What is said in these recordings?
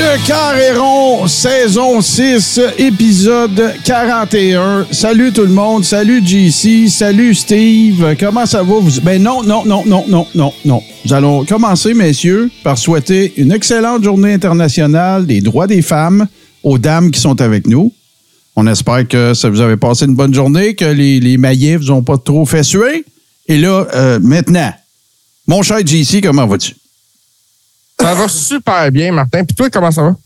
Le Carréron, saison 6, épisode 41. Salut tout le monde, salut JC, salut Steve. Comment ça va? Vous... Ben non, non, non, non, non, non, non. Nous allons commencer, messieurs, par souhaiter une excellente journée internationale des droits des femmes aux dames qui sont avec nous. On espère que ça vous avez passé une bonne journée, que les, les maillets vous ont pas trop fait suer. Et là, euh, maintenant, mon cher JC, comment vas-tu? Ça va super bien, Martin. Puis toi, comment ça va?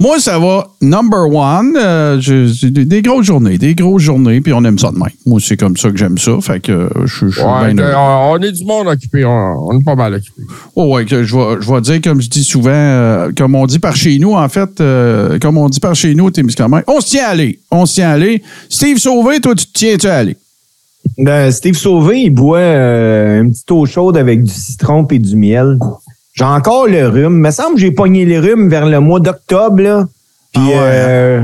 Moi, ça va number one. Euh, je- des, des grosses journées, des grosses journées, puis on aime ça de même. Moi, c'est comme ça que j'aime ça. Fait que euh, je je suis Ouais, bien on, on est du monde occupé. On, on est pas mal occupé. Oh, ouais, que je vais, je vais dire, comme je dis souvent, euh, comme on dit par chez nous, en fait, euh, comme on dit par chez nous, Témiscamingue, on se tient à aller. On se tient à aller. Steve Sauvé, toi, tu te tiens-tu à aller? Ben, Steve Sauvé, il boit euh, une petite eau chaude avec du citron et du miel. J'ai encore le rhume. Il me semble que j'ai pogné le rhume vers le mois d'octobre. là. Puis Ah ouais, euh,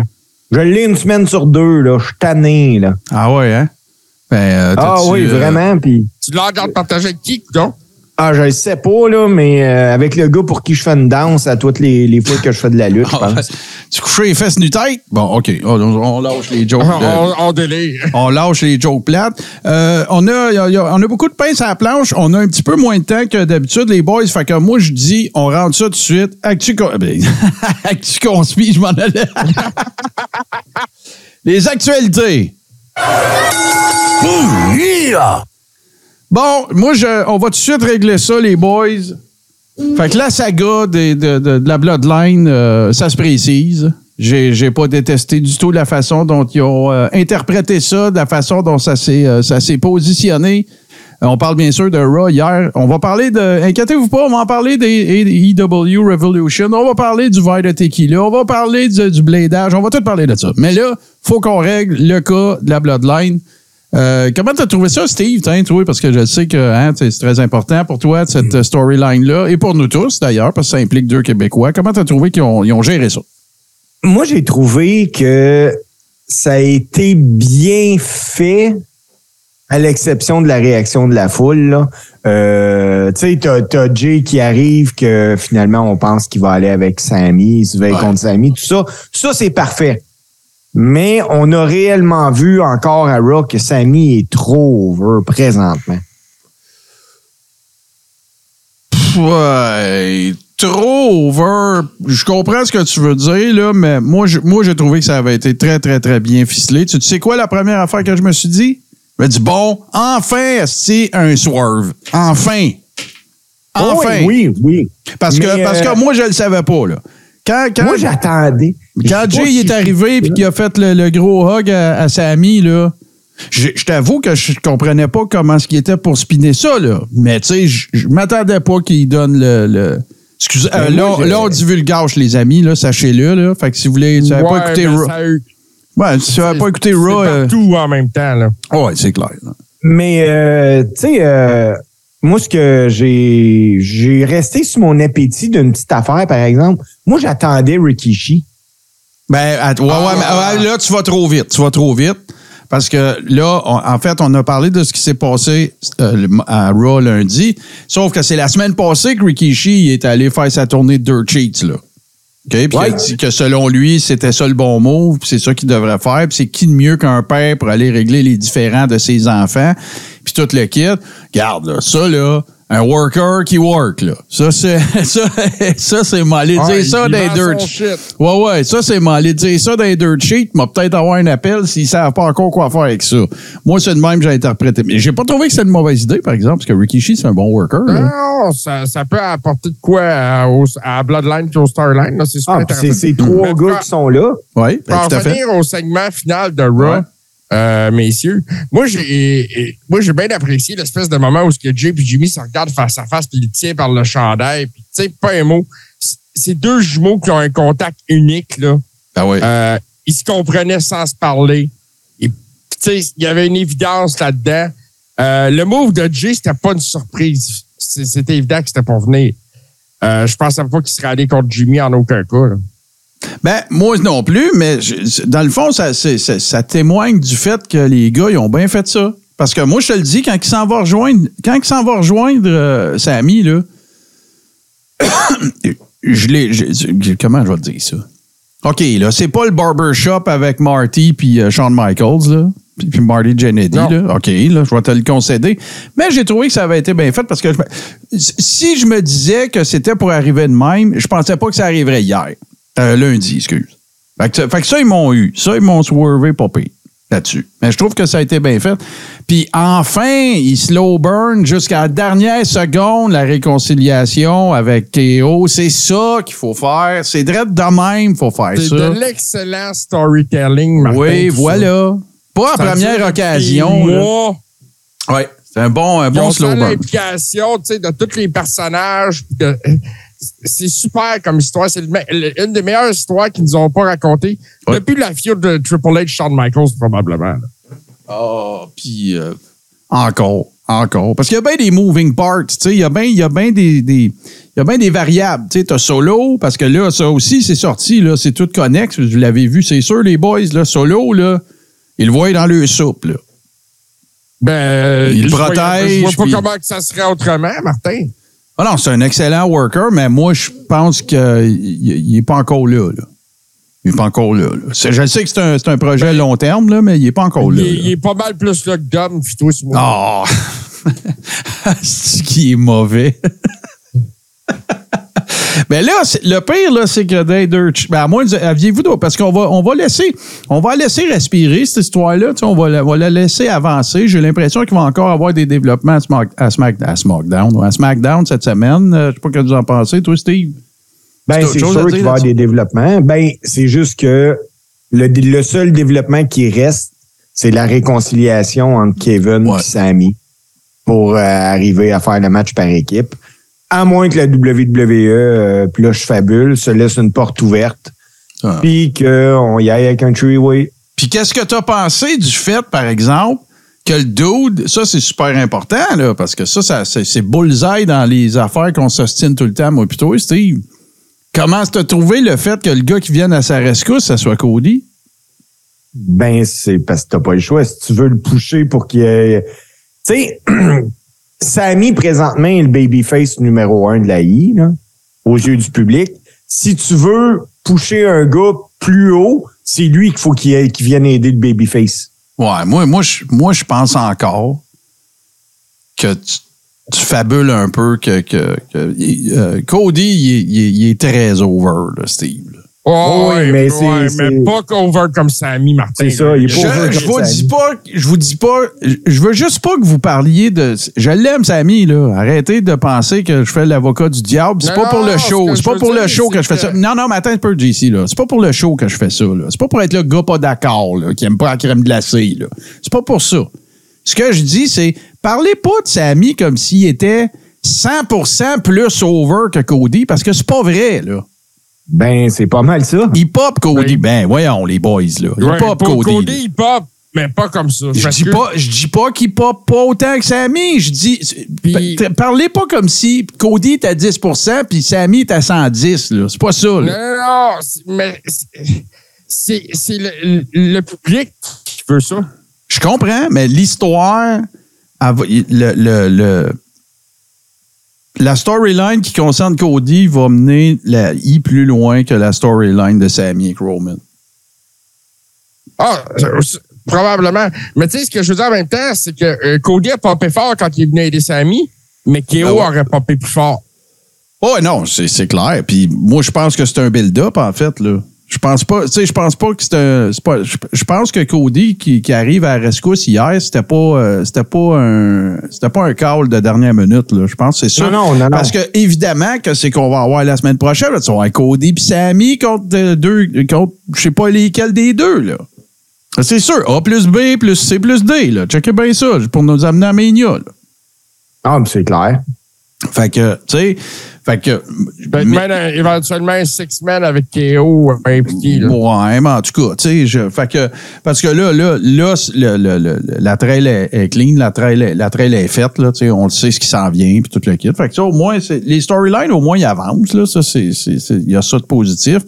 je l'ai une semaine sur deux. là. Je suis tanné. Là. Ah ouais, hein? Ben, euh, Ah oui, euh, vraiment. Puis, Tu l'as encore partagé avec qui, donc? Ah, je le sais pas, là, mais euh, avec le gars pour qui je fais une danse à toutes les, les fois que je fais de la lutte, je pense. Tu couches les fesses nu tête? Bon, OK. On, on lâche les jokes. On, de- on, on délire. On lâche les jokes plates. Euh, on, a, y a- y a- on a beaucoup de pince à la planche. On a un petit peu moins de temps que d'habitude, les boys. Fait que moi, je dis, on rentre ça tout de suite. Actu, ben, Actu conspire, je m'en allais. les actualités. Bon, moi, je, on va tout de suite régler ça, les boys. Fait que la saga de, de- la Bloodline, euh, ça se précise. J'ai, pas détesté du tout la façon dont ils ont euh, interprété ça, de la façon dont ça s'est, euh, positionné. On parle bien sûr de Raw hier. On va parler de. Inquiétez-vous pas, on va en parler des EW Revolution. On va parler du verre de tequila. On va parler du, du bladage. On va tout parler de ça. Mais là, faut qu'on règle le cas de la Bloodline. Euh, comment t'as trouvé ça, Steve? Toi, parce que je sais que hein, c'est très important pour toi, cette euh, storyline-là, et pour nous tous, d'ailleurs, parce que ça implique deux Québécois. Comment t'as trouvé qu'ils ont, ils ont géré ça? Moi, j'ai trouvé que ça a été bien fait, à l'exception de la réaction de la foule. Euh, tu sais, t'as, t'as Jay qui arrive, que finalement, on pense qu'il va aller avec Sammy, il se veille Ouais. contre Sammy, tout ça. Ça, c'est parfait. Mais on a réellement vu encore à Raw que Sammy est trop over présentement. Ouais, trop over. Je comprends ce que tu veux dire, là, mais moi, je- moi, j'ai trouvé que ça avait été très, très, très bien ficelé. Tu, tu sais quoi la première affaire que je me suis dit? Je me dis, bon, enfin, c'est un swerve. Enfin. Enfin. Oh, Oui, oui. Parce que, parce euh, que moi, je le savais pas, là. Quand, quand, Moi, j'attendais. Quand Jay est si- arrivé et qu'il a fait le, le gros hug à, à Sammy, là, je, je t'avoue que je comprenais pas comment ce qu'il était pour spinner ça, là. Mais tu sais, je, je m'attendais pas qu'il donne le. le- Excusez, euh, moi, là, là, on divulgage, les amis, là, sachez-le, là. Fait que si vous voulez, si n'avez Ouais, pas écouté Raw. ça a eu- Ouais, si vous n'avez pas écouté Raw. euh, partout en même temps, là. ouais, c'est clair. là. Mais, euh, tu sais, euh, moi, ce que j'ai, j'ai resté sur mon appétit d'une petite affaire, par exemple. Moi, j'attendais Rikishi. Ben, att- ouais, ouais, mais, ouais, là, tu vas trop vite. Tu vas trop vite. Parce que là, on- en fait, on a parlé de ce qui s'est passé euh, à Raw lundi. Sauf que c'est la semaine passée que Rikishi est allé faire sa tournée de Dirt Sheets, là. OK? Puis il a dit que selon lui, c'était ça le bon puis c'est ça qu'il devrait faire. Puis c'est qui de mieux qu'un père pour aller régler les différends de ses enfants, puis tout le kit. Regarde, là, ça, là, un worker qui work, là. Ça, c'est ça, ça c'est mal dire Ouais, ça dans dirt. shit. Ouais, ouais, ça, c'est mal dire ça dans les dirt sheets. M'a peut-être avoir un appel s'ils savent pas encore quoi faire avec ça. Moi, c'est de même que j'ai interprété. Mais j'ai pas trouvé que c'était une mauvaise idée, par exemple, parce que Rikishi, c'est un bon worker. là. Non, ça, ça peut apporter de quoi à, au- à Bloodline et au Storyline. là. C'est super Ah, c'est ces trois gars pour- qui sont là. Oui, Pour en tout à fait. revenir au segment final de Raw, Ouais. Euh, messieurs, moi j'ai moi j'ai bien apprécié l'espèce de moment où ce que Jay et Jimmy se regardent face à face puis ils le tiennent par le chandail puis tu sais pas un mot. C'est deux jumeaux qui ont un contact unique là. Ah ouais. Euh, ils se comprenaient sans se parler. Tu sais, il y avait une évidence là-dedans. Euh, le move de Jay, c'était pas une surprise. c'était évident que c'était pour venir. Euh, je pensais pas qu'il serait allé contre Jimmy en aucun cas. là. Ben, moi non plus, mais je- dans le fond, ça, c'est- ça, ça témoigne du fait que les gars, ils ont bien fait ça. Parce que moi, je te le dis, quand il s'en va rejoindre, quand il s'en va rejoindre euh, Samy, là, je l'ai. Comment je vais te dire ça? OK, là, c'est pas le barbershop avec Marty puis euh, Shawn Michaels, là. Puis, puis Marty Jannetty, là. OK, là, je vais te le concéder. Mais j'ai trouvé que ça avait été bien fait parce que je si je me disais que c'était pour arriver de même, je pensais pas que ça arriverait hier. Euh, lundi, excuse. Fait que, ça- fait que ça, ils m'ont eu. Ça, ils m'ont swervé pas pire là-dessus. Mais je trouve que ça a été bien fait. Puis enfin, il slow burn jusqu'à la dernière seconde la réconciliation avec Théo. C'est ça qu'il faut faire. C'est direct de même qu'il faut faire C'est ça. de l'excellent storytelling, Martin. Oui, ça. voilà. Pas à première occasion. Ouais, c'est un bon, un bon slow burn. l'implication, de tous les personnages. de- C'est super comme histoire. C'est le le- une des meilleures histoires qu'ils nous ont pas racontées Ouais. depuis la feud de Triple H, Shawn Michaels, probablement. Ah, puis euh, encore, encore. Parce qu'il y a bien des moving parts, tu sais, il y a bien il y a bien des, des- il y a bien des variables, tu sais, t'as solo, parce que là, ça aussi, c'est sorti, là, c'est tout connexe, vous l'avez vu, c'est sûr, les boys, là, solo, là, ils le voient dans le soupe, là. Ben, Il je vois- protège, Je vois pas puis- comment que ça serait autrement, Martin. Ah non, c'est un excellent worker, mais moi, je pense qu'il n'est pas encore là, là. Il n'est pas encore là. Je sais que c'est un, c'est un projet long terme, là, mais il n'est pas encore Il, là. il est pas mal plus là que Dom, puis toi, c'est moi. Oh! c'est qui est mauvais? Mais là, le pire, là, c'est que Dader, ben, à moins, aviez-vous d'autres? Parce qu'on va, on va laisser, on va laisser respirer cette histoire-là. On va, la, on va la laisser avancer. J'ai l'impression qu'il va encore avoir des développements à, Smack, à, Smack- à SmackDown, à SmackDown cette semaine. Euh, je sais pas ce que vous en pensez, toi, Steve. Ben, C'est sûr qu'il va y avoir des développements. Ben, c'est juste que le, le seul développement qui reste, c'est la réconciliation entre Kevin Ouais. et Sammy pour euh, arriver à faire le match par équipe. À moins que la WWE, euh, Plush Fabule, se laisse une porte ouverte, Ah. puis qu'on y aille avec un three-way. Puis qu'est-ce que tu as pensé du fait, par exemple, que le dude, ça c'est super important, là, parce que ça, ça c'est, bullseye dans les affaires qu'on s'ostine tout le temps, moi plutôt, Steve. Comment tu as trouvé le fait que le gars qui vienne à sa rescousse, ça soit Cody? Ben, c'est parce que t'as pas le choix. Si tu veux le pousser pour qu'il y ait... Tu sais, Sammy, présentement, est le babyface numéro un de la I, aux yeux du public. Si tu veux pousser un gars plus haut, c'est lui qu'il faut qu'il vienne aider le babyface. Ouais, moi, moi, je, pense encore que tu, fabules un peu que, que, euh, Cody, il est, très over, Steve. Oh, Oui, mais mais, c'est- c'est- pas over comme Sammy, Martin. C'est ça, il est pas over Je, je comme vous Sammy. dis pas, je vous dis pas, je veux juste pas que vous parliez de. Je l'aime, Samy, là. Arrêtez de penser que je fais l'avocat du diable. C'est pas pour le show. C'est pas pour le show que c'est je fais ça. que- Non, non, mais attends un peu, JC, là. C'est pas pour le show que je fais ça, là. C'est pas pour être le gars pas d'accord, là, qui aime pas la crème glacée, là. C'est pas pour ça. Ce que je dis, c'est, parlez pas de Samy comme s'il était 100% plus over que Cody, parce que c'est pas vrai, là. Ben, c'est pas mal ça. Il pop Cody. Oui. Ben, voyons, les boys, là. Il Ouais, pop pour Cody. Cody, pop, mais pas comme ça. Je dis que- pas, je dis pas qu'il pop pas autant que Sammy. Je dis, Puis- pa- parlez pas comme si Cody est à 10 puis Sammy est à 110. Là. C'est pas ça. Non, Là. non, non, mais c'est- le, le public qui veut ça. Je comprends, mais l'histoire, le, le- la storyline qui concerne Cody va mener la I plus loin que la storyline de Sammy et Roman. Ah, c'est- probablement. Mais tu sais, ce que je veux dire en même temps, c'est que euh, Cody a popé fort quand il est venu aider Sammy, mais KO Ah ouais. aurait popé plus fort. Oh non, c'est c'est clair. Puis moi, je pense que c'est un build-up, en fait. Là. Je pense pas, tu sais, je pense pas que pas- je, pense que Cody qui, qui arrive à la rescousse hier, c'était pas, euh, c'était pas un, c'était pas un call de dernière minute. Là. Je pense que c'est ça. Non, non, non, non. Parce que évidemment que c'est qu'on va avoir la semaine prochaine. Là, tu vas avoir Cody puis Sammy contre euh, deux, contre je sais pas lesquels des deux là. C'est sûr. A plus B plus C plus D là. Checkez bien ça pour nous amener à Mania. Là. Ah, ben, c'est clair. Fait que, tu sais, fait que. Peut-être mais- un- éventuellement un six-man avec KO impliqué. Là. Ouais, mais en tout cas, tu sais, je- fait que, parce que là, là, là, le, le- le- la trail est, est clean, la trail est, la trail est faite, là, tu sais, on le sait ce qui s'en vient, puis tout le kit. Fait que ça, au moins, c'est, les storylines, au moins, ils avancent, là, ça, c'est, il y a ça de positif.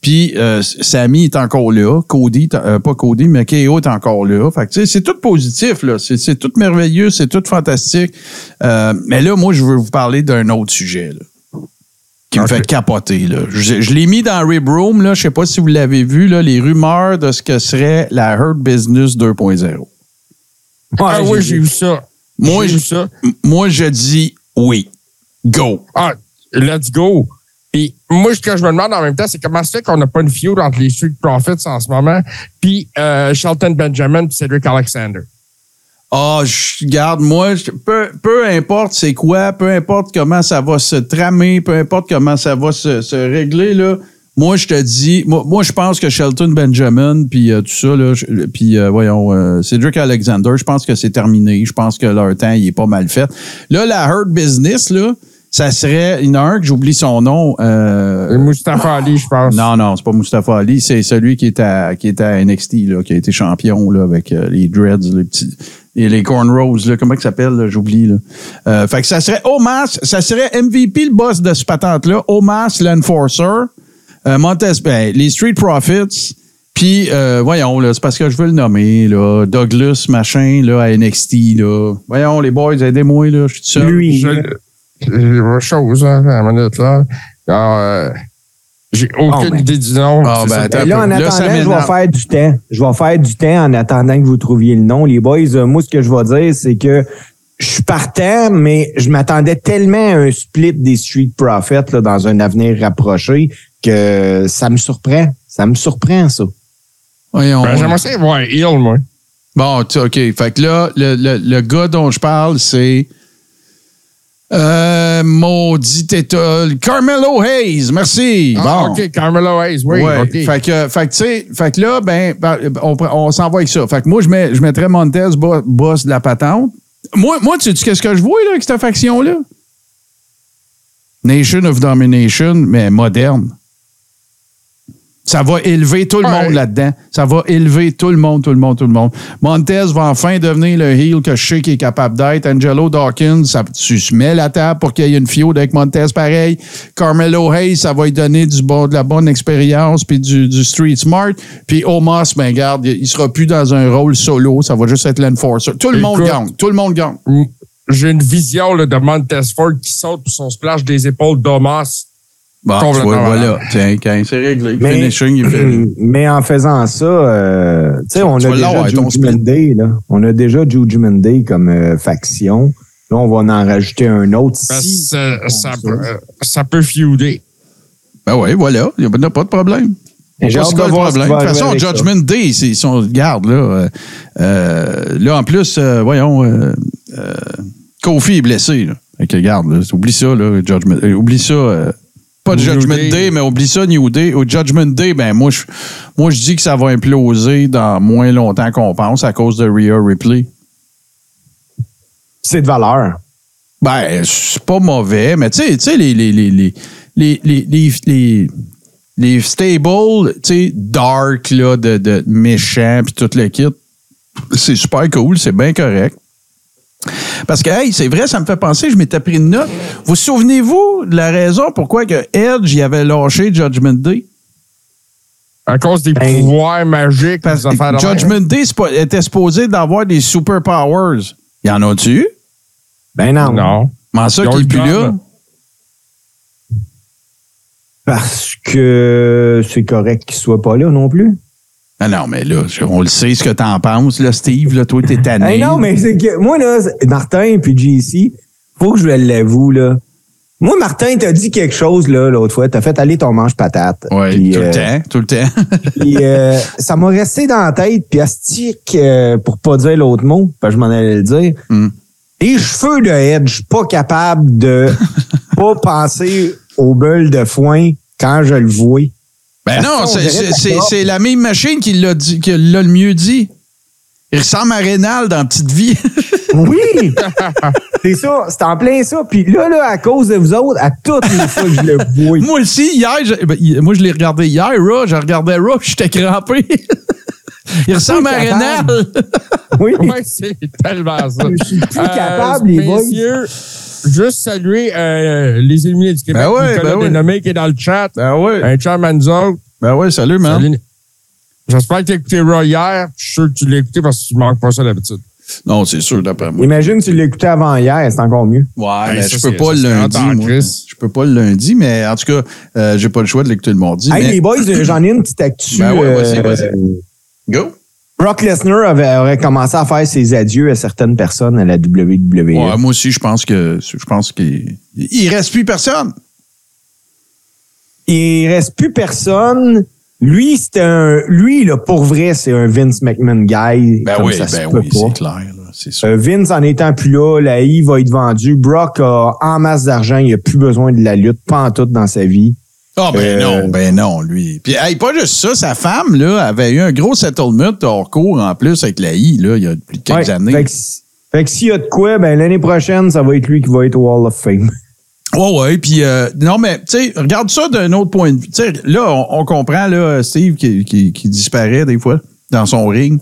Puis, euh, Sammy est encore là, Cody, euh, pas Cody, mais KO est encore là. Fait que, tu sais, c'est tout positif, là, c'est, c'est tout merveilleux, c'est tout fantastique. Euh, mais là, moi, je veux vous parler d'un autre sujet, là qui me fait capoter. Là. Je, je l'ai mis dans Rib Room, là, je sais pas si vous l'avez vu, là, les rumeurs de ce que serait la Hurt Business 2.0. Ah oui, j'ai vu ça. Moi, j'ai vu je- ça. Moi, je dis oui. Go. Ah, let's go. Puis moi, ce que je me demande en même temps, c'est comment se fait qu'on n'a pas une feud entre les Street Profits en ce moment, puis euh, Shelton Benjamin puis Cedric Alexander. Ah, je garde, moi, je- peu, peu importe c'est quoi, peu importe comment ça va se tramer, peu importe comment ça va se, se régler, là. Moi, je te dis, moi, moi, je pense que Shelton Benjamin, puis euh, tout ça, là, puis euh, voyons, euh, Cedric Alexander, je pense que c'est terminé. Je pense que leur temps, il est pas mal fait. Là, la Hurt Business, là, ça serait, il y en a un que j'oublie son nom. euh, Mustafa Ali, je pense. non, non, c'est pas Mustafa Ali, c'est celui qui est à qui est à NXT là, qui a été champion là avec euh, les dreads, les petits et les cornrows là, comment il s'appelle là, j'oublie là. Euh, fait que ça serait Omas, ça serait MVP le boss de ce patente là, Omas l'enforcer, euh, Montez ben, les Street Profits puis euh, voyons là, c'est parce que je veux le nommer là, Douglas machin là à NXT là. Voyons les boys, aidez-moi là, je suis tout seul. Lui. Je, je, chose, hein, à la minute, là. Ah, euh, j'ai aucune Oh, ben. idée du nom. Ah, ben, là, en attendant, je vais faire du temps. Je vais faire du temps en attendant que vous trouviez le nom. Les boys, euh, moi, ce que je vais dire, c'est que je suis partant, mais je m'attendais tellement à un split des Street Profits là, dans un avenir rapproché que ça me surprend. Ça me surprend, ça. Voyons. Ben, J'aimerais ça voir Hill, moi. Bon, tu- OK. Fait que là, le, le, le gars dont je parle, c'est. Euh, maudit état. Carmelo Hayes, merci. Ah, bon. OK, Carmelo Hayes, oui, Ouais. Fait que, fait que, tu sais, fait que là, ben, ben, on, on s'en va avec ça. Fait que moi, je, mets, je mettrais Montez bo- boss de la patente. Moi, moi tu sais qu'est-ce que je vois, là, avec cette faction-là? Nation of Domination, mais moderne. Ça va élever tout le Ouais. monde là-dedans. Ça va élever tout le monde, tout le monde, tout le monde. Montez va enfin devenir le heel que je sais qu'il est capable d'être. Angelo Dawkins, ça, tu se mets la table pour qu'il y ait une fiode avec Montez pareil. Carmelo Hayes, ça va lui donner du bon, de la bonne expérience puis du, du street smart. Puis Omos, ben garde, il sera plus dans un rôle solo. Ça va juste être l'enforcer. Tout le monde gagne. Tout le monde gagne. J'ai une vision là, de Montez Ford qui saute pour son splash des épaules d'Omas. Bon, vois, voilà. Tiens, quand c'est réglé. Mais, Finishing, il fait. mais en faisant ça, euh, tu sais, on a déjà ton Judgment split. Day, là. On a déjà Judgment Day comme euh, faction. Là, on va en rajouter un autre. Ben, si ça, ça peut, ça peut feuder. Ben oui, voilà. Il n'y a pas de problème. J'ai hâte de voir problème. De toute façon, avec ça. Judgment Day, c'est son garde, là. euh, euh, là, en plus, euh, voyons, euh, euh, Kofi est blessé, là. Fait que, garde, là, oublie ça, là, Judgment, euh, oublie ça. Pas de Judgment Day. Mais oublie ça, New Day. Au Judgment Day, ben moi je, moi, je dis que ça va imploser dans moins longtemps qu'on pense à cause de Rhea Ripley. C'est de valeur. Ben, c'est pas mauvais, mais tu sais, les, les, les, les, les stables, tu sais, dark, là, de, de méchants, puis tout le kit, c'est super cool, c'est bien correct. Parce que, hey, c'est vrai, ça me fait penser, je m'étais pris une note. Vous souvenez-vous de la raison pourquoi que Edge y avait lâché Judgment Day? À cause des Ben, pouvoirs magiques. Parce que. Judgment Day était supposé d'avoir des superpowers. Y en a-tu? Ben non. Non. Comment ça est le plus là? Parce que c'est correct qu'il soit pas là non plus. Ah non, mais là, on le sait ce que t'en penses, là, Steve. Là, toi, t'es tanné. Hey, non, mais c'est que moi, là, Martin puis JC, faut que je l'avoue, là. Moi, Martin t'a dit quelque chose, là, l'autre fois. T'as fait aller ton manche patate. Oui, tout euh, le temps, tout le temps. Puis, euh, ça m'a resté dans la tête, puis astique, euh, pour pas dire l'autre mot, parce que je m'en allais le dire. Mm. Les cheveux de Edge, je suis pas capable de pas penser au beul de foin quand je le vois. Ben Parce non, c'est- la même machine qui l'a le mieux dit. Il ressemble à Rénal dans Petite Vie. Oui! C'est ça, c'est en plein ça. Puis là, là, à cause de vous autres, à toutes les fois que je le vois. Moi aussi, hier, je- ben, moi, je l'ai regardé hier, Raw. Je regardais Raw, j'étais crampé. il ressemble à. Rénal. Oui, Ouais, c'est tellement ça. je suis plus Euh, capable, les boys. Juste saluer euh, les éliminés du Québec. Ben ouais, Nicolas ben ouais. Dénommé qui est dans le chat. Ben ouais. Un chum à nous autres. Ben ouais, salut, man. Salut. J'espère que tu as écouté Raw hier. Je suis sûr que tu l'as écouté parce que tu manques pas ça d'habitude. Non, c'est sûr, d'après moi. Imagine tu l'écoutais avant hier, c'est encore mieux. Ouais, Hey, mais ça, je peux pas le lundi, moi. Je peux pas le lundi, mais en tout cas, euh, j'ai pas le choix de l'écouter le mardi. Hey, mais- les boys, j'en ai une petite actu. Ben ouais, vas-y, euh, vas-y. Go. Brock Lesnar avait, aurait commencé à faire ses adieux à certaines personnes à la WWE. Ouais, moi aussi, je pense que je pense qu'il il reste plus personne. Il reste plus personne. Lui, c'est un, lui, là, pour vrai, c'est un Vince McMahon guy. Ben comme oui, ça se ben peut oui, c'est clair, là, sûr. Euh, Vince, en étant plus là, la I va être vendue. Brock a en masse d'argent. Il a plus besoin de la lutte, pas en tout dans sa vie. Ah ben Euh, non, ben non, lui. Puis hey, pas juste ça, sa femme là avait eu un gros settlement hors cours en plus avec la I là, il y a plus de quelques Ouais. années. Fait que, si- fait que s'il y a de quoi, ben l'année prochaine, ça va être lui qui va être au Hall of Fame. Ouais, ouais. Puis, euh, non, mais, tu sais, regarde ça d'un autre point de vue. Tu sais, là, on, on comprend, là, Steve qui, qui, qui disparaît des fois dans son ring.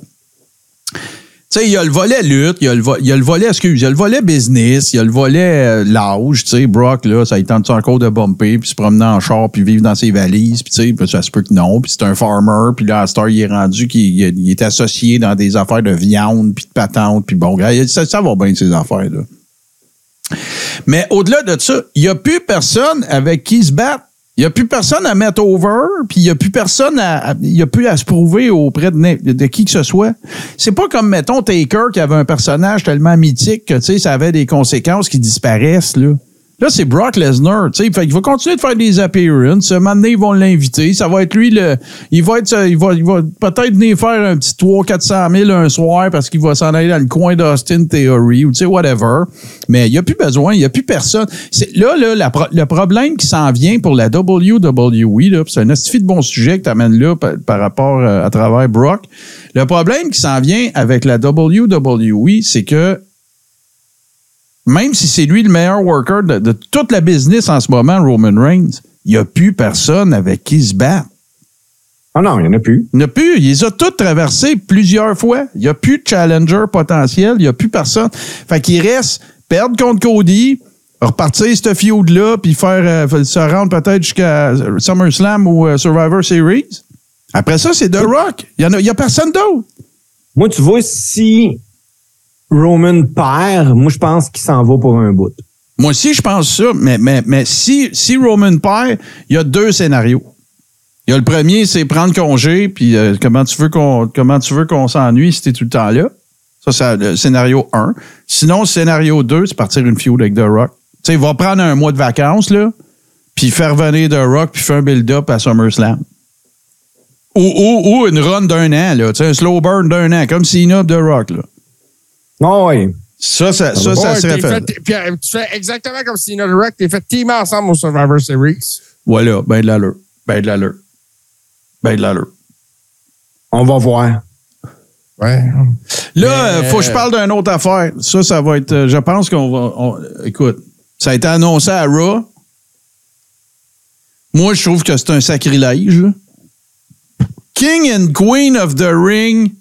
Sais, il y a le volet lutte, il y a le, y a le volet, excuse, il y a le volet business, il y a le volet euh, l'âge, tu sais, Brock, là, ça il tente encore de bumper, puis se promener en char, puis vivre dans ses valises, puis tu sais, ça se peut que non, puis c'est un farmer, puis là, il est rendu il est- associé dans des affaires de viande, puis de patente, puis bon, ça, ça va bien, ces affaires, là. Mais au-delà de ça, il n'y a plus personne avec qui se battre. Il n'y a plus personne à mettre over, puis il n'y a plus personne à, a plus à se prouver auprès de, de qui que ce soit. C'est pas comme, mettons, Taker qui avait un personnage tellement mythique que, tu sais, ça avait des conséquences qui disparaissent, là. Là, c'est Brock Lesnar, tu sais. Fait qu'il va continuer de faire des appearances. Donné, ils vont l'inviter. Ça va être lui, le, il va être, il va, il va peut-être venir faire un petit 3 400 000 un soir parce qu'il va s'en aller dans le coin d'Austin Theory ou, tu sais, whatever. Mais il n'y a plus besoin, il n'y a plus personne. C'est, là, là, le problème qui s'en vient pour la WWE, là, c'est un astifi de bon sujet que tu amènes là par, rapport euh, à travers Brock. Le problème qui s'en vient avec la WWE, c'est que même si c'est lui le meilleur worker de, de toute la business en ce moment, Roman Reigns, il n'y a plus personne avec qui se battre. Ah non, il n'y en a plus. Il n'y a plus. Il les a tous traversés plusieurs fois. Il n'y a plus de challenger potentiel. Il n'y a plus personne. Fait qu'il reste perdre contre Cody, repartir ce feud-là, puis faire euh, se rendre peut-être jusqu'à SummerSlam ou euh, Survivor Series. Après ça, c'est The Rock. Il n'y a, y a personne d'autre. Moi, tu vois, si Roman perd, moi, je pense qu'il s'en va pour un bout. Moi aussi, je pense ça. Mais, si, Roman perd, il y a deux scénarios. Il y a le premier, c'est prendre congé, puis euh, comment tu veux qu'on comment tu veux qu'on s'ennuie si t'es tout le temps là? Ça, c'est le scénario 1. Sinon, le scénario 2, c'est partir une feud avec The Rock. Tu sais, il va prendre un mois de vacances, là, puis faire venir The Rock, puis faire un build-up à SummerSlam. Ou, ou, ou une run d'un an, là. Tu un slow burn d'un an, comme Cena The Rock, là. Non, oui. Ça, ça, ça, ça Ouais, serait fait. fait- puis, euh, tu fais exactement comme Cena Rock. T'es fait teamer ensemble au Survivor Series. Voilà, ben de l'allure. Ben de l'allure. Ben de l'allure. On va voir. Ouais. Là, il Mais, faut que je euh, parle d'une autre affaire. Ça, ça va être. euh, je pense qu'on va. on- écoute, ça a été annoncé à Raw. Moi, je trouve que c'est un sacrilège. là. King and Queen of the Ring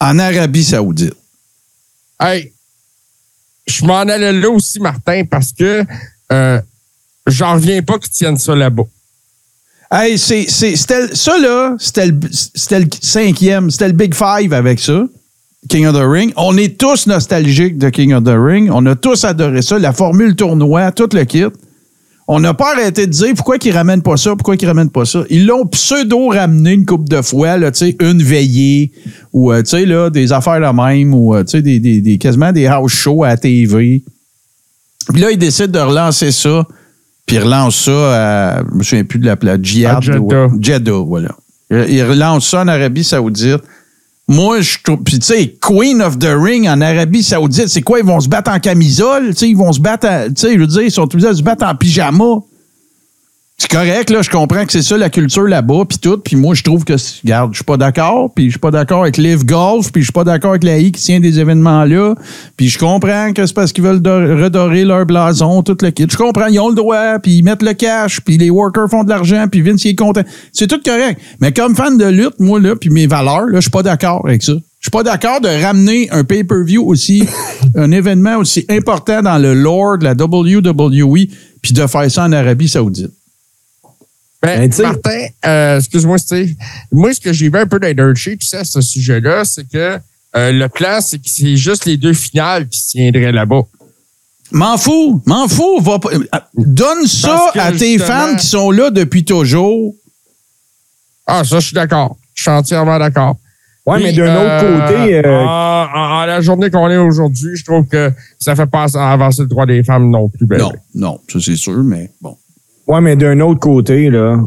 en Arabie Saoudite. Hey, je m'en allais là aussi, Martin, parce que euh, j'en reviens pas qu'ils tiennent ça là-bas. Hey, c'est, ça, là, c'était le cinquième, c'était le Big Five avec ça. King of the Ring. On est tous nostalgiques de King of the Ring. On a tous adoré ça. La formule tournoi, tout le kit. On n'a pas arrêté de dire pourquoi qu'ils ramènent pas ça, pourquoi qu'ils ramènent pas ça. Ils l'ont pseudo-ramené une couple de fois, là, tu sais, une veillée, ou, euh, tu sais, là, des affaires de même, ou, euh, tu sais, des, des, des- quasiment des house shows à la TV. Puis là, ils décident de relancer ça, puis ils relancent ça à, je me souviens plus de la. À Jeddah. Jeddah, voilà. Ils ils relancent ça en Arabie Saoudite. Moi, je trouve. Puis, tu sais, Queen of the Ring en Arabie Saoudite, c'est quoi? Ils vont se battre en camisole? Tu sais, ils vont se battre. Tu sais, je veux dire, ils sont obligés de se battre en pyjama. C'est correct, là, je comprends que c'est ça la culture là-bas, puis tout. Puis moi, je trouve que, regarde, je suis pas d'accord, puis je suis pas d'accord avec Live Golf, puis je suis pas d'accord avec la I qui tient des événements-là. Puis je comprends que c'est parce qu'ils veulent do- redorer leur blason, tout le kit. Je comprends, ils ont le droit, puis ils mettent le cash, puis les workers font de l'argent, puis Vince, il est content. C'est tout correct. Mais comme fan de lutte, moi, là, puis mes valeurs, là, je suis pas d'accord avec ça. Je suis pas d'accord de ramener un pay-per-view aussi, un événement aussi important dans le lore de la WWE, puis de faire ça en Arabie Saoudite. Ben, Ben, tu sais- Martin, euh, excuse-moi, Steve. Moi, ce que j'ai vu un peu dans les dirt sheets, tu sais, à ce sujet-là, c'est que euh, le plan, c'est que c'est juste les deux finales qui se tiendraient là-bas. M'en fous, m'en fous. Va pas- euh, donne ça à tes fans qui sont là depuis toujours. Ah, ça, je suis d'accord. Je suis entièrement d'accord. Ouais, Puis, mais d'un euh, autre côté, euh, en, en- en la journée qu'on est aujourd'hui, je trouve que ça fait pas avancer le droit des femmes non plus. Ben, Non, non, ça c'est sûr, mais bon. Ouais, mais d'un autre côté, là,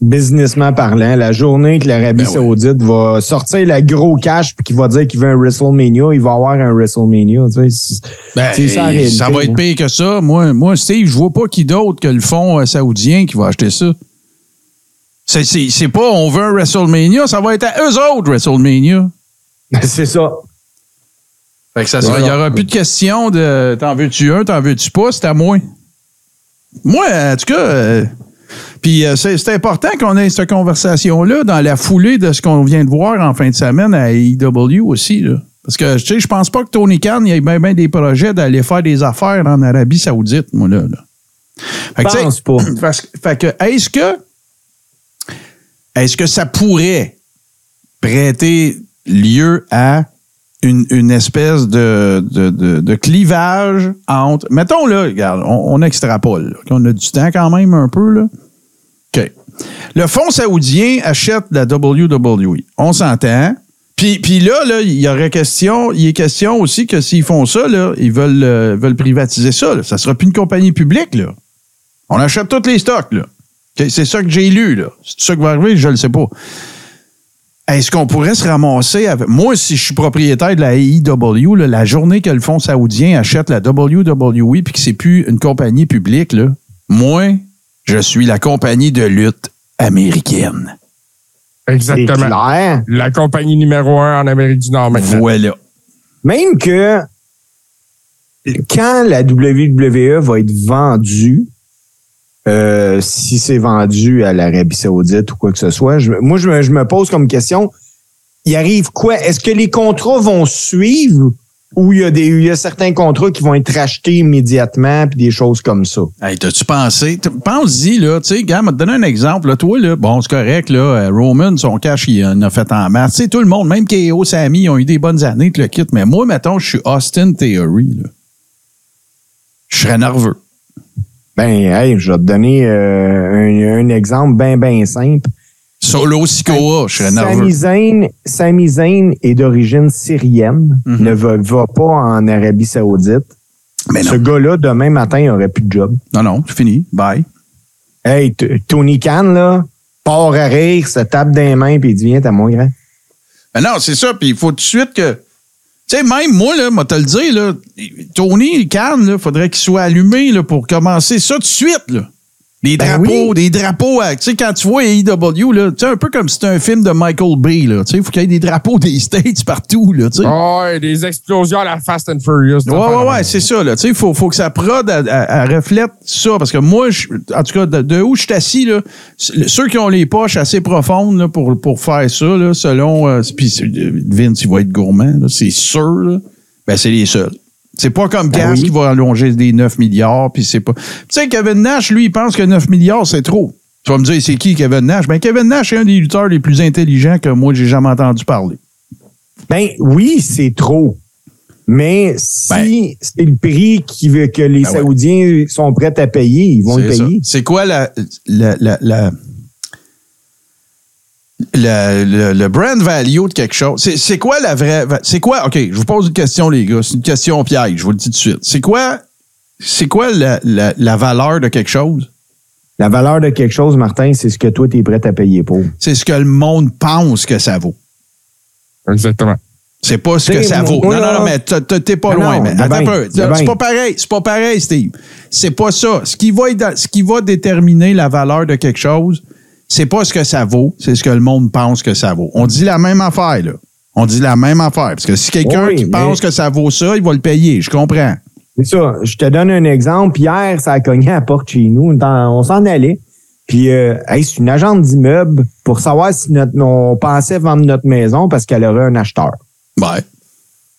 businessment parlant, la journée que l'Arabie Ben ouais. Saoudite va sortir la gros cash puis qu'il va dire qu'il veut un WrestleMania, il va avoir un WrestleMania. Tu sais, Ben, ça, la réalité, ça va être hein. pire que ça. Moi, moi Steve, je vois pas qui d'autre que le fonds euh, saoudien qui va acheter ça. C'est, pas on veut un WrestleMania, ça va être à eux autres WrestleMania. c'est ça. Fait que ça sera, il y Voilà. aura plus de question de t'en veux-tu un, t'en veux-tu pas, c'est à moi. Moi, en tout cas, euh, puis euh, c'est, c'est important qu'on ait cette conversation-là dans la foulée de ce qu'on vient de voir en fin de semaine à AEW aussi. Là. Parce que, tu sais, je pense pas que Tony Khan, y ait bien ben des projets d'aller faire des affaires en Arabie Saoudite, moi, là. là. Fait que, pense pas. fait que, est-ce que, est-ce que ça pourrait prêter lieu à une, une espèce de, de, de, clivage entre. Mettons là, regarde, on, on extrapole. qu'on a du temps quand même un peu. Là. OK. Le fonds saoudien achète la WWE. On s'entend. Puis, puis là, là, il y aurait question, il est question aussi que s'ils font ça, là, ils veulent, euh, veulent privatiser ça. Ça sera plus une compagnie publique. Là. On achète tous les stocks. Là. C'est ça que j'ai lu. Là. C'est ça qui va arriver, je ne le sais pas. Est-ce qu'on pourrait se ramasser avec. Moi, si je suis propriétaire de la AEW, là, la journée que le fonds saoudien achète la WWE puis que c'est plus une compagnie publique, là, moi, je suis la compagnie de lutte américaine. Exactement. clair. La compagnie numéro un en Amérique du Nord maintenant. Voilà. Même que quand la WWE va être vendue, euh, si c'est vendu à l'Arabie Saoudite ou quoi que ce soit, moi, je me, pose comme question, il arrive quoi? Est-ce que les contrats vont suivre ou il y a des, il y a certains contrats qui vont être rachetés immédiatement puis des choses comme ça? Hey, t'as-tu pensé? Pense-y, là, tu sais, gars, m'a te donner un exemple. Toi, là, bon, c'est correct, là, euh, Roman, son cash, il en a fait en masse. Tu sais, tout le monde, même KO, Sammy, ils ont eu des bonnes années, tu le quittes. Mais moi, mettons, je suis Austin Theory, là. Je serais nerveux. Ben, hey, je vais te donner euh, un, un exemple bien, bien simple. Solo Sikoa, je serais Sami nerveux. Zayn, Sami Zayn est d'origine syrienne, Mhm. ne va, va pas en Arabie Saoudite. Mais Ce non. gars-là, demain matin, il aurait plus de job. Non, non, c'est fini. Bye. Hey, Tony Khan, là, part à rire, se tape des mains, puis il dit, viens, t'as mon grand. Ben non, c'est ça. Puis il faut tout de suite que. Tu sais, même moi, là, moi te le dire, là, Tony Khan, il faudrait qu'il soit allumé là, pour commencer ça tout de suite. Là. Des Ben drapeaux, oui. des drapeaux. à- Tu sais, quand tu vois AEW, là, tu sais, un peu comme si c'était un film de Michael Bay. là. Tu sais, il faut qu'il y ait des drapeaux des States partout. Là, tu sais. Oh, ouais, des explosions à la Fast and Furious. Ouais, ouais, ouais, c'est ça. Là. Tu sais, Il faut, faut que ça prod, elle, elle- elle reflète ça. Parce que moi, je- en tout cas, de, de où je suis assis, là, ceux qui ont les poches assez profondes là, pour, pour faire ça, là, selon. euh, puis c'est- Vince, il va être gourmand, là, c'est sûr. Là, ben, c'est les seuls. C'est pas comme Ben oui. qui va allonger des 9 milliards, puis c'est pas. Tu sais, Kevin Nash, lui, il pense que 9 milliards, c'est trop. Tu vas me dire, c'est qui Kevin Nash? Ben, Kevin Nash est un des lutteurs les plus intelligents que moi, j'ai jamais entendu parler. Ben oui, c'est trop. Mais si Ben. c'est le prix qui veut que les Ben ouais. Saoudiens sont prêts à payer, ils vont le payer. C'est quoi la, la, la, la- la- le, le brand value de quelque chose? C'est, c'est quoi la vraie. C'est quoi? OK, je vous pose une question, les gars. C'est une question piège, je vous le dis tout de suite. C'est quoi, c'est quoi la, la, la valeur de quelque chose? La valeur de quelque chose, Martin, c'est ce que toi, tu es prêt à payer pour. C'est ce que le monde pense que ça vaut. Exactement. C'est pas ce que ça vaut. Non, non, non, mais t'es pas Non, loin. mais un peu. C'est pas pareil. C'est pas pareil, Steve. C'est pas ça. Ce qui va, être- ce qui va déterminer la valeur de quelque chose, c'est pas ce que ça vaut, c'est ce que le monde pense que ça vaut. On dit la même affaire, là. On dit la même affaire. Parce que si quelqu'un Oui, qui mais- pense que ça vaut ça, il va le payer. Je comprends. C'est ça. Je te donne un exemple. Hier, ça a cogné à la porte chez nous. On s'en allait. Puis, euh, hey, c'est une agente d'immeuble pour savoir si notre, on pensait vendre notre maison parce qu'elle aurait un acheteur. Ouais.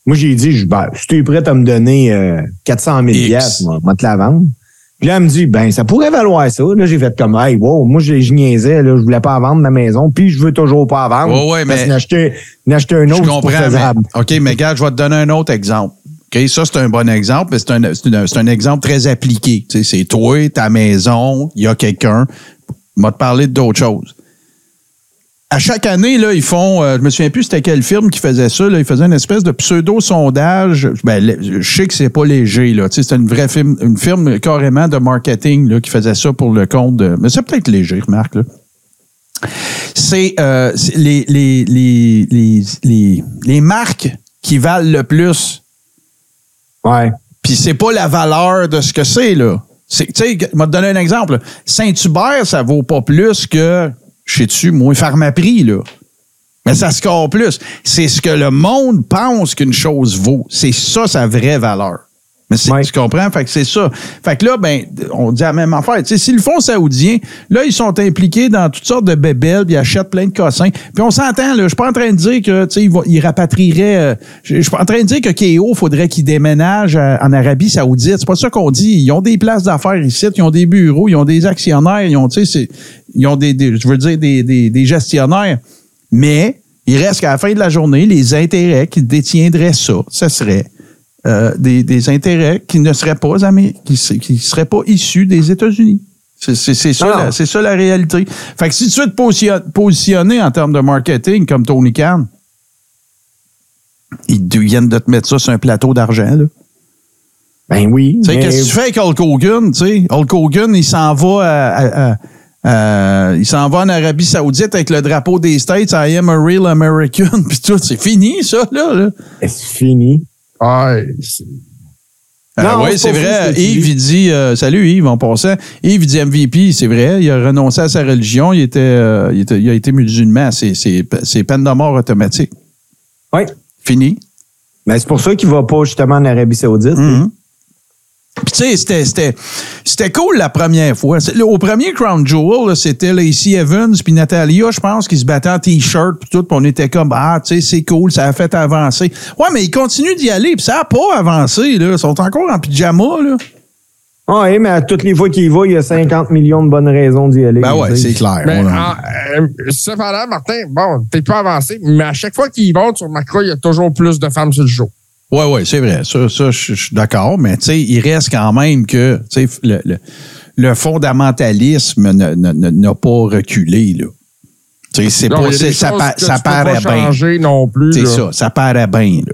Moi, j'ai dit, je, ben, si tu es prêt à me donner euh, 400 000 X. piastres, moi, moi te la vendre. Puis là, elle me dit, ben, ça pourrait valoir ça. Là, j'ai fait comme, hey, wow, moi, je, je niaisais, là, je voulais pas vendre ma maison, puis je veux toujours pas vendre. Ouais, Parce mais- n'acheter, n'acheter un Je autre, pas comprends. mais- OK, mais gars, je vais te donner un autre exemple. OK, ça, c'est un bon exemple, mais c'est un, c'est un- exemple très appliqué. Tu sais, c'est toi, ta maison, il y a quelqu'un. Je vais te parler d'autres choses. À chaque année, là, ils font, euh, je me souviens plus c'était quelle firme qui faisait ça, là, ils faisaient une espèce de pseudo-sondage. Ben, je sais que c'est pas léger, là. Tu sais, c'était une vraie firme, une firme carrément de marketing, là, qui faisait ça pour le compte de, mais c'est peut-être léger, remarque, là c'est euh, les, les, les, les, les, les marques qui valent le plus. Ouais. Puis c'est pas la valeur de ce que c'est, là. Tu sais, je vais te donner un exemple. Saint-Hubert, ça vaut pas plus que, je sais-tu, moi, Pharmaprix, là. Mais ça score plus. C'est ce que le monde pense qu'une chose vaut. C'est ça sa vraie valeur. Mais c'est, Ouais. tu comprends? Fait que c'est ça. Fait que là, ben, on dit la même affaire. Tu sais, si le fonds saoudien, là, ils sont impliqués dans toutes sortes de bébelles, puis ils achètent plein de cossins. Puis on s'entend, là, je suis pas en train de dire que, tu sais, ils, rapatrieraient, euh, je suis pas en train de dire que KO, faudrait qu'il déménage à- en Arabie Saoudite. C'est pas ça qu'on dit. Ils ont des places d'affaires ici, ils ont des bureaux, ils ont des actionnaires, ils ont, tu sais, c'est- ils ont des, des- je veux dire, des, des, des gestionnaires. Mais il reste qu'à la fin de la journée, les intérêts qui détiendraient ça, ce serait euh, des, des intérêts qui ne seraient pas qui, qui seraient pas issus des États-Unis. C'est ça, ça la réalité. Fait que si tu veux te positionner en termes de marketing comme Tony Khan, ils viennent de te mettre ça sur un plateau d'argent. Ben oui. Mais- qu'est-ce que tu fais avec Hulk Hogan? Tu sais, Hulk Hogan, il s'en va à- à- à- à- il s'en va en Arabie Saoudite avec le drapeau des States, I am a real American, puis tout. C'est fini, ça, là. là. C'est fini. Ouais, c'est- Ah Non, oui, c'est vrai. Yves, il dit euh, Salut Yves, en passant. Yves, il dit MVP, c'est vrai. Il a renoncé à sa religion. Il, était, euh, il, était- il a été musulman. C'est, c'est, c'est peine de mort automatique. Oui. Fini. Mais c'est pour ça qu'il va pas justement en Arabie Saoudite. Puis tu sais, c'était, c'était, c'était cool la première fois. Au premier Crown Jewel, là, c'était Lacey Evans puis Natalia, je pense, qui se battaient en T-shirt puis tout. Puis on était comme, ah, tu sais, c'est cool, ça a fait avancer. Ouais, mais ils continuent d'y aller puis ça n'a pas avancé. Là. Ils sont encore en pyjama. Là. Oui, mais à toutes les fois qu'il y va, il y a 50 millions de bonnes raisons d'y aller. Ben ouais, c'est clair. Mais euh, cependant, Martin, bon, peut-être pas avancé, mais à chaque fois qu'ils vont, tu remarqueras, il y a toujours plus de femmes sur le show. Oui, oui, c'est vrai. Ça, ça je suis d'accord. Mais tu sais, il reste quand même que tu sais, le, le, le fondamentalisme ne- ne- ne- n'a pas reculé. Là. Tu sais, c'est pas, ça, pa- ça paraît pas bien. non plus. C'est ça, ça paraît bien. Là.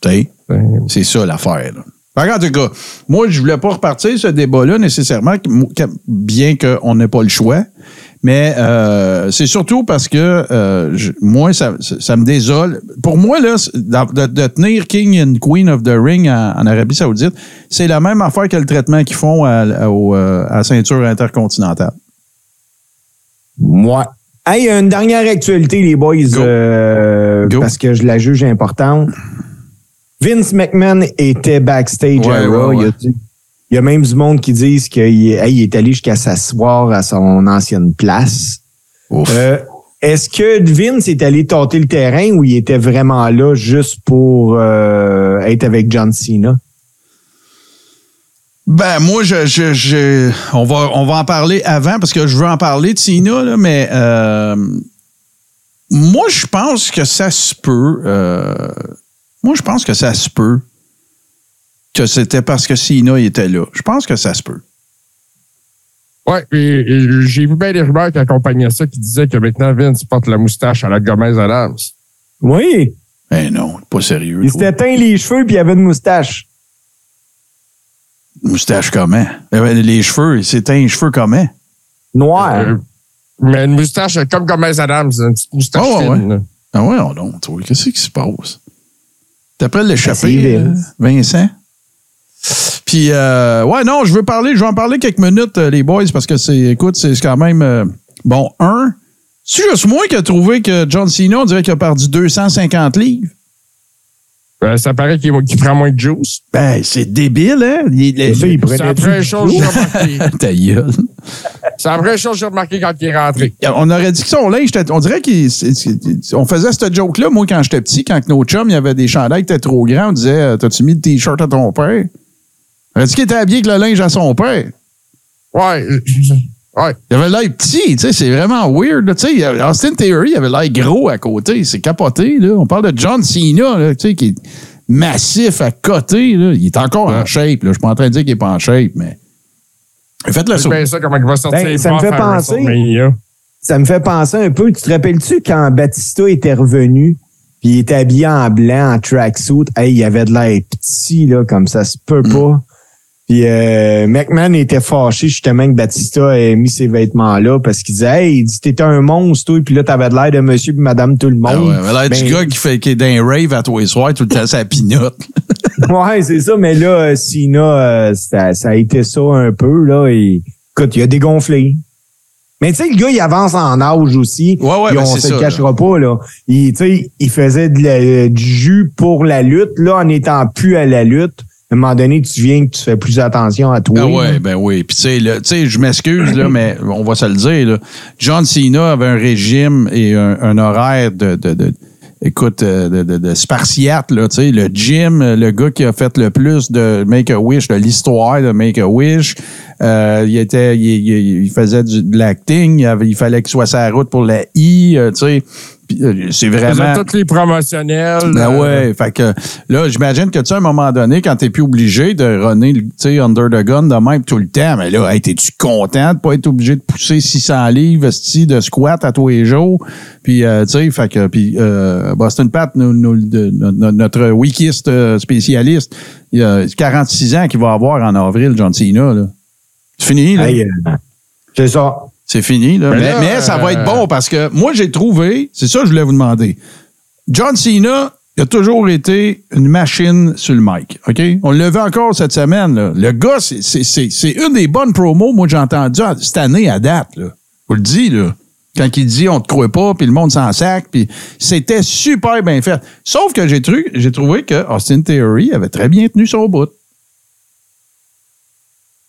Tu sais, Ben, c'est ça l'affaire. En tout cas, moi, je voulais pas repartir ce débat-là nécessairement, bien qu'on n'ait pas le choix. Mais euh, c'est surtout parce que euh, je- moi, ça, ça- ça me désole. Pour moi, là, de, de tenir King and Queen of the Ring en, en Arabie Saoudite, c'est la même affaire que le traitement qu'ils font à, à- au, euh, à la ceinture intercontinentale. Moi. Hey, une dernière actualité, les boys, Go. euh, Go. parce que je la juge importante. Vince McMahon était backstage Ouais, à Raw. ouais, Il, a ouais. Il y a même du monde qui disent qu'il hey, est allé jusqu'à s'asseoir à son ancienne place. Euh, Est-ce que Vince est allé tâter le terrain ou il était vraiment là juste pour euh, être avec John Cena? Ben moi, je, je, je- on va on va en parler avant parce que je veux en parler de Cena, là, mais euh, moi je pense que ça se peut. moi je pense que ça se peut que c'était parce que Cena était là. Je pense que ça se peut. Ouais, et j'ai vu bien des rumeurs qui accompagnaient ça qui disaient que maintenant Vince porte la moustache à la Gomez Adams. Oui. Ben non, pas sérieux. Il s'était teint les cheveux puis il avait une moustache. Moustache comment? Eh ben, Les cheveux, il s'éteint les cheveux comment? Noir. Euh, mais une moustache comme Gomez Adams, une petite moustache Oh, ouais, fine. là. Ah ouais, non, toi, qu'est-ce qui se passe? À C'est l'échapper, euh, Vince. Vincent? Puis, euh, ouais, non, je veux parler, je vais en parler quelques minutes, euh, les boys, parce que c'est, écoute, c'est quand même, euh, bon, un, c'est juste moi qui a trouvé que John Cena, on dirait qu'il a perdu 250 livres. Euh, ça paraît qu'il qu'il prend moins de juice. Ben, c'est débile, hein? Il, Et ça, il C'est la première chose que j'ai remarqué. Ta gueule. C'est la première chose que j'ai remarqué quand il est rentré. On aurait dit que son linge, on dirait qu'on faisait cette joke-là, moi, quand j'étais petit, quand nos chums, il y avait des chandails qui étaient trop grands, on disait, t'as-tu mis le t-shirt à ton père? On aurait dit qu'il était habillé avec le linge à son père. Ouais. Ouais. Il avait l'air petit, tu sais, c'est vraiment weird. Tu sais, Austin Theory il avait l'air gros à côté. C'est capoté, là. On parle de John Cena, là, tu sais, qui est massif à côté, là. Il est encore en shape, là. Je suis pas en train de dire qu'il est pas en shape, mais. Faites le C'est saut. bien ça, comment il va sortir Ben, ça me fait penser. Ça me fait penser un peu. Tu te rappelles-tu quand Batista était revenu, puis il était habillé en blanc, en tracksuit, hey, il avait de l'air petit, là, comme ça se peut Mm. pas. Puis euh, McMahon était fâché justement que Batista ait mis ces vêtements-là parce qu'il disait Hey, il dit t'étais un monstre, toi, puis là, t'avais de l'air de monsieur puis madame tout le Ah monde. ouais, il avait l'air du Ben, gars qui, fait, qui est dans un rave à tous les soirs, tout le temps sa pinotte. Ouais, c'est ça, mais là, euh, Sina, euh, ça, ça a été ça un peu, là. Et, écoute, il a dégonflé. Mais tu sais, le gars, il avance en âge aussi. Ouais, ouais, Puis ben on se ça, le cachera pas, là. Il, tu sais, il faisait de la- du jus pour la lutte. Là, en étant plus à la lutte, à un moment donné, tu viens que tu fais plus attention à toi. Ah ouais, ben oui. Puis tu sais, je m'excuse, là, mais on va se le dire. Là. John Cena avait un régime et un, horaire de, de, de- écoute, euh, de, de, de spartiate, là, tu sais, le gym, le gars qui a fait le plus de Make-A-Wish, de l'histoire de Make-A-Wish, euh, il était, il, il- il faisait du, de l'acting, il, il fallait qu'il soit sur la route pour la I, euh, tu sais. Euh, C'est vraiment... tous les promotionnels. Ben euh, ouais, fait que là, j'imagine que tu sais, à un moment donné, quand t'es plus obligé de runner, tu sais, under the gun de même tout le temps, mais là, hey, t'es-tu content de pas être obligé de pousser 600 livres, de squat à tous les jours? Puis, euh, tu sais, fait que, puis euh, Boston Pat, nous- nous- de- no- no- notre wikiste euh, spécialiste, il a 46 ans qu'il va avoir en avril, John Cena, là. C'est fini, là? Hey, euh, c'est ça. C'est fini, là. Mais Mais, là, mais ça va être bon parce que moi, j'ai trouvé, c'est ça que je voulais vous demander. John Cena, il a toujours été une machine sur le mic. OK? On l'a vu encore cette semaine. Là. Le gars, c'est- une des bonnes promos, moi, que j'ai entendu cette année à date. Là. Je le dis, là. Quand il dit on te croit pas, puis le monde s'en sac, puis c'était super bien fait. Sauf que j'ai trouvé que Austin Theory avait très bien tenu son bout.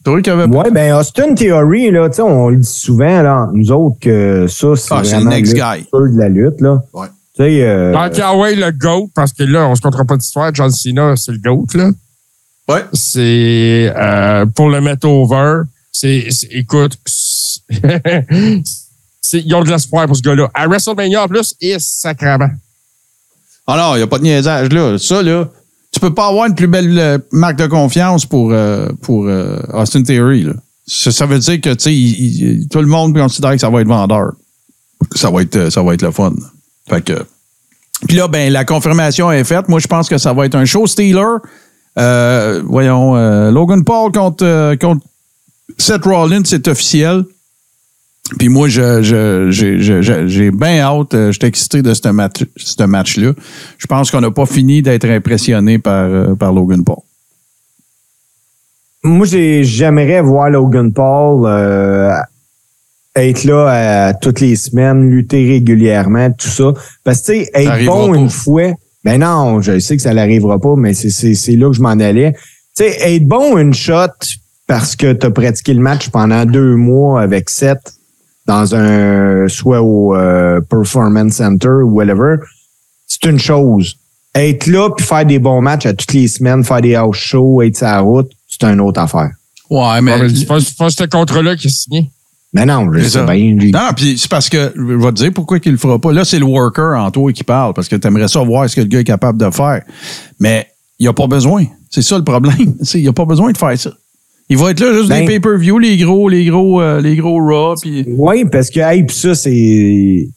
Qu'il avait Ouais, ben Austin Theory, là, tu sais, on le dit souvent, là, nous autres, que ça, c'est Ah, vraiment le guy. de la lutte, là. Ouais. Tu sais, euh, Tant qu'à ouais, le GOAT, parce que là, on se comptera pas d'histoire, John Cena, c'est le GOAT, là. Ouais. C'est euh, pour le mettre over. C'est, c'est- écoute, ils ont de l'espoir pour ce gars-là. À WrestleMania en plus, et sacrament. Ah non, il n'y a pas de niaisage là. Ça, là, tu peux pas avoir une plus belle euh, marque de confiance pour, euh, pour euh, Austin Theory. Là. Ça, ça veut dire que il- il- tout le monde considère que ça va être vendeur. Ça va être, euh, ça va être le fun. Fait que. Puis là, ben, la confirmation est faite. Moi, je pense que ça va être un show stealer. Euh, voyons, euh, Logan Paul contre, contre Seth Rollins, c'est officiel. Puis moi, je, je- j'ai, je- je- bien hâte. euh, J'étais excité de ce match, ce match-là. Je pense qu'on n'a pas fini d'être impressionné par, euh, par Logan Paul. moi, j'ai- j'aimerais voir Logan Paul euh, être là toutes les semaines, lutter régulièrement, tout ça. Parce que, tu sais, être bon pas. une fois, ben non, je sais que ça n'arrivera pas, mais c'est- là que je m'en allais. Tu sais, être bon une shot parce que tu as pratiqué le match pendant deux mois avec Seth dans un, soit au euh, Performance Center ou whatever, c'est une chose. Être là puis faire des bons matchs à toutes les semaines, faire des house shows, être sur la route, c'est une autre affaire. Ouais, mais. Mais c'est pas, c'est pas ce contrat-là qui est signé. Mais non, je C'est sais ça. bien. Non, puis c'est parce que, je vais te dire pourquoi qu'il le fera pas. Là, c'est le worker en toi qui parle, parce que tu aimerais ça voir ce que le gars est capable de faire. Mais il a pas besoin. C'est ça le problème. C'est- Il a pas besoin de faire ça. Il va être là juste Ben- des pay-per-view, les gros, les gros, euh, les gros Raw, puis. Oui, parce que, hey, pis ça, c'est.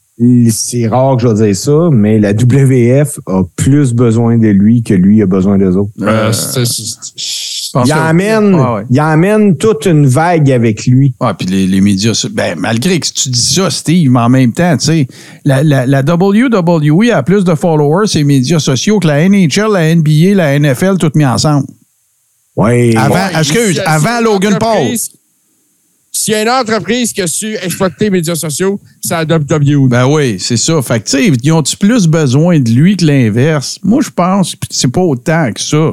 C'est rare que je vais dire ça, mais la WF a plus besoin de lui que lui a besoin des autres. Euh, c'est- c'est- pense il Ah ouais. il emmène toute une vague avec lui. Ah, puis les, les médias, ben, malgré que tu dis ça, Steve, mais en même temps, tu sais, la, la, la WWE a plus de followers et médias sociaux que la NHL, la NBA, la NFL, toutes mis ensemble. Ouais. Avant- excuse, si- avant si Logan Paul. S'il y a une entreprise qui a su exploiter les médias sociaux, c'est la WWE. Ben oui, c'est ça. Fait que, tu sais, ils ont-tu plus besoin de lui que l'inverse? Moi, je pense que c'est pas autant que ça.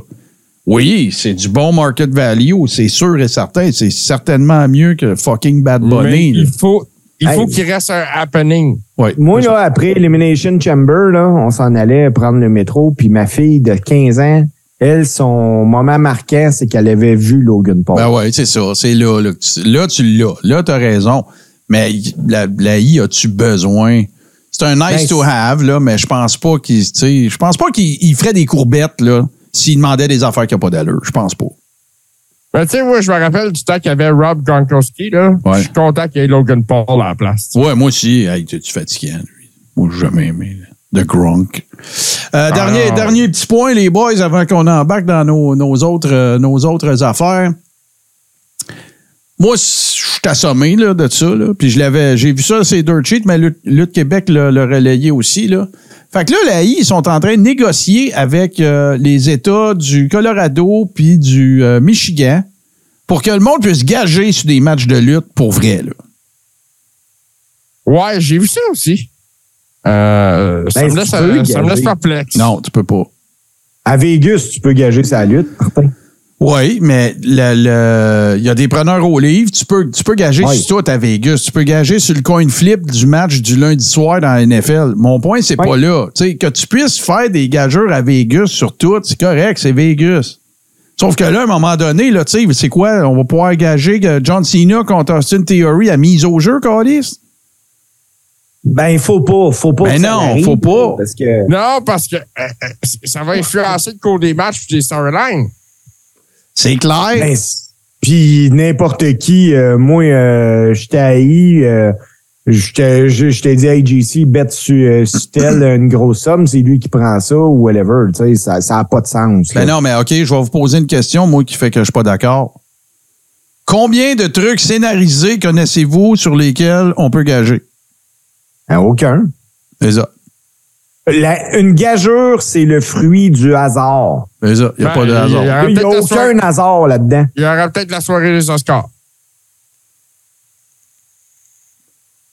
Oui, c'est du bon market value, c'est sûr et certain. C'est certainement mieux que fucking Bad Bunny. il faut, il faut Hey. qu'il reste un happening. Ouais. Moi, là, après Elimination Chamber, là, on s'en allait prendre le métro, puis ma fille de 15 ans, elle, son moment marquant, c'est qu'elle avait vu Logan Paul. Ben ouais, c'est ça. C'est là. Là, là, tu l'as. Là, tu as raison. Mais la, la I, as-tu besoin? C'est un nice Ben, to have, là, mais je pense pas qu'il. tu sais, Je pense pas qu'il il ferait des courbettes là, s'il demandait des affaires qui n'ont pas d'allure. Je pense pas. Mais tu sais, moi, je me rappelle du temps qu'il y avait Rob Gronkowski, là. Ouais. Je suis content qu'il y ait Logan Paul à la place. Ouais, moi aussi. Hey, tu fatiguant, lui? Moi, j'ai jamais aimé. là. The Gronk. Euh, dernier, non. dernier petit point, les boys, avant qu'on embarque dans nos, nos autres, euh, nos autres affaires. Moi, je suis assommé là, de ça. Là. Puis je l'avais, j'ai vu ça, c'est Dirt Sheet, mais Lutte, Québec l'a relayé aussi. Là. Fait que là, la I, ils sont en train de négocier avec euh, les États du Colorado puis du euh, Michigan pour que le monde puisse gager sur des matchs de lutte pour vrai. Là. Ouais, j'ai vu ça aussi. Euh, ça, Ben, me laisse, tu peux ça me laisse perplexe. Non, tu peux pas. À Vegas, tu peux gager sa lutte, Martin. Oui, mais le- le- il y a des preneurs au livre. Tu peux, tu peux gager sur tout à Vegas. Tu peux gager sur le coin flip du match du lundi soir dans la NFL. Mon point, c'est pas là. Tu sais, que tu puisses faire des gageurs à Vegas sur tout, c'est correct, c'est Vegas. Sauf que là, à un moment donné, là, tu sais, c'est quoi? On va pouvoir gager que John Cena contre Austin Theory à mise au jeu, Calis? Ben, faut pas, faut pas. Ben non, arrive, faut pas. Parce que, Non, parce que euh, euh, ça va influencer le cours des matchs et des storylines. C'est clair. ben, puis n'importe qui, euh, moi, euh, je t'ai haï, je t'ai dit, hey, JC, bête sur, euh, sur tel une grosse somme, c'est lui qui prend ça ou whatever. Tu sais, ça, ça a pas de sens. là. Ben non, mais OK, je vais vous poser une question, moi, qui fait que je suis pas d'accord. Combien de trucs scénarisés connaissez-vous sur lesquels on peut gager? Hein, aucun. C'est ça. La- une gageure, c'est le fruit du hasard. C'est ça. Il n'y a Ben, pas de a- hasard. Ah, Il n'y a soirée- aucun hasard là-dedans. Il y aura peut-être la soirée des Oscars.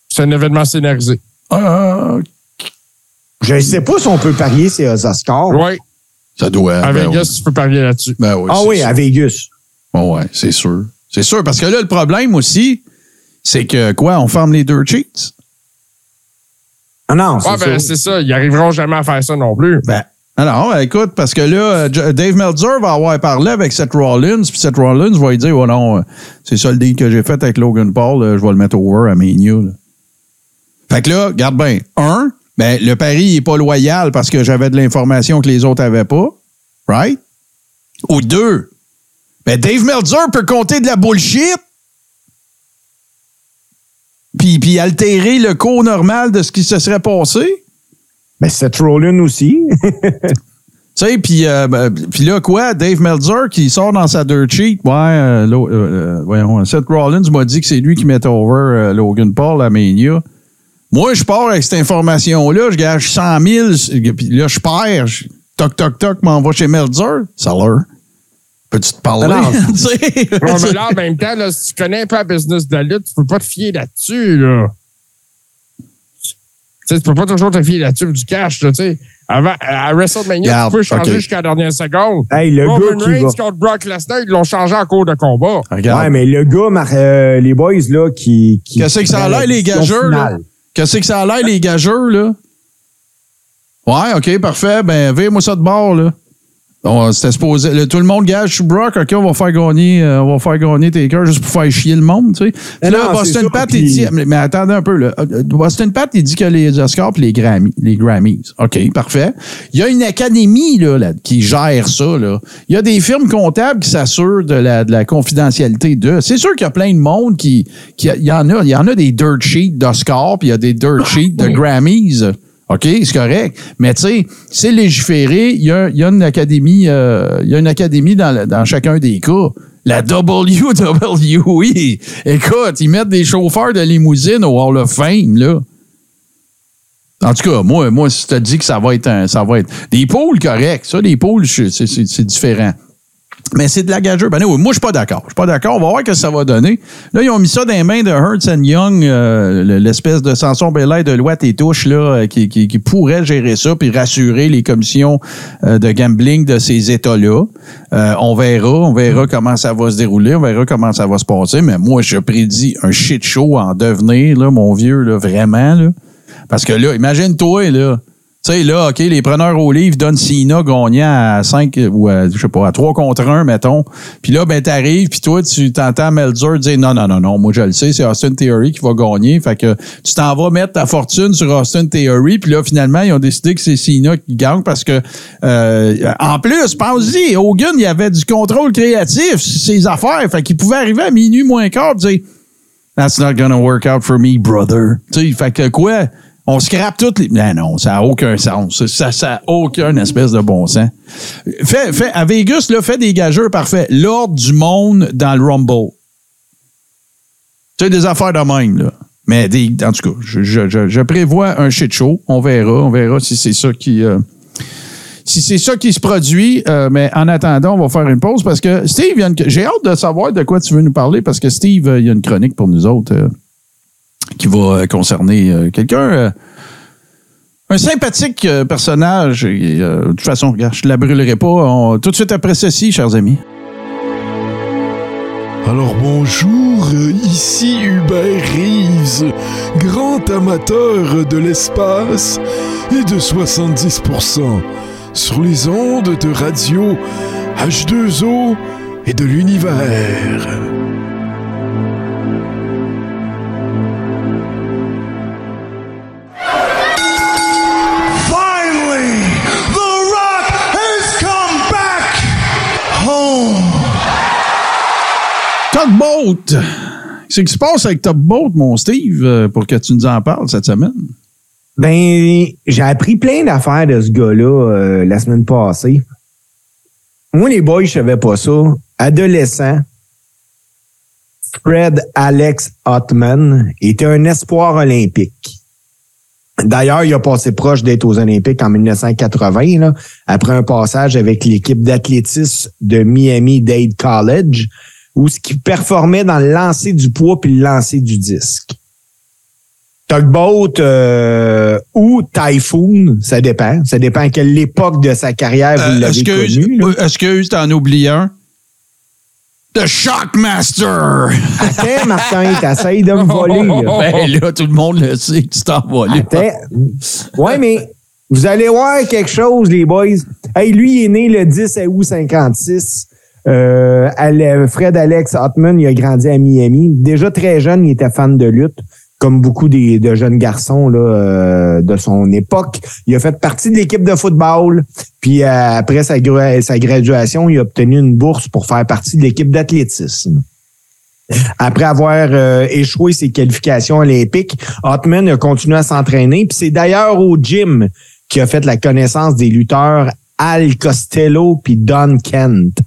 C'est un événement scénarisé. Euh, Je ne sais pas si on peut parier ces Oscars. Oui, ça doit. à ben Vegas, tu peux parier là-dessus. oui. Ben oui, Ah c'est oui, sûr. à Vegas. Bon, ouais, c'est sûr. C'est sûr, parce que là, le problème aussi, c'est que quoi, on ferme les deux cheats? Ah non, c'est Ouais, ben, ça. c'est ça. Ils arriveront jamais à faire ça non plus. Ben, alors, écoute, parce que là, euh, Dave Meltzer va avoir parlé avec Seth Rollins, puis Seth Rollins va lui dire, oh non, euh, c'est ça le deal que j'ai fait avec Logan Paul, je vais le mettre over à Mania. Fait que là, garde bien. Un, ben, le pari n'est pas loyal parce que j'avais de l'information que les autres n'avaient pas. Right? Ou deux, ben, Dave Meltzer peut compter de la bullshit. Puis, puis altérer le cours normal de ce qui se serait passé. Ben, Seth Rollins aussi. Tu sais, puis euh, ben, puis là, quoi, Dave Meltzer qui sort dans sa dirt sheet, ouais, euh, euh, voyons, Seth Rollins m'a dit que c'est lui qui met over Logan Paul à Mania. Moi, je pars avec cette information-là, je gage 100 000, puis là, je perds, toc, toc, toc, m'envoie chez Meltzer. Salut. Peux-tu te parler? Non. Tu sais? Ouais, mais là, en même temps, là, si tu connais un peu la business de la lutte, tu peux pas te fier là-dessus, là. Tu sais, tu peux pas toujours te fier là-dessus du cash, là, tu sais. Avant, à WrestleMania, tu peux changer jusqu'à la dernière seconde. hey, le Roman gars qui Reigns va. contre Brock Lesnar, ils l'ont changé en cours de combat. Regarde. Ouais, mais le gars, Mar- euh, les boys, là, qui. qui Qu'est-ce que ça a l'air, les gageurs, là? Qu'est-ce que ça a l'air, les gageurs, là? Ouais, OK, parfait. Ben, vire-moi ça de bord, là. On- C'était supposé. le- tout le monde gage Brock. OK, on va faire gagner, euh, on va faire gagner Taker juste pour faire chier le monde, tu sais. Puis Mais là, non, Boston Pat, puis- il dit. Mais, mais attendez un peu, là. Euh, Boston Pat, il dit que les Oscars puis les Grammys. Les Grammys. OK, parfait. Il y a une académie, là, là, qui gère ça, là. Il y a des firmes comptables qui s'assurent de la, de la confidentialité de. C'est sûr qu'il y a plein de monde qui. qui il, y en a, il y en a des dirt sheets d'Oscars puis il y a des dirt sheets de Grammys. OK, c'est correct. Mais tu sais, c'est légiféré. Il y a, y a une académie, euh, il y a une académie dans, dans chacun des cas. La WWE, écoute, ils mettent des chauffeurs de limousine au Hall of Fame, là. En tout cas, moi, moi, si tu te dis que ça va être un, ça va être des pôles corrects, ça, les pôles, je- c'est, c'est, c'est différent. Mais c'est de la gageure. Ben, anyway, moi, je suis pas d'accord. Je suis pas d'accord. On va voir ce que ça va donner. Là, ils ont mis ça dans les mains de Hertz Young, euh, le- l'espèce de Samson Belair de Loi et Touche, là, euh, qui, qui, qui pourrait gérer ça puis rassurer les commissions euh, de gambling de ces États-là. Euh, on verra. On verra comment ça va se dérouler. On verra comment ça va se passer. Mais moi, je prédis un shit show en devenir, là, mon vieux, là, vraiment, là. Parce que là, imagine-toi, là. Tu sais, là, OK, les preneurs au livre donnent Cena gagnant à 5 ou à, je sais pas, à 3 contre 1, mettons. Puis là, ben, t'arrives, puis toi, tu t'entends Melzer dire non, non, non, non, moi, je le sais, c'est Austin Theory qui va gagner. Fait que tu t'en vas mettre ta fortune sur Austin Theory, puis là, finalement, ils ont décidé que c'est Cena qui gagne parce que, euh, en plus, pense-y, Hogan, il avait du contrôle créatif sur ses affaires. Fait qu'il pouvait arriver à minuit moins quart dire That's not gonna work out for me, brother. Tu sais, fait que quoi? On scrape toutes les. Non, non, ça n'a aucun sens. Ça, ça n'a aucun espèce de bon sens. À Vegas, là, fait des gageurs parfaits. L'ordre du monde dans le Rumble. Tu sais, des affaires de même, là. Mais des, en tout cas, je, prévois un shit show. On verra. On verra si c'est ça qui. euh, si c'est ça qui se produit, euh, mais en attendant, on va faire une pause parce que Steve, j'ai hâte de savoir de quoi tu veux nous parler parce que Steve, euh, il y a une chronique pour nous autres qui va euh, concerner euh, quelqu'un, euh, un sympathique personnage. De toute façon, regarde, je ne la brûlerai pas. Tout de suite après ceci, chers amis. Alors bonjour, ici Hubert Reeves, grand amateur de l'espace et de 70% sur les ondes de radio H2O et de l'univers. Tugboat! Qu'est-ce qui se passe avec Tugboat, mon Steve, euh, pour que tu nous en parles cette semaine? Ben, j'ai appris plein d'affaires de ce gars-là euh, la semaine passée. Moi, les boys, je savais pas ça. Adolescent, Fred Alex Hotman était un espoir olympique. D'ailleurs, il a passé proche d'être aux Olympiques en 1980, là, après un passage avec l'équipe d'athlétisme de Miami-Dade College, où ce qui performait dans le lancer du poids puis le lancer du disque. Tugboat euh, ou Typhoon, ça dépend. Ça dépend à quelle époque de sa carrière vous Euh, l'avez connu. là. euh, excuse, t'en oublies un. The Shockmaster! Attends, Martin, t'essayes de me voler. là. ben là, tout le monde le sait que tu t'en. Attends. Ouais, mais vous allez voir quelque chose, les boys. Hey, lui, il est né le 10 août 56. Euh, Fred Alex Hotman, il a grandi à Miami. Déjà très jeune, il était fan de lutte, comme beaucoup des, de jeunes garçons euh, de son époque. Il a fait partie de l'équipe de football. Puis euh, après sa, gra- sa graduation, il a obtenu une bourse pour faire partie de l'équipe d'athlétisme. Après avoir échoué ses qualifications olympiques, Hotman a continué à s'entraîner. Puis c'est d'ailleurs au gym qu'il a fait la connaissance des lutteurs Al Costello puis Don Kent.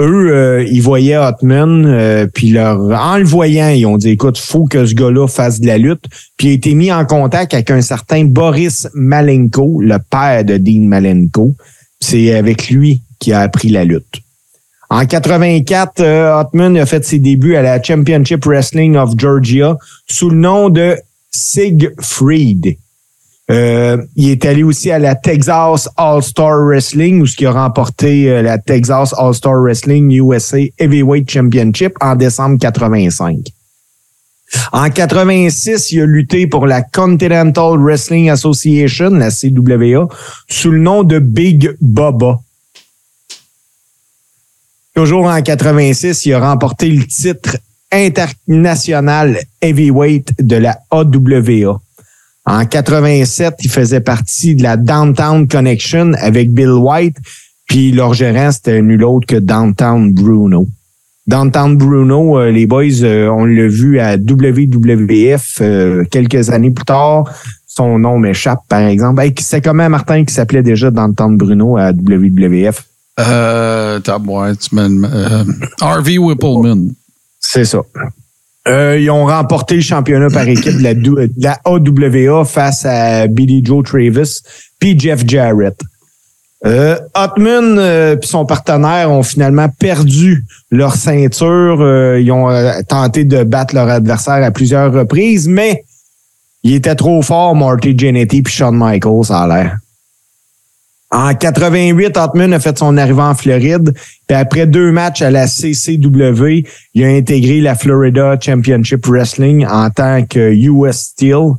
Eux, euh, ils voyaient Hotman, euh, puis leur, en le voyant, ils ont dit, écoute, faut que ce gars-là fasse de la lutte. Puis il a été mis en contact avec un certain Boris Malenko, le père de Dean Malenko. C'est avec lui qu'il a appris la lutte. En 84, euh, Hotman a fait ses débuts à la Championship Wrestling of Georgia sous le nom de Siegfried. Euh, il est allé aussi à la Texas All-Star Wrestling où qui a remporté euh, la Texas All-Star Wrestling USA Heavyweight Championship en décembre 85. En 86, il a lutté pour la Continental Wrestling Association, la CWA, sous le nom de Big Baba. Toujours en 86, il a remporté le titre international heavyweight de la AWA. En 87, il faisait partie de la Downtown Connection avec Bill White, puis leur gérant, c'était nul autre que Downtown Bruno. Downtown Bruno, euh, les boys, euh, on l'a vu à WWF euh, quelques années plus tard. son nom m'échappe, par exemple. Hey, c'est comment Martin qui s'appelait déjà de Bruno à WWF? Euh, me- euh, Harvey Whippleman. C'est ça. Euh, ils ont remporté le championnat par équipe de la, AWA face à Billy Joe Travis puis Jeff Jarrett. Euh, Hotman euh, puis son partenaire ont finalement perdu leur ceinture. Euh, ils ont euh, tenté de battre leur adversaire à plusieurs reprises, mais ils étaient trop forts, Marty Jannetty puis Shawn Michaels, ça a l'air. En 88, Hotman a fait son arrivée en Floride. Puis après deux matchs à la CCW, il a intégré la Florida Championship Wrestling en tant que US Steel.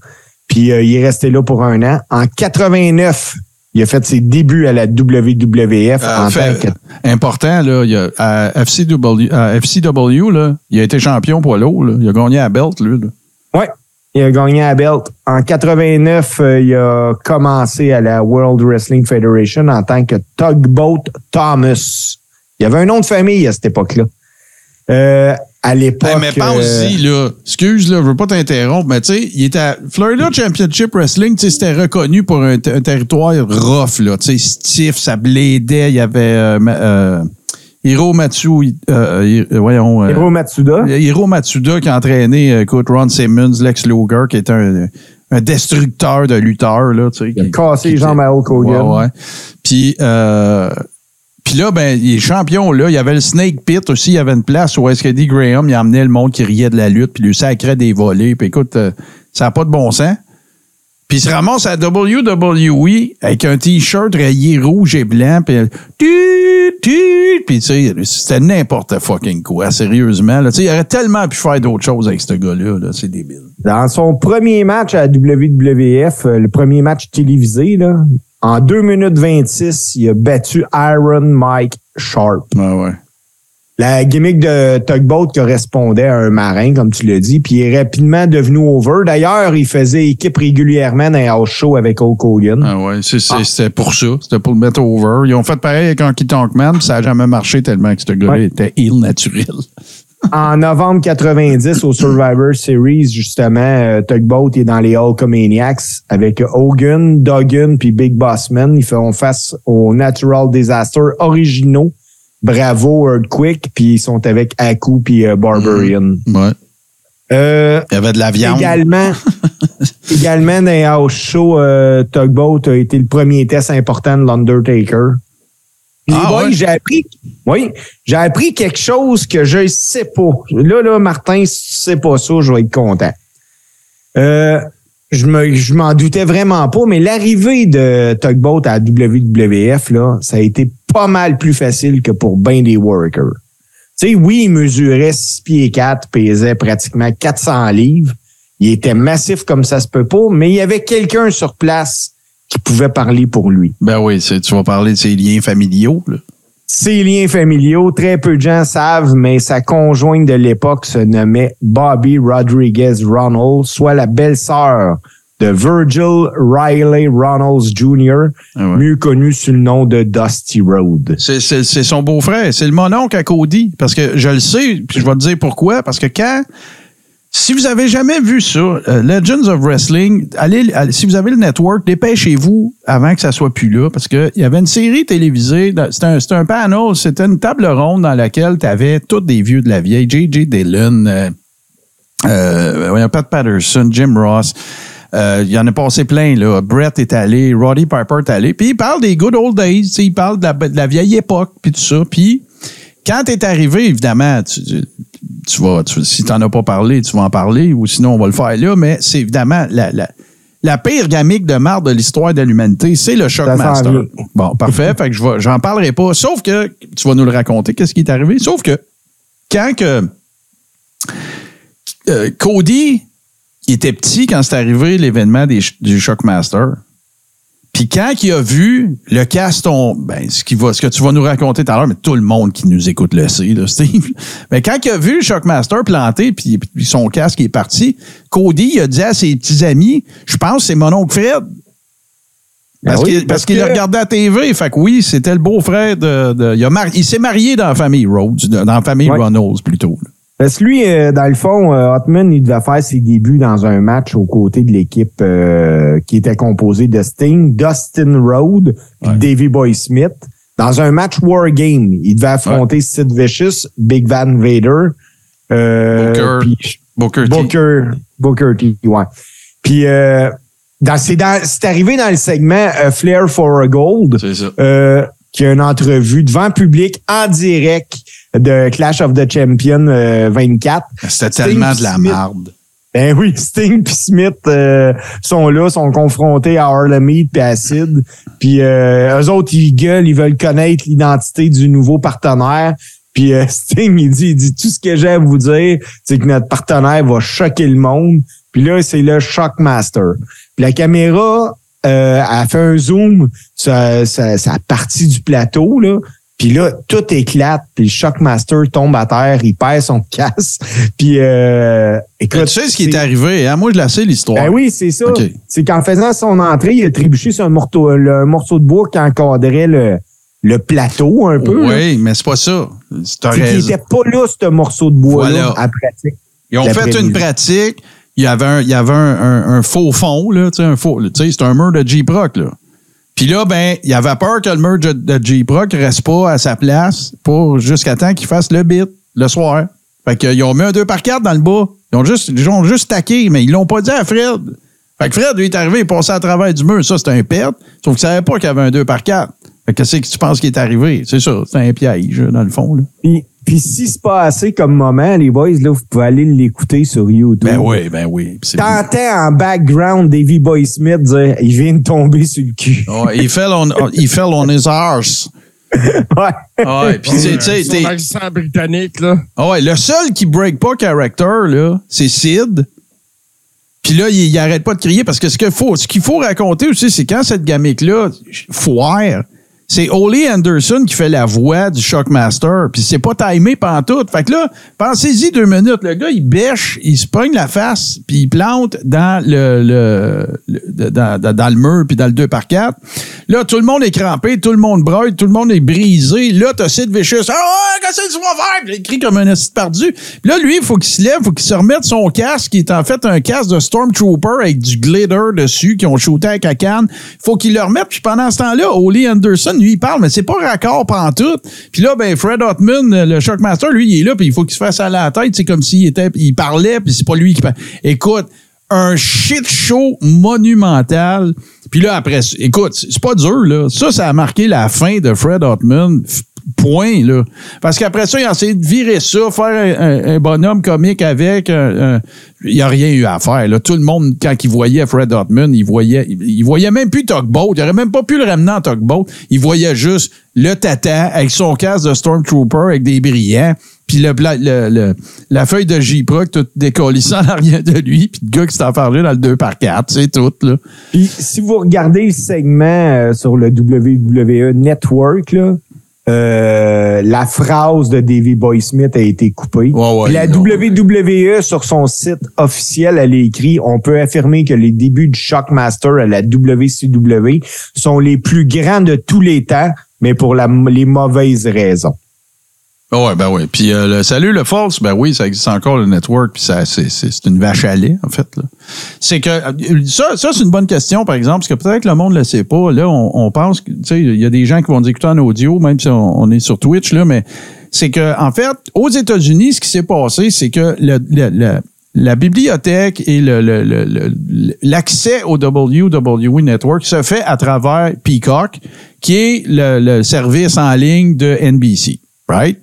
Puis euh, il est resté là pour un an. En 89, il a fait ses débuts à la WWF Euh, en fait- tant que important, là, il y a, à FCW, à FCW là, il a été champion poids lourd. Il a gagné la belt, lui. là. Ouais. Il a gagné la belt. En 89, euh, il a commencé à la World Wrestling Federation en tant que Tugboat Thomas. Il y avait un nom de famille à cette époque-là. Euh, à l'époque. Hey, mais pense-y, là. Excuse, là, je veux pas t'interrompre, mais tu sais, il était à Florida Championship Wrestling, tu sais, c'était reconnu pour un, un territoire rough, là. Tu sais, stiff, ça blédait. Il y avait euh, euh, Hiro Matsu, euh, euh, voyons. euh, Hiro Matsuda. Hiro Matsuda qui a entraîné, euh, écoute, Ron Simmons, Lex Luger, qui était un, un destructeur de lutteurs, là, tu sais. Il a qui- cassé qui les jambes était- à Hulk Hogan. Ouais, ouais. Puis, euh, puis là, ben, il est champion, là. Il y avait le Snake Pit aussi. Il y avait une place où est-ce que Eddie Graham, il emmenait le monde qui riait de la lutte, puis lui sacrait des volets. Puis écoute, ça n'a pas de bon sens. Puis il se ramasse à WWE avec un T-shirt rayé rouge et blanc, puis tu, tu, puis tu sais, c'était n'importe fucking quoi, sérieusement. Là. Tu sais, il aurait tellement pu faire d'autres choses avec ce gars-là. Là. C'est débile. Dans son premier match à WWF, euh, le premier match télévisé, là, en 2 minutes 26, il a battu Iron Mike Sharp. Ouais, ouais. La gimmick de Tugboat correspondait à un marin, comme tu l'as dit, puis il est rapidement devenu over. D'ailleurs, il faisait équipe régulièrement dans les house shows avec Hulk Hogan. Ah ouais, c'est, c'est- c'était pour ça. C'était pour le mettre over. Ils ont fait pareil avec Anki Tankman, puis ça n'a jamais marché tellement que ce gars-là Ouais. était heel naturel. En novembre 90, au Survivor Series, justement, euh, Tugboat est dans les Hulkamaniacs avec Hogan, Duggan puis Big Boss Man. Ils font face aux Natural Disaster originaux. Bravo, Earthquake, puis ils sont avec Aku puis euh, Barbarian. Ouais. Euh, Il y avait de la viande. Également, également dans les house shows, euh, Tugboat a été le premier test important de l'Undertaker. Les Ah, boys, ouais? j'ai appris, oui, j'ai appris quelque chose que je sais pas. Là, là, Martin, si tu sais pas ça, je vais être content. Euh, je me, je m'en doutais vraiment pas, mais l'arrivée de Tugboat à WWF, là, ça a été pas mal plus facile que pour ben des workers. Tu sais, oui, il mesurait 6 pieds 4, pesait pratiquement 400 livres. Il était massif comme ça se peut pas, mais il y avait quelqu'un sur place qui pouvait parler pour lui. Ben oui, tu vas parler de ses liens familiaux. Là. Ses liens familiaux, très peu de gens savent, mais sa conjointe de l'époque se nommait Bobby Rodriguez Ronalds, soit la belle-sœur de Virgil Riley Ronalds Jr., Ah ouais. mieux connu sous le nom de Dusty Road. C'est, son beau-frère. C'est le mononcle à Cody. Parce que je le sais, puis je vais te dire pourquoi. Parce que quand. Si vous avez jamais vu ça, euh, Legends of Wrestling, allez, allez- si vous avez le network, dépêchez-vous avant que ça soit plus là. Parce qu'il y avait une série télévisée. C'était un, un panel, c'était une table ronde dans laquelle tu avais tous des vieux de la vieille. J.J. Dillon, euh, euh, Pat Patterson, Jim Ross. Euh, il y en a passé plein, là. Brett est allé, Roddy Piper est allé. Puis il parle des good old days, tu il parle de la, de la vieille époque, puis tout ça. Puis quand t'es arrivé, évidemment, tu, tu vas, tu- si t'en as pas parlé, tu vas en parler, ou sinon on va le faire là, mais c'est évidemment la, la, la pire gamique de marde de l'histoire de l'humanité, c'est le Shockmaster. vient. Bon, parfait. fait que je vais, j'en parlerai pas. Sauf que tu vas nous le raconter, qu'est-ce qui est arrivé. Sauf que quand que euh, Cody il était petit quand c'est arrivé l'événement du Shockmaster. Puis quand il a vu le caston, ben, ce, qui va, ce que tu vas nous raconter tout à l'heure, mais tout le monde qui nous écoute le sait, là, Steve. Mais quand il a vu le Shockmaster planté, puis, puis son casque est parti, Cody il a dit à ses petits amis, je pense que c'est mon oncle Fred. Ben Parce oui, qu'il qu'il que- a regardé à la TV. Fait que oui, c'était le beau-frère de. de- il s'est marié dans la famille Rhodes, dans la famille Ouais. Ronalds plutôt. là. Parce que lui, euh, dans le fond, euh, Hotman, il devait faire ses débuts dans un match aux côtés de l'équipe euh, qui était composée de Sting, Dustin Road, puis Ouais. Davey Boy Smith. Dans un match War Game, il devait affronter Sid Vicious, Big Van Vader, euh, Booker. puis- Booker T. Booker, Booker T, ouais. Puis, euh, dans, c'est, dans- c'est arrivé dans le segment Flair for a Gold, C'est ça. Euh, qui a une entrevue devant public en direct de Clash of the Champions euh, 24. C'était Sting tellement de la marde. Ben oui, Sting puis Smith euh, sont là, sont confrontés à Harlem Heat puis à Sid. Puis euh, eux autres, ils gueulent, ils veulent connaître l'identité du nouveau partenaire. Puis euh, Sting, il dit, il dit, tout ce que j'ai à vous dire, c'est que notre partenaire va choquer le monde. Puis là, c'est le Shockmaster. Puis la caméra euh, a fait un zoom sa, sa partie du plateau, là. Puis là, tout éclate, puis le Shockmaster tombe à terre, il perd son casque. Puis, euh, écoute... Tu sais ce qui est arrivé, hein? Moi, je la sais, l'histoire. ben oui, c'est ça. C'est qu'en faisant son entrée, il a trébuché sur un morceau, le morceau de bois qui encadrait le, le plateau un peu. là. Oui, mais c'est pas ça. C'est qu'il n'était pas là, ce morceau de bois-là, Voilà. à pratique. Ils ont fait une pratique. Il y avait un, il y avait un, faux fond, là, un faux, c'est un mur de J-Proc, là. Puis là, ben, il avait peur que le mur de, de J-Proc reste pas à sa place pour jusqu'à temps qu'il fasse le bit le soir. Fait qu'ils ont mis un 2 par 4 dans le bas. Ils ont juste, ils ont juste taqué, mais ils l'ont pas dit à Fred. Fait que Fred, lui, est arrivé, il passait à travers du mur. Ça, c'était un pet. Sauf qu'il savait pas qu'il y avait un 2 par 4. Fait que qu'est-ce que tu penses qui est arrivé? C'est ça, c'est un piège, dans le fond, là. Puis, puis si c'est pas assez comme moment, les boys, là, vous pouvez aller l'écouter sur YouTube. Ben oui, ben oui. T'entends en background Davy Boy Smith dire il vient de tomber sur le cul. Ouais, he, fell on, he fell on his arse. Ouais. Ouais, puis tu sais, tu sais, Son t'es- accent britannique, là. ah ouais, le seul qui break pas character, là, c'est Sid. Puis là, il, il arrête pas de crier parce que ce qu'il faut, ce qu'il faut raconter aussi, c'est quand cette gamique-là foire, c'est Ollie Anderson qui fait la voix du Shockmaster. Puis c'est pas timé pantoute. Fait que là, pensez-y deux minutes. Le gars, il bêche, il se pogne la face, puis il plante dans le, le, dans, le mur, puis dans le 2 par 4 Là, tout le monde est crampé, tout le monde broye, tout le monde est brisé. Là, t'as Sid Vicious. Ah ouais, qu'est-ce que tu vas faire? Puis il crie comme un esti perdu. Puis là, lui, il faut qu'il se lève, faut qu'il se remette son casque, qui est en fait un casque de Stormtrooper avec du glitter dessus, qui ont shooté avec la canne. faut qu'il le remette. Puis pendant ce temps-là, Oli Anderson, lui, il parle, mais c'est pas raccord pantoute. Puis là, ben, Fred Hotman, le Shockmaster, lui, il est là, puis il faut qu'il se fasse à la tête. C'est comme s'il était, il parlait, puis c'est pas lui qui parle. Écoute, un shit show monumental. Puis là, après, écoute, c'est pas dur, là. Ça, ça a marqué la fin de Fred Hotman. Point, là. Parce qu'après ça, il a essayé de virer ça, faire un, bonhomme comique avec. un- il n'y a rien eu à faire. Là. Tout le monde, quand il voyait Fred Hotman, il voyait, il, voyait même plus Tugboat. Il n'aurait même pas pu le ramener en Tugboat. Il voyait juste le tata avec son casque de Stormtrooper avec des brillants. Puis le, la feuille de J-Proc tout décollissant en arrière de lui. Puis le gars qui s'est enfargé dans le 2 par 4 c'est tout. Là. Puis si vous regardez le segment euh, sur le WWE Network, là, euh, la phrase de Davy Boy Smith a été coupée. Ouais, ouais, Puis la. WWE, sur son site officiel, elle a écrit On peut affirmer que les débuts du Shockmaster à la WCW sont les plus grands de tous les temps, mais pour la- les mauvaises raisons. Ah ouais, ben oui. Puis euh, le Salut le False, ben oui, ça existe encore le network, puis ça, c'est, c'est, c'est une vache à lait, en fait. Là. C'est que euh, ça, ça, c'est une bonne question, par exemple, parce que peut-être que le monde ne le sait pas. Là, on, on pense tu sais, il y a des gens qui vont écouter en audio, même si on, est sur Twitch, là, mais c'est que, en fait, aux États-Unis, ce qui s'est passé, c'est que le, le- le- la bibliothèque et le- le- le- l'accès au WWE Network se fait à travers Peacock, qui est le service en ligne de NBC. Right?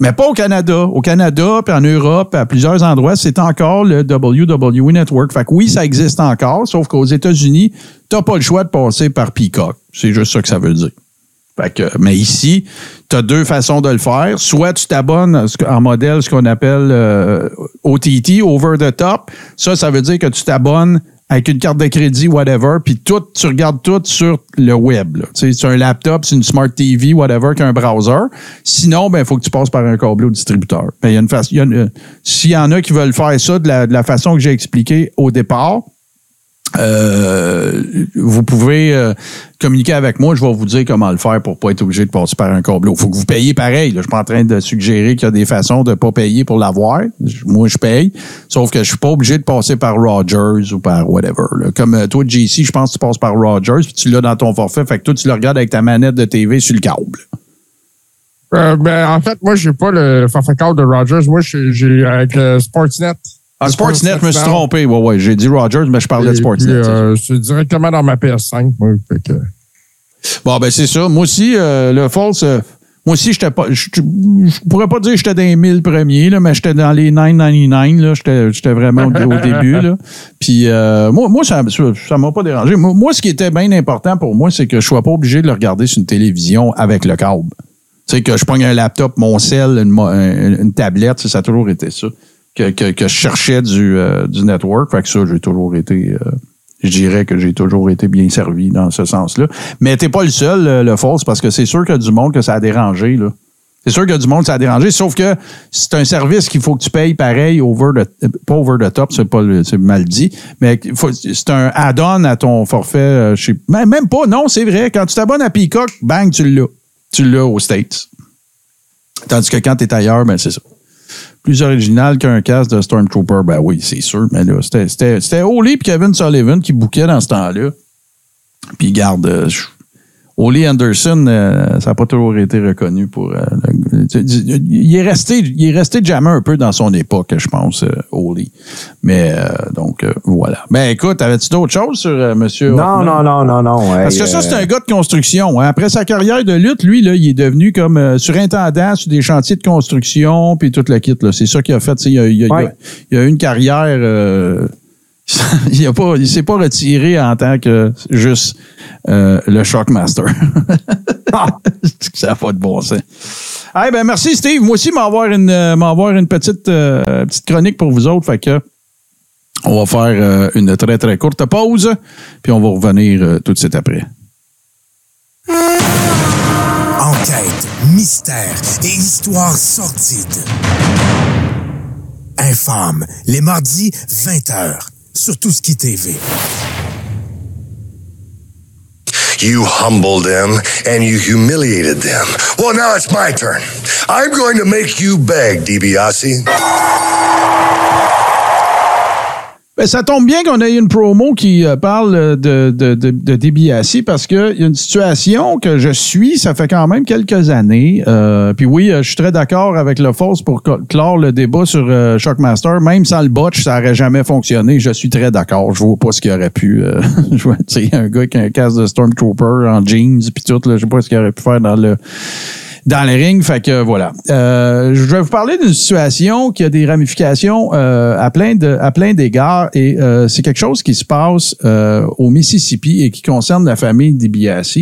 Mais pas au Canada. Au Canada, puis en Europe, à plusieurs endroits, c'est encore le WWE Network. Fait que oui, ça existe encore, sauf qu'aux États-Unis, t'as pas le choix de passer par Peacock. C'est juste ça que ça veut dire. Fait que, mais ici, tu as deux façons de le faire. Soit tu t'abonnes en modèle, ce qu'on appelle euh, OTT, over the top. Ça, ça veut dire que tu t'abonnes avec une carte de crédit, whatever, puis tout, tu regardes tout sur le web. c'est un laptop, c'est une smart TV, whatever, qu'un browser. Sinon, ben, il faut que tu passes par un câble au distributeur. Ben, il y s'il y en a qui veulent faire ça de la, de la façon que j'ai expliqué au départ, euh, vous pouvez euh, communiquer avec moi. Je vais vous dire comment le faire pour pas être obligé de passer par un câbleau. Il faut que vous payiez pareil. Je suis pas en train de suggérer qu'il y a des façons de pas payer pour l'avoir. Moi, je paye. Sauf que je suis pas obligé de passer par Rogers ou par whatever. Comme euh, toi, JC, je pense que tu passes par Rogers, puis tu l'as dans ton forfait. Fait que toi, tu le regardes avec ta manette de TV sur le câble. Euh, ben, en fait, moi, j'ai pas le forfait câble de Rogers. Moi, j'ai j'ai avec le Sportsnet. Ah, Sportsnet, je me suis trompé. Ouais, ouais, j'ai dit Rogers, mais je parlais de Et Sportsnet. euh, C'est directement dans ma PS5, moi. Fait que- Bon, ben c'est ça. Moi aussi, euh, le false, euh, moi aussi, j'étais pas. Je pourrais pas dire que j'étais dans les 1000 premiers, là, mais j'étais dans les 999. Là, j'étais, vraiment au, au début. Là. Puis euh, moi, moi, ça, ça m'a pas dérangé. Moi, moi, ce qui était bien important pour moi, c'est que je sois pas obligé de le regarder sur une télévision avec le câble. Tu sais, que je pogne un laptop, mon sel, une, tablette, ça, ça a toujours été ça. Que, que, que je cherchais du, euh, du network. Fait que ça, j'ai toujours été. euh, je dirais que j'ai toujours été bien servi dans ce sens-là. Mais t'es pas le seul, le, le false, parce que c'est sûr qu'il y a du monde que ça a dérangé. Là. C'est sûr qu'il y a du monde que ça a dérangé, sauf que c'est un service qu'il faut que tu payes pareil over the, pas over the top, c'est pas c'est mal dit, mais c'est un add-on à ton forfait. euh, sais- même, même pas, non, c'est vrai. Quand tu t'abonnes à Peacock, bang, tu l'as. Tu l'as aux States. Tandis que quand tu es ailleurs, ben c'est ça. Plus original qu'un casque de Stormtrooper, ben oui, c'est sûr. Mais là, c'était- Oli et Kevin Sullivan qui bouquaient dans ce temps-là. Puis garde, euh, Oli Anderson, euh, ça n'a pas toujours été reconnu pour. euh, le- il est resté, il est resté jamais un peu dans son époque, je pense, euh, Oli. Mais euh, donc euh, voilà. Ben écoute, avais-tu d'autres choses sur euh, Monsieur Non, Hoffman? non, non, non, non. ouais, Parce que ça, c'est un gars de construction. hein. Après sa carrière de lutte, lui, là, il est devenu comme euh, surintendant sur des chantiers de construction, puis toute la kit. là. C'est ça qu'il a fait. Il a, il a- il a- il a eu une carrière. il a pas, il s'est pas retiré en tant que juste euh, le Shockmaster. ça n'a pas de bon sens. Eh ben merci Steve. Moi aussi, m'avoir une, euh, m'avoir une petite, euh, petite chronique pour vous autres. On va faire une très très courte pause, puis on va revenir tout de suite après. Enquête, mystère et histoire sordide. Infâme, les mardis, 20h, sur Tout ce qui TV. You humbled them and you humiliated them. Well, now it's my turn. I'm going to make you beg, DiBiase. Ben, ça tombe bien qu'on ait une promo qui euh, parle de, de, de, de DiBiase parce qu'il y a une situation que je suis, ça fait quand même quelques années. Euh, puis oui, euh, je suis très d'accord avec le Force pour cl- clore le débat sur euh, Shockmaster. Même sans le botch, ça n'aurait jamais fonctionné. Je suis très d'accord. Je vois pas ce qu'il aurait pu. Je vois, un gars avec un casque de Stormtrooper en jeans puis tout, là, je sais pas ce qu'il aurait pu faire dans le dans le ring. Fait que voilà. Euh, je vais vous parler d'une situation qui a des ramifications euh, à plein de à plein d'égards et euh, c'est quelque chose qui se passe euh, au Mississippi et qui concerne la famille DiBiase.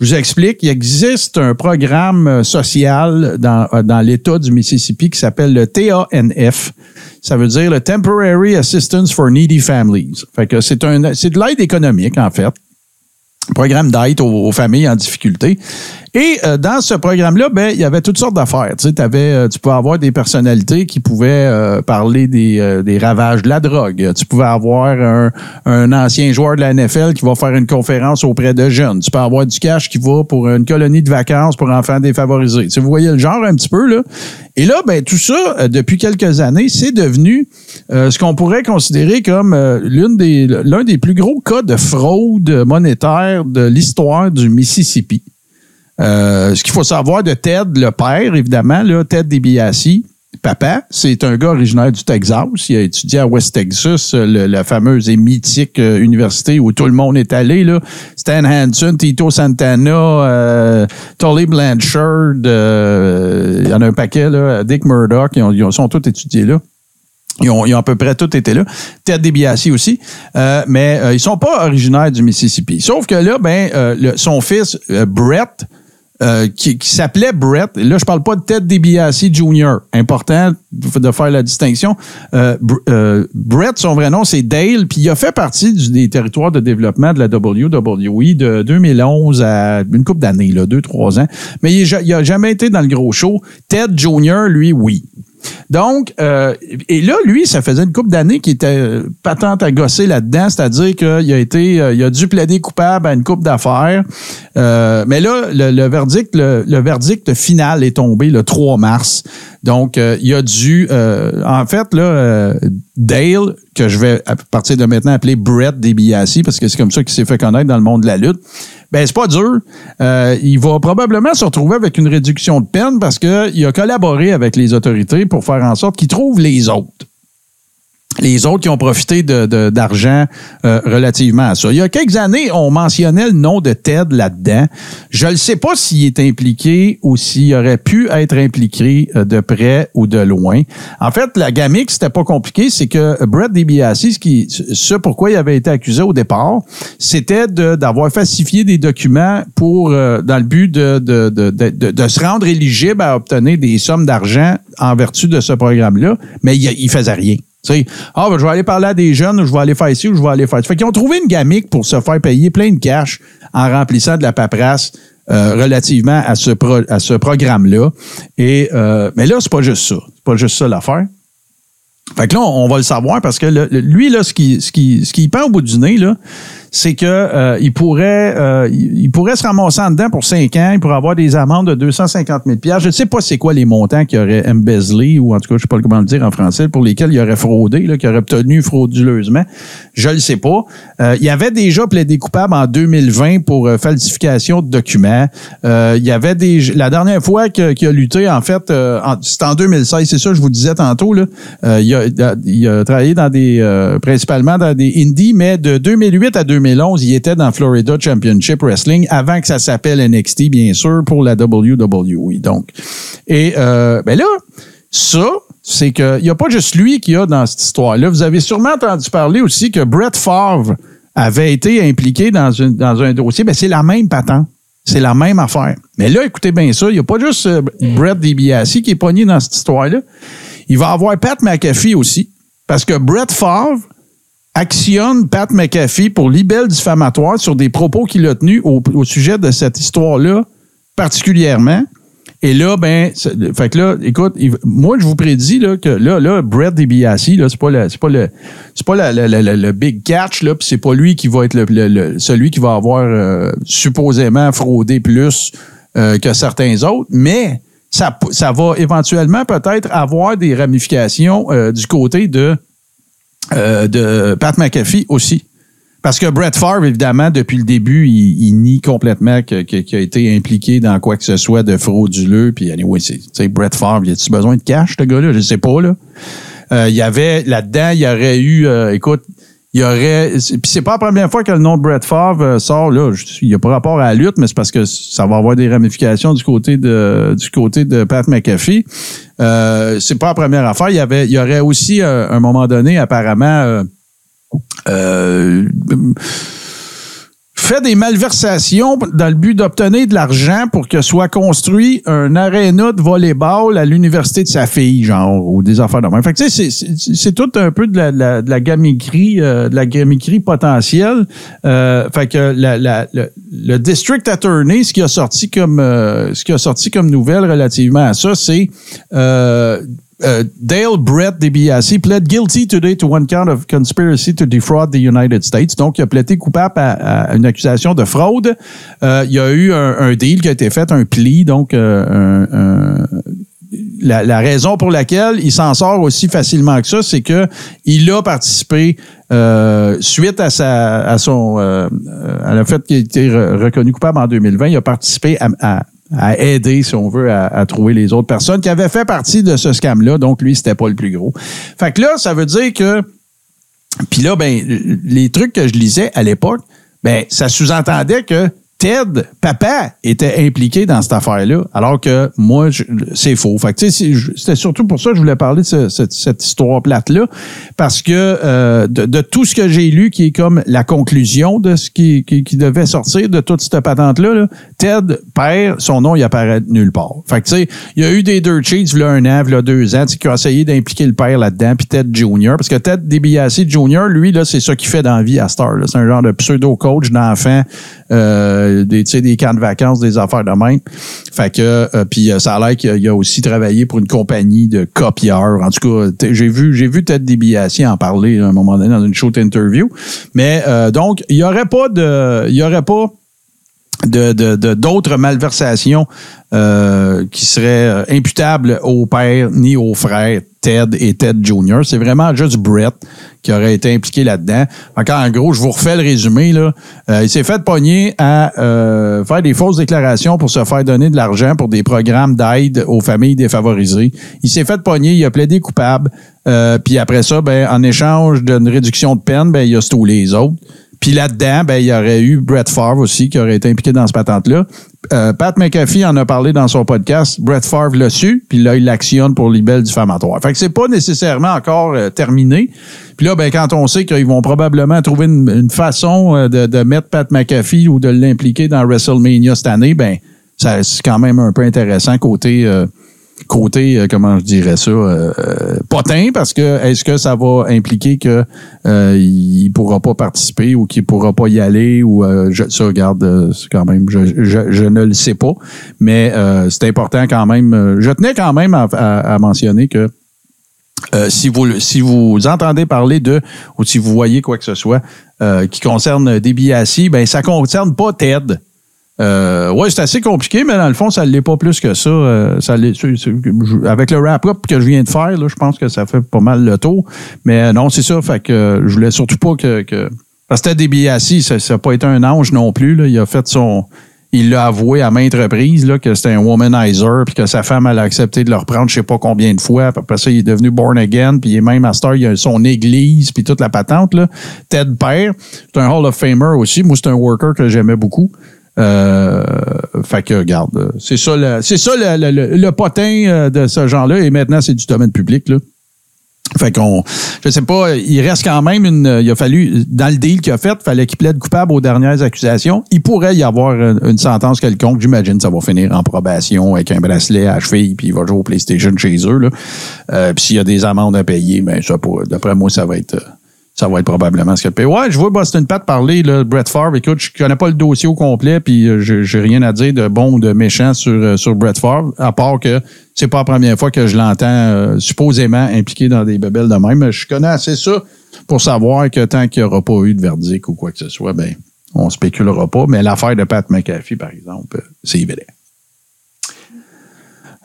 Je vous explique, il existe un programme euh, social dans, euh, dans l'État du Mississippi qui s'appelle le TANF. Ça veut dire le Temporary Assistance for Needy Families. Fait que c'est un, c'est de l'aide économique, en fait programme d'aide aux, familles en difficulté. Et euh, dans ce programme-là, ben, il y avait toutes sortes d'affaires. Tu sais, t'avais, euh, tu pouvais avoir des personnalités qui pouvaient euh, parler des, euh, des ravages de la drogue. Tu pouvais avoir un, un ancien joueur de la NFL qui va faire une conférence auprès de jeunes. Tu peux avoir du cash qui va pour une colonie de vacances pour enfants défavorisés. Tu sais, vous voyez le genre un petit peu, là. Et là, ben, tout ça, euh, depuis quelques années, c'est devenu euh, ce qu'on pourrait considérer comme euh, l'une des, l'un des plus gros cas de fraude monétaire de l'histoire du Mississippi. Euh, ce qu'il faut savoir de Ted, le père, évidemment, là, Ted DiBiase, papa, c'est un gars originaire du Texas. Il a étudié à West Texas, euh, la fameuse et mythique euh, université où tout le monde est allé. Là. Stan Hansen, Tito Santana, euh, Tully Blanchard, euh, il y en a un paquet, là, Dick Murdoch, ils, ont- sont tous étudiés là. Ils ont, ils ont à peu près tous été là. Ted DiBiase aussi. Mais ils sont pas originaires du Mississippi. Sauf que là, ben, son fils, Brett, euh, qui, s'appelait Brett. Là, je parle pas de Ted DiBiase Jr. Important de faire la distinction. Euh, euh, Brett, son vrai nom, c'est Dale, puis il a fait partie des territoires de développement de la WWE de 2011 à une couple d'années, deux, trois ans. Mais il, il a jamais été dans le gros show. Ted Jr., lui, oui. Donc, euh, et là, lui, ça faisait une couple d'années qu'il était euh, patente à gosser là-dedans, c'est-à-dire qu'il a été, euh, il a dû plaider coupable à une coupe d'affaires. Mais là, le, verdict, le verdict final est tombé le 3 mars. Donc, euh, il a dû, euh, en fait, là, euh, Dale, que je vais à partir de maintenant appeler Brett DiBiase, parce que c'est comme ça qu'il s'est fait connaître dans le monde de la lutte. Ben, c'est pas dur. Euh, il va probablement se retrouver avec une réduction de peine parce qu'il a collaboré avec les autorités pour faire en sorte qu'il trouve les autres les autres qui ont profité de- de- d'argent euh, relativement à ça. Il y a quelques années, on mentionnait le nom de Ted là-dedans. Je ne sais pas s'il est impliqué ou s'il aurait pu être impliqué euh, de près ou de loin. En fait, la gamique, c'était pas compliqué, c'est que Brett DiBiase, ce, qui, ce pourquoi il avait été accusé au départ, c'était d'avoir falsifié des documents pour euh, dans le but de- de se rendre éligible à obtenir des sommes d'argent en vertu de ce programme-là, mais il, il faisait rien. Sais, ah, ben, je vais aller parler à des jeunes, ou je vais aller faire ici, ou je vais aller faire ça. Fait qu'ils ont trouvé une gamique pour se faire payer plein de cash en remplissant de la paperasse euh, relativement à ce, pro- à ce programme-là. Et euh, Mais là, c'est pas juste ça. C'est pas juste ça l'affaire. Fait que là, on, va le savoir parce que lui, là, ce qui, ce qui, ce qui pend au bout du nez, là, c'est que euh, il pourrait euh, il, pourrait se ramasser en dedans pour 5 ans, il pourrait avoir des amendes de 250 000 Je ne sais pas c'est quoi les montants qu'il aurait embezzlé, ou en tout cas, je sais pas comment le dire en français, pour lesquels il aurait fraudé, qu'il aurait obtenu frauduleusement. Je le sais pas. Euh, il y avait déjà plaidé coupable en 2020 pour euh, falsification de documents. Euh, il y avait des la dernière fois que- qu'il a lutté, en fait, euh, en- c'était en 2016, c'est ça, je vous disais tantôt. Là, il, a, il a travaillé dans des principalement dans des indies, mais de 2008 à 2011, il était dans Florida Championship Wrestling avant que ça s'appelle NXT, bien sûr, pour la WWE. Donc, et euh, ben là, ça, c'est qu'il n'y a pas juste lui qui a dans cette histoire-là. Vous avez sûrement entendu parler aussi que Brett Favre avait été impliqué dans, dans un dossier. Ben, c'est la même patente. C'est la même affaire. Mais là, écoutez bien ça, il n'y a pas juste euh, Brett DiBiase qui est pogné dans cette histoire-là. Il va avoir Pat McAfee aussi. Parce que Brett Favre actionne Pat McAfee pour libelle diffamatoire sur des propos qu'il a tenus au, sujet de cette histoire-là particulièrement. Et là, ben, fait que là, écoute, moi, je vous prédis là, que là, là, Brett DiBiase, là, c'est pas le, c'est pas le, c'est pas le big catch là, puis c'est pas lui qui va être celui qui va avoir euh, supposément fraudé plus euh, que certains autres, mais ça va éventuellement peut-être avoir des ramifications euh, du côté de euh, de Pat McAfee aussi. Parce que Brett Favre, évidemment, depuis le début, il, il nie complètement qu'il a été impliqué dans quoi que ce soit de frauduleux. Puis, anyway, c'est, Brett Favre, il a-tu besoin de cash, ce gars-là? Je sais pas, là. Euh, il y avait, là-dedans, il y aurait eu, euh, écoute, il y aurait, puis c'est pas la première fois que le nom de Brett Favre euh, sort, là. Il n'y a pas rapport à la lutte, mais c'est parce que ça va avoir des ramifications du côté de, du côté de Pat McAfee. Euh, c'est pas la première affaire. Il y avait, il y aurait aussi, euh, un moment donné, apparemment, euh, euh, fait des malversations dans le but d'obtenir de l'argent pour que soit construit un aréna de volleyball à l'université de sa fille, genre, ou des affaires de même. Fait que, tu sais, c'est- tout un peu de la, la- de la euh, de la potentielle. Euh, fait que la- la- le, district attorney, ce qui a sorti comme, euh, ce qui a sorti comme nouvelle relativement à ça, c'est euh, Dale Brett DiBiase pled guilty today to one count of conspiracy to defraud the United States. Donc, il a plaidé coupable à, une accusation de fraude. Euh, il y a eu un, deal qui a été fait, un pli, donc euh, la, raison pour laquelle il s'en sort aussi facilement que ça, c'est que il a participé euh, suite à sa son à le fait qu'il a été re- reconnu coupable en 2020, il a participé à- à aider, si on veut, à, à trouver les autres personnes qui avaient fait partie de ce scam-là. Donc, lui, c'était pas le plus gros. Fait que là, ça veut dire que puis là, ben, les trucs que je lisais à l'époque, ben, ça sous-entendait que Ted, papa, était impliqué dans cette affaire-là, alors que moi, c'est faux. Fait que, c'était surtout pour ça que je voulais parler de ce- cette, histoire plate-là, parce que euh, de, tout ce que j'ai lu, qui est comme la conclusion de ce qui, qui, qui devait sortir de toute cette patente-là, là, Ted, père, son nom, il apparaît nulle part. Fait que, tu sais, il y a eu des dirt sheets, a un an, a deux ans, qui ont essayé d'impliquer le père là-dedans, puis Ted Junior, parce que Ted DiBiase Junior, lui, là, c'est ça qu'il fait dans la vie à Star. là. C'est un genre de pseudo-coach d'enfants. Euh, des, des camps de vacances, des affaires de même. Fait que, euh, puis euh, ça a l'air qu'il a aussi travaillé pour une compagnie de copieurs. En tout cas, j'ai vu, j'ai vu Ted DiBiase en parler à un moment donné dans une show interview. Mais euh, donc, il y aurait pas de, il y aurait pas de de- de- d'autres malversations euh, qui seraient euh, imputables au père ni au frère Ted et Ted Jr. C'est vraiment juste Brett qui aurait été impliqué là-dedans. Fait En gros, je vous refais le résumé. Là. Euh, il s'est fait pogner à euh, faire des fausses déclarations pour se faire donner de l'argent pour des programmes d'aide aux familles défavorisées. Il s'est fait pogner, il a plaidé coupable. Euh, puis après ça, ben, en échange d'une réduction de peine, ben, il a stoulé les autres. Puis là-dedans, ben, il y aurait eu Brett Favre aussi qui aurait été impliqué dans ce patente-là. Euh, Pat McAfee en a parlé dans son podcast. Brett Favre l'a su, puis là, il l'actionne pour libelle diffamatoire. Fait que c'est pas nécessairement encore euh, terminé. Puis là, ben, quand on sait qu'ils vont probablement trouver une, une façon euh, de, de mettre Pat McAfee ou de l'impliquer dans WrestleMania cette année, ben, c'est quand même un peu intéressant côté... côté, euh, comment je dirais ça, euh, euh, potin, parce que est-ce que ça va impliquer que euh, il pourra pas participer ou qu'il pourra pas y aller ou euh, je, ça, regarde, euh, quand même, je, je, je ne le sais pas, mais c'est important quand même. je tenais quand même à, à- à mentionner que euh, si vous si vous entendez parler de ou si vous voyez quoi que ce soit euh, qui concerne DiBiase, ben ça concerne pas Ted. Euh, ouais, c'est assez compliqué, mais dans le fond, ça ne l'est pas plus que ça. Euh, ça l'est- avec le wrap-up que je viens de faire, là, je pense que ça fait pas mal le tour. Mais euh, non, c'est ça. Fait que euh, je voulais surtout pas que. que parce que Ted DiBiase, ça n'a pas été un ange non plus. Là. Il a fait son. Il l'a avoué à maintes reprises là, que c'était un womanizer, puis que sa femme elle a accepté de le reprendre je sais pas combien de fois. Après ça, il est devenu born again, puis il est même à Star, il a son église, puis toute la patente. Là. Ted Père, c'est un Hall of Famer aussi. Moi, c'est un worker que j'aimais beaucoup. Euh, fait que, regarde, c'est ça, le, c'est ça le, le- le- potin euh, de ce genre-là. Et maintenant, c'est du domaine public. Là. Fait qu'on, je sais pas, il reste quand même une, il a fallu, dans le deal qu'il a fait, fallait qu'il plaide coupable aux dernières accusations. Il pourrait y avoir une, sentence quelconque. J'imagine ça va finir en probation avec un bracelet à cheville, puis il va jouer au PlayStation chez eux. Là. Euh, puis s'il y a des amendes à payer, ben ça, d'après moi, ça va être, euh, ça va être probablement ce paye. Ouais, je vois Boston Pat parler, là, Brett Favre. Écoute, je connais pas le dossier au complet, puis euh, j'ai rien à dire de bon ou de méchant sur, euh, sur Brett Favre, à part que c'est pas la première fois que je l'entends euh, supposément impliqué dans des bebelles de même. Mais je connais assez ça pour savoir que tant qu'il n'y aura pas eu de verdict ou quoi que ce soit, ben on spéculera pas. Mais l'affaire de Pat McAfee, par exemple, c'est évident.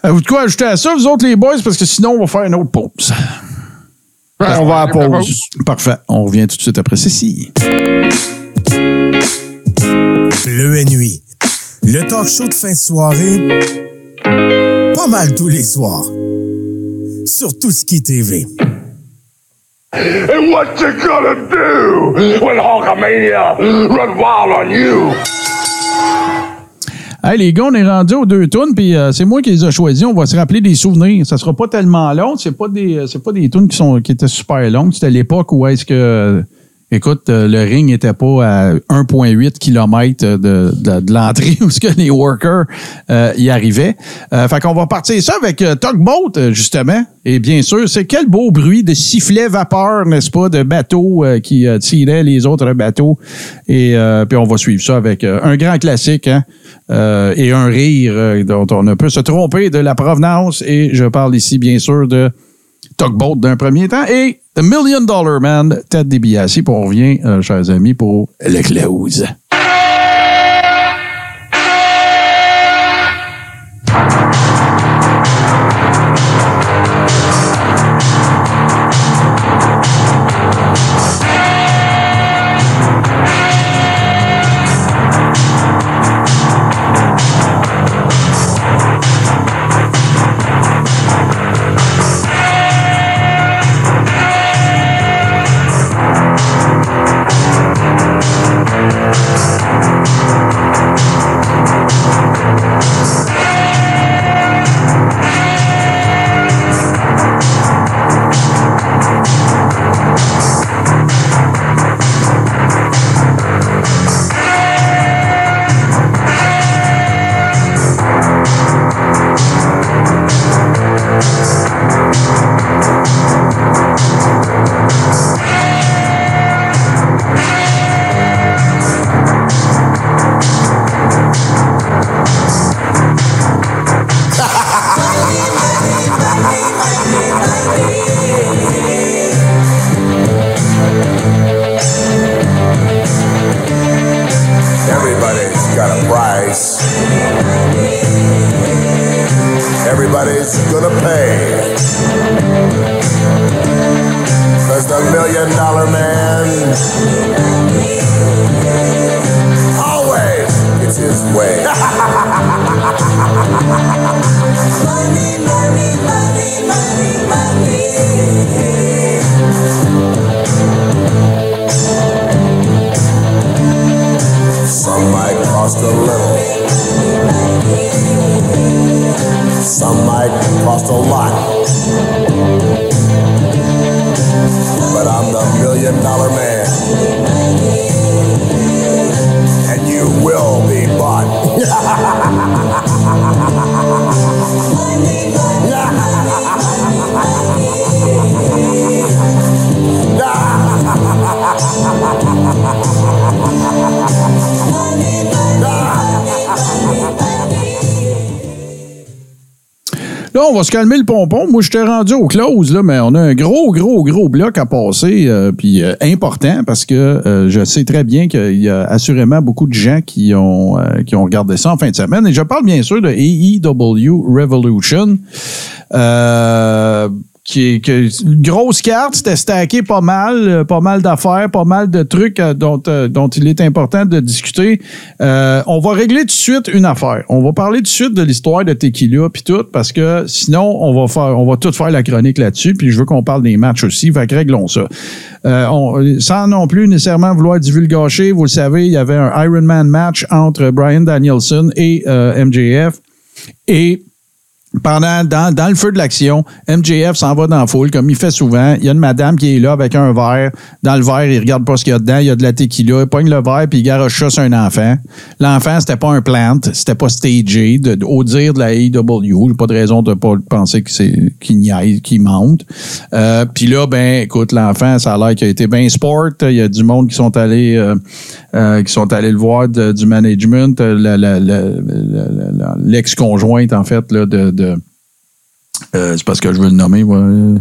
Avez-vous de quoi ajouter à ça, vous autres les boys, parce que sinon on va faire une autre pause. On va à la pause. Parfait. On revient tout de suite après ceci. Bleu et nuit. Le talk show de fin de soirée. Pas mal tous les soirs. Sur tout ce qui est TV. And what you gonna do when Hulkamania run wild on you? Hey, les gars, on est rendu aux deux tunes, puis euh, c'est moi qui les ai choisis. On va se rappeler des souvenirs. Ça sera pas tellement long. C'est pas des, euh, c'est pas des tunes qui sont, qui étaient super longues. C'était l'époque où est-ce que, euh, écoute, euh, le ring était pas à 1,8 km de, de, de l'entrée où ce que les workers euh, y arrivaient. Euh, fait qu'on va partir ça avec euh, Tugboat, euh, justement. Et bien sûr, c'est quel beau bruit de sifflet vapeur, n'est-ce pas, de bateaux euh, qui tiraient les autres bateaux. Et puis on va suivre ça avec un grand classique, hein, et un rire dont on ne peut se tromper de la provenance. Et je parle ici, bien sûr, de Tugboat d'un premier temps et The Million Dollar Man, Ted DiBiase. Puis on revient, euh, chers amis, pour le close. Se calmer le pompon. Moi, je t'ai rendu au close, là, mais on a un gros, gros, gros bloc à passer, euh, puis euh, important, parce que euh, je sais très bien qu'il y a assurément beaucoup de gens qui ont, euh, qui ont regardé ça en fin de semaine. Et je parle bien sûr de AEW Revolution. Euh, qui une grosse carte, c'était stacké pas mal, euh, pas mal d'affaires, pas mal de trucs euh, dont, euh, dont il est important de discuter. Euh, on va régler tout de suite une affaire. On va parler tout de suite de l'histoire de Tequila puis tout, parce que sinon on va faire, on va tout faire la chronique là-dessus. Puis je veux qu'on parle des matchs aussi. Fait que réglons ça. Euh, on- sans non plus nécessairement vouloir divulgacher, vous le savez, il y avait un Ironman match entre Brian Danielson et euh, MJF. Et pendant, dans, le feu de l'action, MJF s'en va dans la foule, comme il fait souvent. Il y a une madame qui est là avec un verre. Dans le verre, il regarde pas ce qu'il y a dedans. Il y a de la tequila. Il pogne le verre, puis il garoche ça sur un enfant. L'enfant, c'était pas un plant. C'était pas stagé. De, au dire de la AEW, pas de raison de pas penser qu'il niaise, qu'il monte. Euh, puis là, ben, écoute, l'enfant, ça a l'air qu'il a été bien sport. Il y a du monde qui sont allés, euh, euh, qui sont allés le voir du management. L'ex-conjointe, en fait, de euh, c'est parce que je veux le nommer. moi. Euh,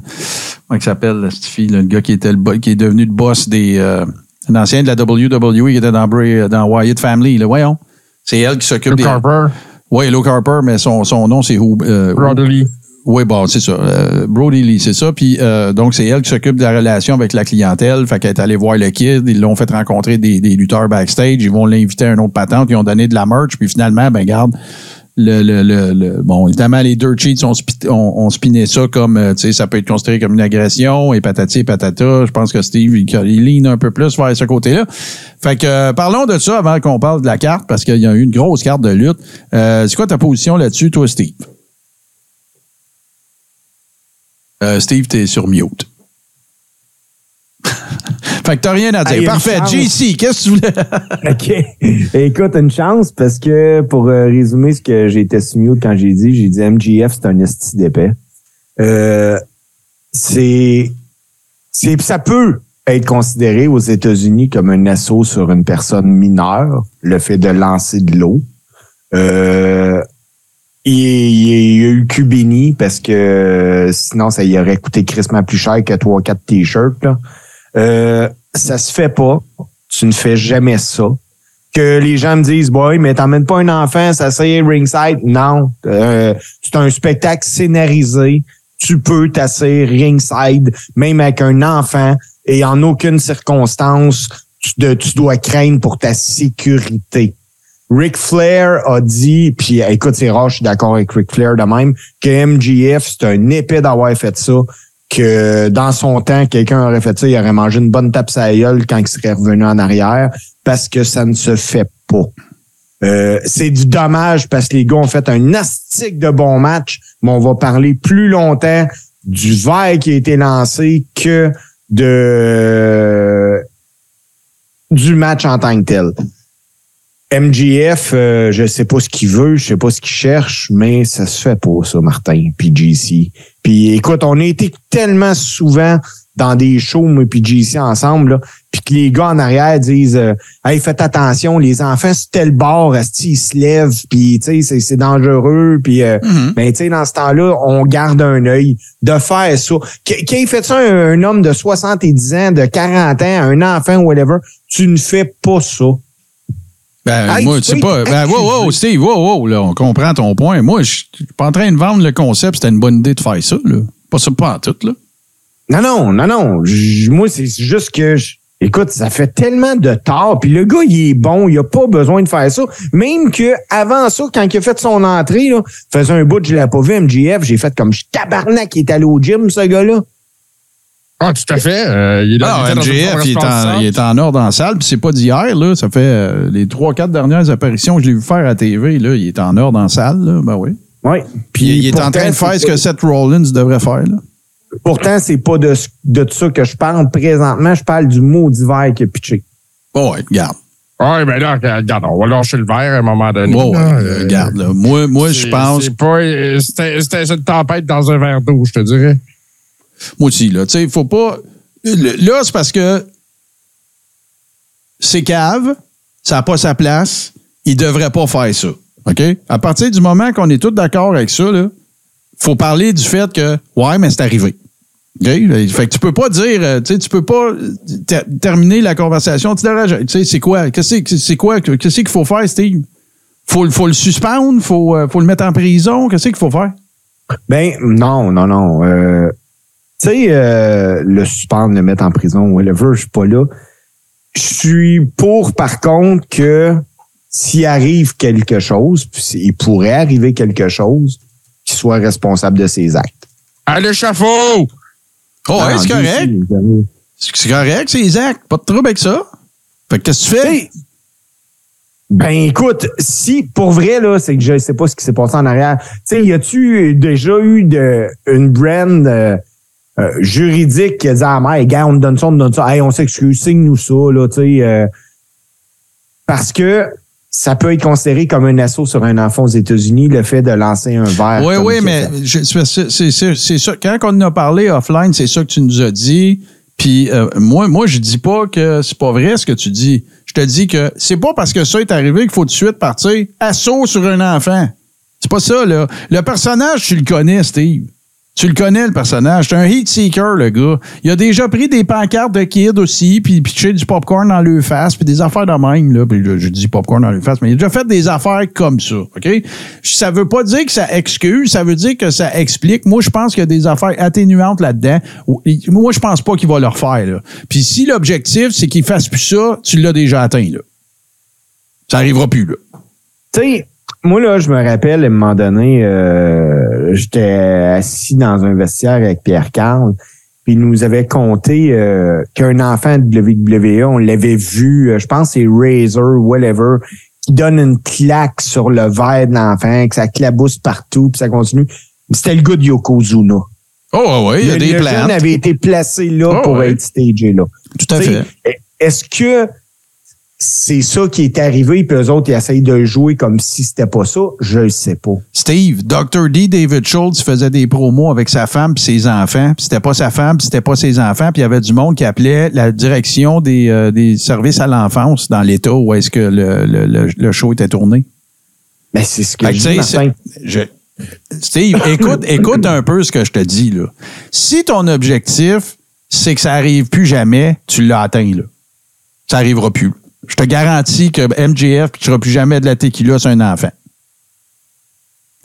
Comment il s'appelle, cette fille, là, le gars qui était le qui est devenu le boss des. Euh, un ancien de la WWE qui était dans, Bray- dans Wyatt Family. Là. Voyons. C'est elle qui s'occupe des. Harper, Oui, Luke Harper, mais son, son nom, c'est Who- euh, Rodley. oui, bon, c'est ça. Euh, Brody Lee, c'est ça. Puis euh, donc, c'est elle qui s'occupe de la relation avec la clientèle. Fait qu'elle est allée voir le kid. Ils l'ont fait rencontrer des, des lutteurs backstage. Ils vont l'inviter à un autre patente. Ils ont donné de la merch. Puis finalement, ben garde. Le, le, le, bon, évidemment, les dirt sheets ont, spi- ont, ont spiné ça comme, euh, tu sais, ça peut être considéré comme une agression et patati et patata. Je pense que Steve, il, il lean un peu plus vers ce côté-là. Fait que, euh, parlons de ça avant qu'on parle de la carte parce qu'il y a eu une grosse carte de lutte. Euh, c'est quoi ta position là-dessus, toi, Steve? Euh, Steve, t'es sur mute. Fait que t'as rien à dire. Parfait. JC, qu'est-ce que tu voulais? OK. Écoute, une chance parce que pour euh, résumer ce que j'ai été soumis quand j'ai dit, j'ai dit MGF, c'est un esti d'épais. Euh, c'est, c'est, ça peut être considéré aux États-Unis comme un assaut sur une personne mineure, le fait de lancer de l'eau. Euh, il, y a eu béni parce que sinon, ça y aurait coûté crissement plus cher que trois, quatre t-shirts. là. Euh, ça se fait pas. Tu ne fais jamais ça. Que les gens me disent, boy, mais t'emmènes pas un enfant, ça serait ringside. Non. Euh, c'est un spectacle scénarisé. Tu peux t'asseoir ringside, même avec un enfant, et en aucune circonstance, tu dois craindre pour ta sécurité. Ric Flair a dit, puis écoute, c'est rare, je suis d'accord avec Ric Flair de même, que MGF, c'est un épée d'avoir fait ça, que dans son temps, quelqu'un aurait fait ça, il aurait mangé une bonne tape sa quand il serait revenu en arrière, parce que ça ne se fait pas. Euh, c'est du dommage parce que les gars ont fait un astique de bon match, mais on va parler plus longtemps du verre qui a été lancé que de du match en tant que tel. MGF, euh, je sais pas ce qu'il veut, je sais pas ce qu'il cherche, mais ça se fait pas, ça, Martin, puis JC. Puis écoute, on a été tellement souvent dans des shows, moi puis JC ensemble, puis que les gars en arrière disent euh, Hey, faites attention, les enfants, c'est tel bord, ils se lèvent, puis tu sais, c'est- c'est dangereux, puis euh, ben, tu sais, dans ce temps-là, on garde un œil de faire ça. Qui qui ait fait ça un, un homme de 70 ans, de 40 ans, un enfant, whatever, tu ne fais pas ça. Ben, Hey, moi, tu sais pas. Ben, wow, wow. Steve, wow, wow, là, on comprend ton point. Moi, je suis pas en train de vendre le concept, c'était une bonne idée de faire ça, là. Pas ça, pas en tout, là. Non, non, non, non. J- Moi, c'est juste que, je- écoute, ça fait tellement de tort. Puis le gars, il est bon. Il a pas besoin de faire ça. Même que avant ça, quand il a fait son entrée, là, faisait un bout, je l'ai pas vu, MGF, j'ai fait comme tabarnak, il est allé au gym, ce gars-là. Ah, tout à fait. Euh, il est dans, Ah, il dans MJF, il est, en, il est en ordre en salle, puis c'est pas d'hier, là. Ça fait euh, les trois, quatre dernières apparitions que je l'ai vu faire à TV, là. Il est en ordre en salle, là. Ben oui. Oui. Puis il est en train de faire ce que Seth Rollins devrait faire, là. Pourtant, c'est pas de, ce- de ça que je parle présentement. Je parle du mot d'hiver qui a pitché. Bon, ouais, regarde. Ouais, ben là, regarde, on va lâcher le verre à un moment donné. Bon, ouais, euh, regarde, là. Moi, moi je pense. Euh, C'était c'était une tempête dans un verre d'eau, je te dirais. Moi aussi, là. Tu sais, il faut pas. Là, c'est parce que c'est cave, ça n'a pas sa place, il devrait pas faire ça. OK? À partir du moment qu'on est tous d'accord avec ça, là, faut parler du fait que, ouais, mais c'est arrivé. OK? Fait que tu peux pas dire, euh, tu sais, tu peux pas ter- terminer la conversation. Tu devrais- tu sais, c'est quoi? Qu'est-ce que c'est quoi? Qu'est-ce qu'il faut faire, Steve? Faut, faut le suspendre? Faut, euh, faut le mettre en prison? Qu'est-ce qu'il faut faire? Ben, non, non, non. Euh, tu sais, euh, le suspendre, le mettre en prison, whatever, je suis pas là. Je suis pour, par contre, que s'il arrive quelque chose, puis il pourrait arriver quelque chose, qu'il soit responsable de ses actes. À l'échafaud! Oh, Ah, c'est correct. C'est correct, c'est Isaac. Pas de trouble avec ça. Fait que qu'est-ce que tu fais? Ben écoute, si pour vrai là, c'est que je sais pas ce qui s'est passé en arrière. Tu sais, y a-tu déjà eu de une brand euh, euh, juridique qui a dit mais gars, on te donne ça, on te donne ça, hey, on s'excuse, signe-nous ça là, tu sais, euh, parce que ça peut être considéré comme un assaut sur un enfant aux États-Unis, le fait de lancer un verre. Oui, oui, mais c'est ça. Quand on en a parlé offline, c'est ça que tu nous as dit. Puis euh, moi, moi, je dis pas que c'est pas vrai ce que tu dis. Je te dis que c'est pas parce que ça est arrivé qu'il faut tout de suite partir assaut sur un enfant. C'est pas ça, là. Le personnage, tu le connais, Steve. Tu le connais, le personnage. C'est un heat seeker, le gars. Il a déjà pris des pancartes de kids aussi, puis pitché du popcorn dans le face, puis des affaires de même, là. Puis là, je dis popcorn dans le face, mais il a déjà fait des affaires comme ça, OK? Ça veut pas dire que ça excuse, ça veut dire que ça explique. Moi, je pense qu'il y a des affaires atténuantes là-dedans. Moi, je pense pas qu'il va le refaire, là. Puis si l'objectif, c'est qu'il fasse plus ça, tu l'as déjà atteint, là. Ça arrivera plus, là. Tu sais, moi, là, je me rappelle, à un moment donné, euh, j'étais assis dans un vestiaire avec Pierre Carl, puis il nous avait conté euh, qu'un enfant de WWE, on l'avait vu, euh, je pense que c'est Razor, whatever, qui donne une claque sur le verre de l'enfant, que ça clabousse partout, puis ça continue. C'était le gars de Yokozuna. Oh, ouais, il y a le, des le plantes. avait été placé là Oh, pour être stagé là. Tout à fait. Est-ce que c'est ça qui est arrivé, puis eux autres, ils essayent de jouer comme si c'était pas ça? Je le sais pas. Steve, Dr. D. David Schultz faisait des promos avec sa femme puis ses enfants. Puis c'était pas sa femme, puis c'était pas ses enfants. Puis il y avait du monde qui appelait la direction des, euh, des services à l'enfance dans l'État où est-ce que le, le, le, le show était tourné. Mais c'est ce que Fait que, je dis, je- Steve, écoute, écoute un peu ce que je te dis. Là. Si ton objectif, c'est que ça arrive plus jamais, tu l'as atteint. Là. Ça arrivera plus. Je te garantis que MJF ne tuera plus jamais de la tequila sur un enfant.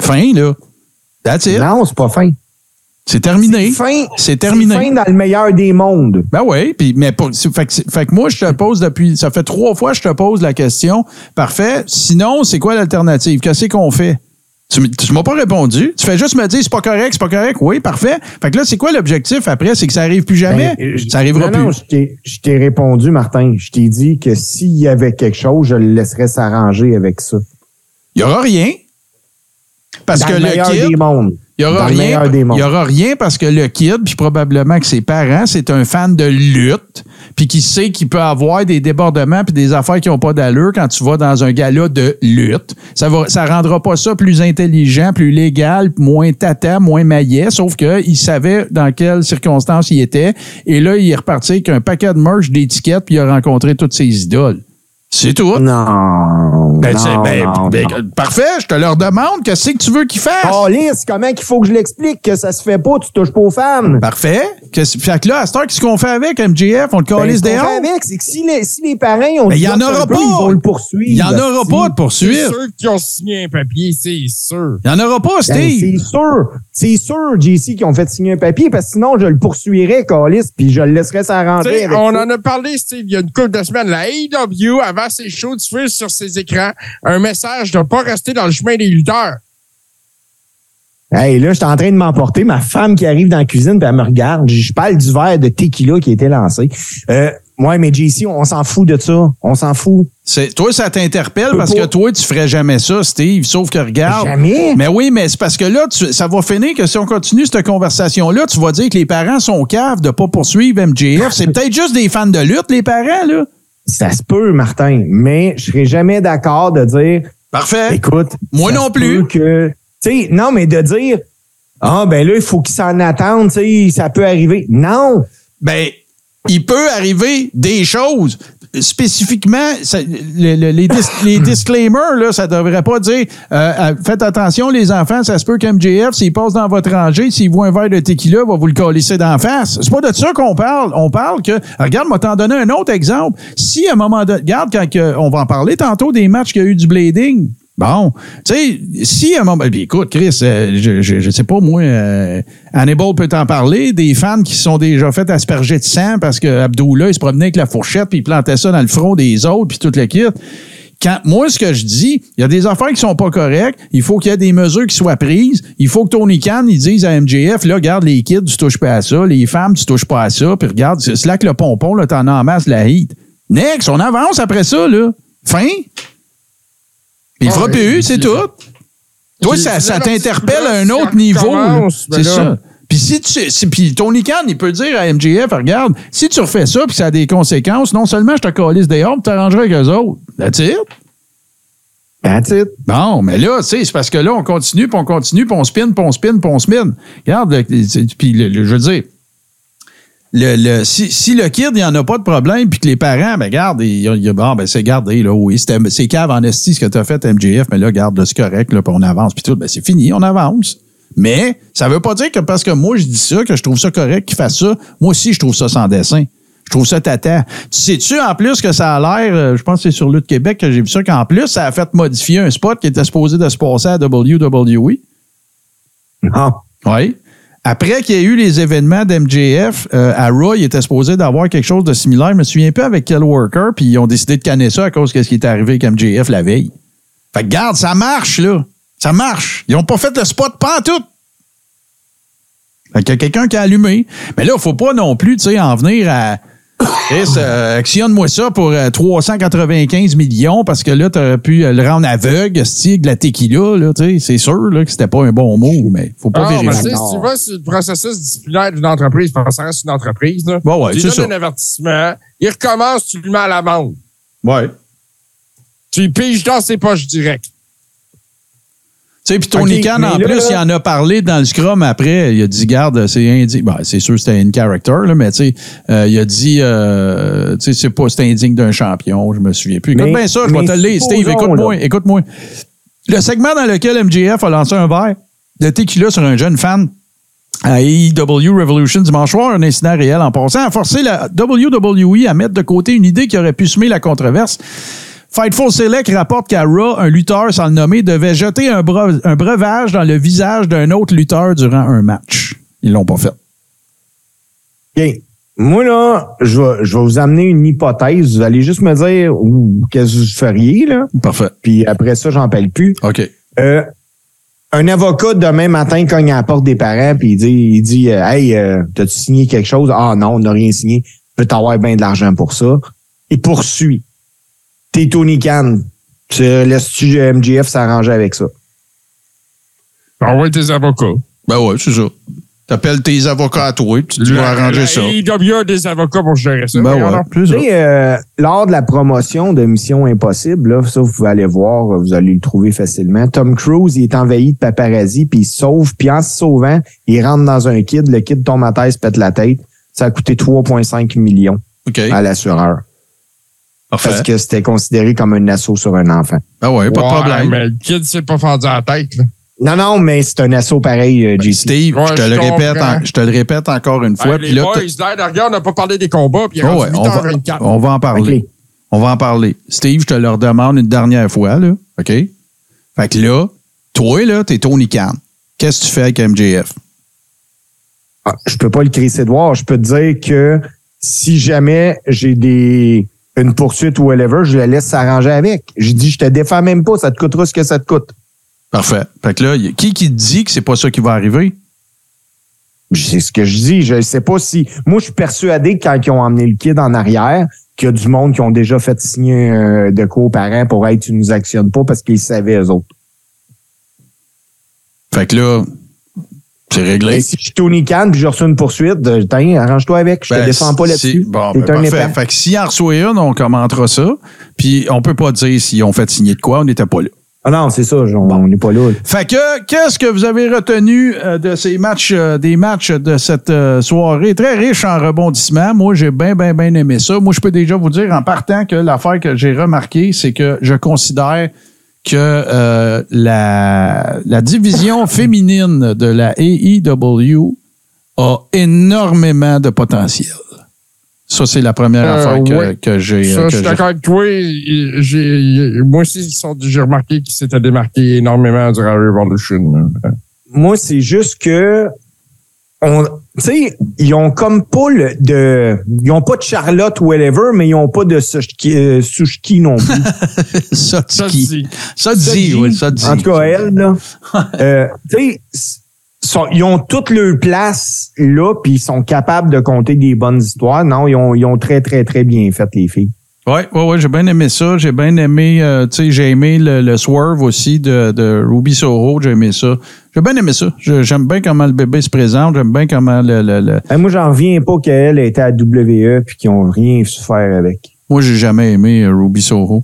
Fin, là. That's it. Non, c'est pas fin. C'est terminé. Fin. C'est terminé. fin dans le meilleur des mondes. Ben oui, puis mais pour, fait, que, fait que moi je te pose depuis ça fait trois fois que je te pose la question. Parfait. Sinon, c'est quoi l'alternative? Qu'est-ce qu'on fait? Tu, tu m'as pas répondu. Tu fais juste me dire c'est pas correct, c'est pas correct. Oui, parfait. Fait que là, c'est quoi l'objectif après? C'est que ça arrive plus jamais? Ben, ça arrivera non, Non, plus. je t'ai- répondu, Martin. Je t'ai dit que s'il y avait quelque chose, je le laisserais s'arranger avec ça. Il y aura rien. Parce dans que le le meilleur kid, des mondes. Il y aura rien. y aura rien parce que le kid, puis probablement que ses parents, c'est un fan de lutte, puis qui sait qu'il peut avoir des débordements puis des affaires qui n'ont pas d'allure quand tu vas dans un gala de lutte. Ça va, ça rendra pas ça plus intelligent, plus légal, moins tata, moins maillet, sauf que il savait dans quelles circonstances il était. Et là, il est reparti avec un paquet de merch, d'étiquettes, puis il a rencontré toutes ses idoles. C'est tout. Non. Ben, non, c'est- ben, non, ben, non. parfait, je te leur demande qu'est-ce que tu veux qu'ils fassent. Oh, Lys, comment qu'il faut que je l'explique que ça se fait pas, tu touches pas aux femmes? Parfait. qu'est-ce- fait que là, à cette heure, qu'est-ce qu'on fait avec MJF? On le Ben, calisse ce qu'on dehors? fait avec, c'est que si les, si les parents ont Ben, dit il y en un aura peu, pas. Ils vont le poursuivre. Il n'y en aura pas de C'est poursuite. sûr qu'ils ont signé un papier, c'est sûr. Il n'y en aura pas, Ben, Steve. c'est sûr. C'est sûr, JC, qui ont fait signer un papier, parce que sinon, je le poursuivrais, Calis, puis je le laisserais s'arranger. on ça. en a parlé, Steve, il y a une couple de semaines. La AEW, avant ses shows, tu fais sur ses écrans un message de pas rester dans le chemin des lutteurs. Hey, là, je suis en train de m'emporter. Ma femme qui arrive dans la cuisine, puis elle me regarde. Je parle du verre de tequila qui a été lancé. Euh, ouais, mais JC, on s'en fout de ça. On s'en fout. C'est- toi, ça t'interpelle parce pas. que toi, tu ferais jamais ça, Steve. Sauf que regarde. Jamais. Mais oui, mais c'est parce que là, tu- ça va finir que si on continue cette conversation-là, tu vas dire que les parents sont caves de pas poursuivre MJF. C'est peut-être juste des fans de lutte, les parents, là. Ça se peut, Martin, mais je serais jamais d'accord de dire Parfait. Écoute, Moi non plus. Que, tu sais, non, mais de dire, ah, ben là, il faut qu'ils s'en attendent, tu sais, ça peut arriver. Non. Ben, il peut arriver des choses. Spécifiquement, ça- le- le- les, dis- les disclaimers, là, ça devrait pas dire euh, euh, faites attention, les enfants, ça se peut qu'MJF, s'il passe dans votre rangée, s'il voit un verre de tequila, va vous le colisser d'en face. C'est pas de ça qu'on parle. On parle que. Regarde, moi, t'en donner un autre exemple. Si à un moment donné. Regarde, quand on va en parler tantôt des matchs qu'il y a eu du blading. Bon, tu sais, si à un moment. Puis écoute, Chris, euh, je, je, sais pas, moi, euh, Hannibal peut t'en parler, des fans qui sont déjà fait asperger de sang parce que il se promenait avec la fourchette puis il plantait ça dans le front des autres puis tout le kit. Quand, moi, ce que je dis, il y a des affaires qui sont pas correctes. Il faut qu'il y ait des mesures qui soient prises. Il faut que Tony Khan, il dise à MJF, là, regarde, les kids, tu touches pas à ça. Les femmes, tu touches pas à ça. Puis regarde, c'est là que le pompon, là, t'en as la heat. Next, on avance après ça, là. Fin. Il Ah, fera oui, plus, c'est tout. Toi, ça, t'interpelle à un autre niveau. ben C'est ça. Puis si tu si, puis Tony Khan, il peut dire à MJF, regarde, si tu refais ça puis ça a des conséquences, non seulement je te calisse des hommes, tu t'arrangeras avec eux autres. That's it. That's it. Bon, mais là, tu sais, c'est parce que là, on continue, puis on continue, puis on spin, puis on spin, puis on spin. Regarde, puis je veux dire, le, le- si, si le kid, il n'y en a pas de problème, puis que les parents, ben regarde, il, il- bon, ben c'est gardé, là, oui, c'était- c'est cave en esti ce que tu as fait, MJF, mais là, garde, là, c'est correct, là, puis on avance, puis tout, ben c'est fini, on avance. Mais ça veut pas dire que parce que moi, je dis ça, que je trouve ça correct qu'il fasse ça, moi aussi, je trouve ça sans dessin. Je trouve ça tata. Tu sais-tu, en plus, que ça a l'air, euh, je pense que c'est sur Lutte Québec que j'ai vu ça, qu'en plus, ça a fait modifier un spot qui était supposé de se passer à WWE. Non. Oui. Après qu'il y ait eu les événements d'MJF, euh, à Raw, il était supposé d'avoir quelque chose de similaire. Je me souviens pas avec quel worker, puis ils ont décidé de canner ça à cause de ce qui est arrivé avec MJF la veille. Fait que garde, ça marche, là. Ça marche. Ils ont pas fait le spot pas tout. Fait qu'il y a quelqu'un qui a allumé. Mais là, faut pas non plus, tu sais, en venir à. Euh, actionne-moi ça pour euh, 395 millions parce que là, tu aurais pu euh, le rendre aveugle, style de la tequila, là. C'est sûr là, que c'était pas un bon mot, mais faut pas Ah, vérifier. sais, si tu vas sur le processus disciplinaire d'une entreprise, parce que ça reste une entreprise, là, Bon, ouais, tu donnes ça. un avertissement, il recommence, tu lui mets à l'amende. Ouais. Tu piges dans ses poches direct. Tu sais, puis Tony Khan, en là- plus, il en a parlé dans le scrum après. Il a dit, garde, c'est indigne. Ben, c'est sûr, c'était une character, là, mais tu sais, euh, il a dit, euh, tu sais, c'est pas, indigne d'un champion. Je me souviens plus. Écoute Mais- bien ça, je vais te le lire. Steve, écoute-moi, écoute-moi. Le segment dans lequel MJF a lancé un verre de tequila sur un jeune fan à AEW Revolution dimanche soir, un incident réel en passant, a forcé la WWE à mettre de côté une idée qui aurait pu semer la controverse. Fightful Select rapporte qu'à Raw, un lutteur sans le nommer devait jeter un, un breuvage dans le visage d'un autre lutteur durant un match. Ils l'ont pas fait. OK. Moi, là, je vais, je vais vous amener une hypothèse. Vous allez juste me dire qu'est-ce que vous feriez, là. Parfait. Puis après ça, j'en parle plus. OK. Euh, un avocat, demain matin, cogne à la porte des parents, puis il dit, il dit euh, Hey, euh, t'as-tu signé quelque chose? Ah non, on n'a rien signé. Peut avoir bien de l'argent pour ça. Il poursuit. T'es Tony Khan. Tu laisses-tu MGF s'arranger avec ça? Envoie tes avocats. Ben ouais, c'est ça. T'appelles tes avocats à toi, puis tu vas arranger La ça. AEW a des avocats pour gérer ça. Ben Mais ouais, sais, euh, lors de la promotion de Mission Impossible, là, ça, vous pouvez aller voir, vous allez le trouver facilement. Tom Cruise, il est envahi de paparazzi, puis il se sauve, puis en se sauvant, il rentre dans un kid, le kid tombe à terre, se pète la tête. Ça a coûté 3,5 millions à l'assureur. Parce que c'était considéré comme un assaut sur un enfant. Ben ouais, pas de ouais, problème. Mais le kid s'est pas fendu la tête. là. Non, non, mais c'est un assaut pareil, euh, JC. Steve, Ouais, je, te je le répète en- je te le répète encore une fois. Puis les là, boys, là, regarde, on n'a pas parlé des combats, puis il Oh ouais, on, va, 8h24. on va en parler. On va en parler. Steve, je te le redemande une dernière fois, là. OK? Fait que là, toi, là, t'es Tony Khan. Qu'est-ce que tu fais avec MJF? Ah, je peux pas le crisser de voir. Je peux te dire que si jamais j'ai des une poursuite ou whatever, je le laisse s'arranger avec. J'ai dit, je te défends même pas, ça te coûtera ce que ça te coûte. Parfait. Fait que là, qui qui te dit que c'est pas ça qui va arriver? C'est ce que je dis. Je sais pas si. Moi, je suis persuadé que quand ils ont emmené le kid en arrière, qu'il y a du monde qui ont déjà fait signer euh, de quoi aux parents pour être tu nous actionnes pas parce qu'ils savaient eux autres. Fait que là, c'est réglé. Et si je suis Tony Khan puis je reçois une poursuite, euh, tiens, arrange-toi avec. Je te Ben, défends pas si- là-dessus. Bon, ben, un parfait. Fait que s'il en reçoit une, on commentera ça. Puis on peut pas dire s'ils ont fait signer de quoi, on n'était pas là. Ah non, c'est ça. On n'est pas là. Fait que, qu'est-ce que vous avez retenu euh, de ces matchs, euh, des matchs de cette soirée? Très riche en rebondissements? Moi, j'ai bien, bien, bien aimé ça. Moi, je peux déjà vous dire en partant que l'affaire que j'ai remarqué, c'est que je considère que euh, la, la division féminine de la AEW a énormément de potentiel. Ça, c'est la première Euh, affaire que, ouais. que j'ai. Ça, que je suis d'accord avec toi. Moi aussi, j'ai remarqué qu'ils s'étaient démarqués énormément durant Revolution. Moi, c'est juste que on, tu sais, ils ont comme pas le, de, ils ont pas de Charlotte ou whatever, mais ils ont pas de Sushki, euh, Sushki non plus. Ça, Ça, dit. oui, ça dit. En tout cas, elle, là. euh, tu sais, ils ont toute leur place là, puis ils sont capables de compter des bonnes histoires. Non, ils ont, ils ont très, très, très bien fait, les filles. Oui, ouais, ouais, j'ai bien aimé ça. J'ai bien aimé, euh, tu sais, j'ai aimé le, le swerve aussi de, de Ruby Soho. J'ai aimé ça. J'ai bien aimé ça. J'aime bien comment le bébé se présente. J'aime bien comment le. le, le- Hey, moi, j'en reviens pas qu'elle était à WWE puis qu'ils ont rien su faire avec. Moi, j'ai jamais aimé euh, Ruby Soho.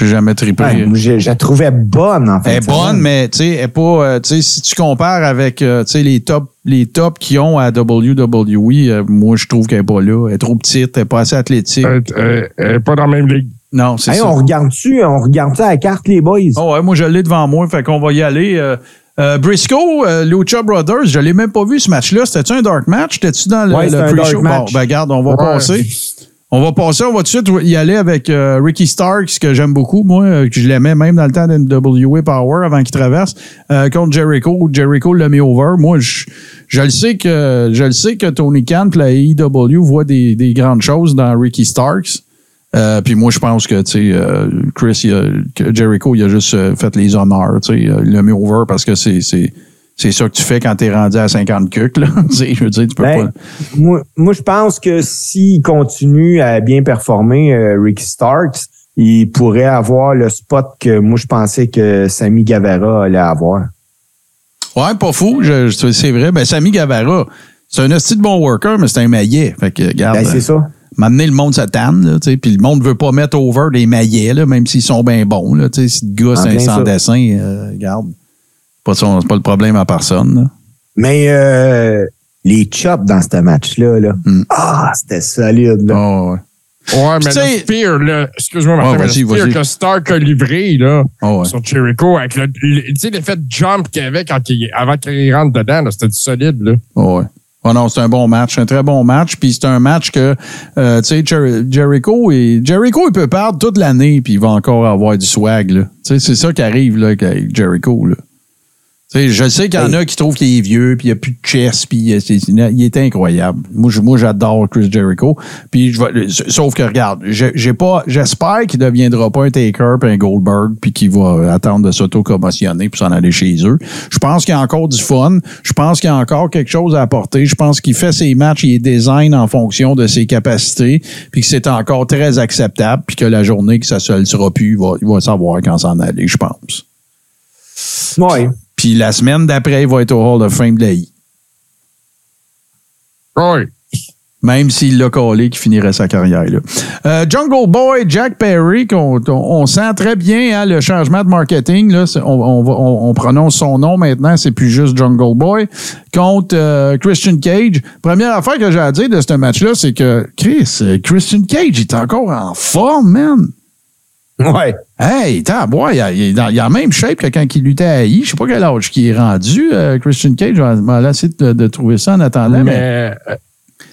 J'ai jamais trippé. Ouais, je, je la trouvais bonne, en fait. Elle est bonne, mais tu sais, elle est pas. euh, tu sais, si tu compares avec euh, tu sais, les top les tops qu'ils ont à WWE, euh, moi, je trouve qu'elle n'est pas là. Elle est trop petite, elle n'est pas assez athlétique. Elle n'est pas dans la même ligue. non, c'est Hey, ça. on regarde-tu, on regarde-tu à la carte, les boys? Oh ouais, moi je l'ai devant moi, fait qu'on va y aller. Euh, euh, Briscoe, euh, Lucha Brothers, je l'ai même pas vu ce match-là. C'était-tu un dark match? T'étais-tu dans le, Ouais, le pre-show? dark match. Bon, ben regarde, on va Ouais. passer. On va passer, on va tout de suite y aller avec euh, Ricky Starks, que j'aime beaucoup, moi, euh, que je l'aimais même dans le temps d'NWA Power avant qu'il traverse, euh, contre Jericho. Jericho l'a mis over. Moi, je, je le sais que je le sais que Tony Khan la AEW voient des, des grandes choses dans Ricky Starks. Puis moi, je pense que, tu sais, Chris, il a- que Jericho, il a juste fait les honneurs, il l'a mis over parce que c'est, c'est, ça que tu fais quand t'es rendu à 50 cucs, là. Tu je veux dire, tu peux Ben, pas... moi, moi, je pense que s'il continue à bien performer, euh, Ricky Starks, il pourrait avoir le spot que moi, je pensais que Sammy Guevara allait avoir. Ouais, pas fou, je- je- c'est vrai. Ben, Sammy Guevara, c'est un hostie de bon worker, mais c'est un maillet. Fait que, regarde, Ben, c'est ça. m'amener le monde satane, tu puis le monde veut pas mettre over des maillets, là, même s'ils sont bien bons, là, tu si le gars, c'est un sans ça. dessin, euh, regarde, pas, son- c'est pas le problème à personne, là. Mais euh, les chops dans ce match-là, là, Hmm. ah, c'était solide. Là. Oh, ouais. Ouais, mais Tu sais- le spear, là, excuse-moi, Martin, Ouais, mais le spear que Stark a livré, là, Oh, ouais. sur Jericho, avec le, le- tu sais, l'effet de jump qu'il y avait quand il, avant qu'il rentre dedans, là, c'était du solide, là. Oh, ouais. Oh non, c'est un bon match, un très bon match. Puis c'est un match que, euh, tu sais, Jer- Jericho, et, Jericho, il peut perdre toute l'année, puis il va encore avoir du swag. là. Tu sais, c'est ça qui arrive là, avec Jericho. Là. Tu sais, je sais qu'il y en a qui trouvent qu'il est vieux, puis il n'y a plus de chest, puis euh, il est incroyable. Moi, je- moi, j'adore Chris Jericho. Puis je vais- sauf que regarde, j'ai pas, j'espère qu'il deviendra pas un Taker puis un Goldberg, puis qu'il va attendre de s'auto-commotionner puis s'en aller chez eux. Je pense qu'il y a encore du fun. Je pense qu'il y a encore quelque chose à apporter. Je pense qu'il fait ses matchs, il est design en fonction de ses capacités, puis que c'est encore très acceptable, puis que la journée que ça se le sera plus, il va, il va savoir quand s'en aller, je pense. Ouais. Puis la semaine d'après, il va être au Hall of Fame de la I. Ouais. Même s'il l'a collé, qu'il finirait sa carrière. Là. Euh, Jungle Boy, Jack Perry, qu'on on, on sent très bien hein, le changement de marketing. Là, on, prononce son nom maintenant, c'est plus juste Jungle Boy. Contre euh, Christian Cage. Première affaire que j'ai à dire de ce match-là, c'est que Chris, euh, Christian Cage est encore en forme, man. Ouais. Hey, bois, il, a- il est la même shape que quand il luttait à I. Je sais pas quel âge qu'il est rendu, euh, Christian Cage. Je vais essayer de, de trouver ça en attendant. Mais, Mais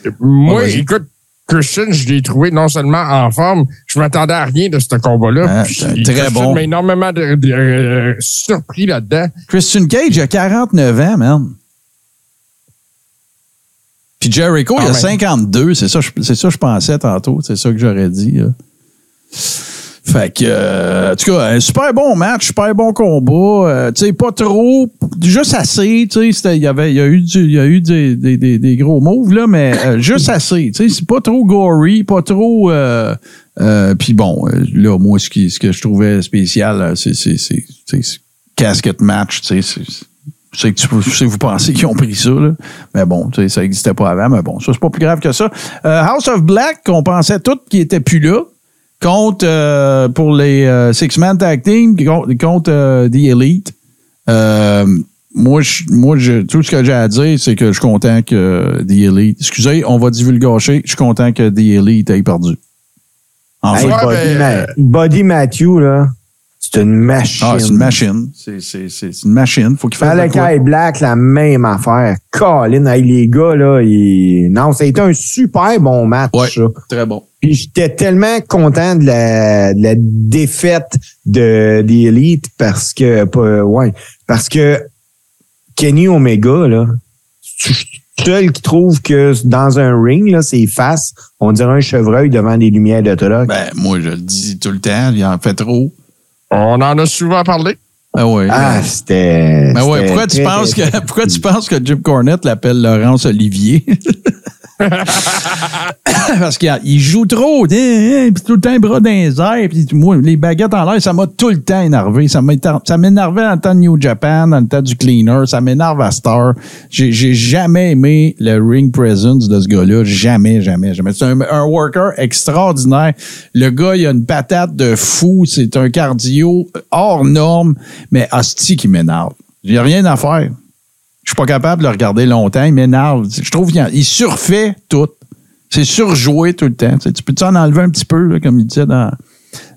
euh, moi, écoute, Christian, je l'ai trouvé non seulement en forme, je m'attendais à rien de ce combat-là. Ah, très Christian bon. m'a énormément de, de- euh, surpris là-dedans. Christian Cage, il a 49 ans, man. Puis Jericho, il a Ah, ouais. 52. C'est ça, c'est ça que je pensais tantôt. C'est ça que j'aurais dit. là. Fait que, euh, en tout cas, un super bon match, super bon combat. euh, tu sais, pas trop, juste assez. Tu sais, il y avait, il y a eu, du- y a eu des, des, des, des gros moves là, mais euh, juste assez. Tu sais, c'est pas trop gory, pas trop. Euh, euh, Puis bon, euh, là, moi, ce, qui, ce que je trouvais spécial, c'est, c'est, c'est, casket match. Tu sais, c'est- que tu, sais que vous pensez qu'ils ont pris ça, là. mais bon, tu sais, ça n'existait pas avant, mais bon, ça, c'est pas plus grave que ça. House of Black, qu'on pensait tout qui était plus là, contre, euh, pour les euh, Six-Man Tag Team, contre, contre, euh, The Elite. Euh, moi, je, moi je, tout ce que j'ai à dire, c'est que je suis content que The Elite. Excusez, on va divulgacher. Je suis content que The Elite ait perdu. Enfin. Hey, Ouais, Buddy, ben, Ma- Buddy Matthew, là, c'est une machine. Ah, c'est une machine. C'est, c'est, c'est c'est une machine. Faut qu'il fasse quoi. Malachi Black, la même affaire. Colin, hey, les gars, là, ils- non, ça a été un super bon match. Ouais. ça. Très bon. Puis j'étais tellement content de la, de la défaite de des parce que pas- ouais, parce que Kenny Omega là, seul qui trouve que dans un ring là, ses faces, on dirait un chevreuil devant des lumières de truck. Ben, moi, je le dis tout le temps. Il en fait trop. On en a souvent parlé. Ah ouais. ah, c'était Ben ouais, c'était pourquoi tu penses que pourquoi tu penses que Jim Cornette l'appelle Laurence Olivier? Parce qu'il il joue trop, hein, puis tout le temps bras dans les airs, moi, les baguettes en l'air, ça m'a tout le temps énervé. Ça m'énervait dans le temps de New Japan, dans le temps du cleaner, ça m'énerve à Star. J'ai j'ai jamais aimé le ring presence de ce gars-là. Jamais, jamais, jamais. C'est un, un worker extraordinaire. Le gars, il a une patate de fou. C'est un cardio hors norme, mais hostie qui m'énerve. J'ai rien à faire. Je suis pas capable de le regarder longtemps. Il m'énerve. Je trouve qu'il surfait tout. C'est surjoué tout le temps. Tu, sais, tu peux en enlever un petit peu, comme il disait dans,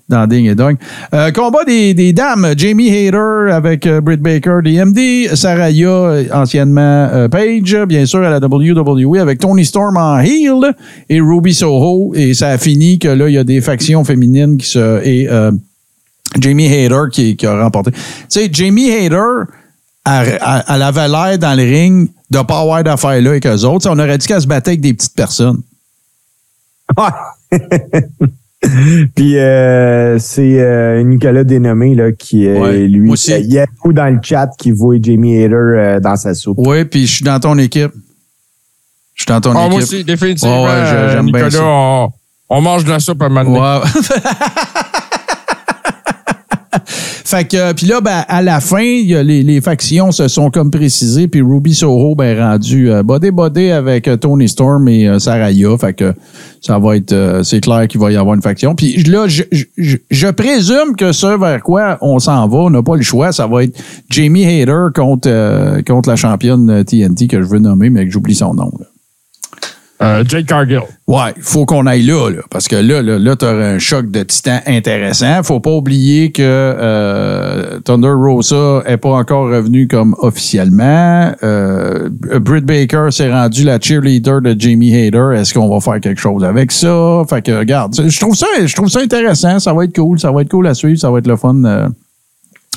dans Ding et Dong? Euh, combat des, des dames. Jamie Hayter avec euh, Britt Baker, DMD. Saraya, anciennement euh, Paige, bien sûr, à la WWE, avec Tony Storm en heel et Ruby Soho. Et ça a fini que là, il y a des factions féminines qui se... Et, euh, Jamie Hayter qui, qui a remporté. Tu sais, Jamie Hayter, elle, elle- elle avait l'air dans le ring de pas avoir d'affaires là avec eux autres. On aurait dit qu'elle se battait avec des petites personnes. Ouais. Puis euh, c'est euh, Nicolas Dénommé là, qui est Ouais, lui. Il y a beaucoup dans le chat qui voit Jamie Hader euh, dans sa soupe. Oui, puis je suis dans ton équipe. Je suis dans ton Ah, équipe. moi aussi, définitivement, Ouais, ouais, euh, j'aime bien Nicolas, ça. on, on mange de la soupe à un moment donné. Ouais. fait que, puis là, ben, à la fin, les, les factions se sont comme précisées, puis Ruby Soho, ben, rendu euh, body-body avec euh, Tony Storm et euh, Saraya. Fait que ça va être, euh, c'est clair qu'il va y avoir une faction. Puis là, je, je, je- présume que ce vers quoi on s'en va, on n'a pas le choix, ça va être Jamie Hayter contre, euh, contre la championne euh, TNT que je veux nommer, mais que j'oublie son nom. là. Euh, Jake Cargill. Ouais, il faut qu'on aille là, là, parce que là, là, là tu auras un choc de titan intéressant. faut pas oublier que euh, Thunder Rosa est pas encore revenu comme officiellement. Euh, Britt Baker s'est rendu la cheerleader de Jamie Hayter. Est-ce qu'on va faire quelque chose avec ça? Fait que, regarde, je trouve ça, je trouve ça intéressant. Ça va être cool. Ça va être cool à suivre. Ça va être le fun.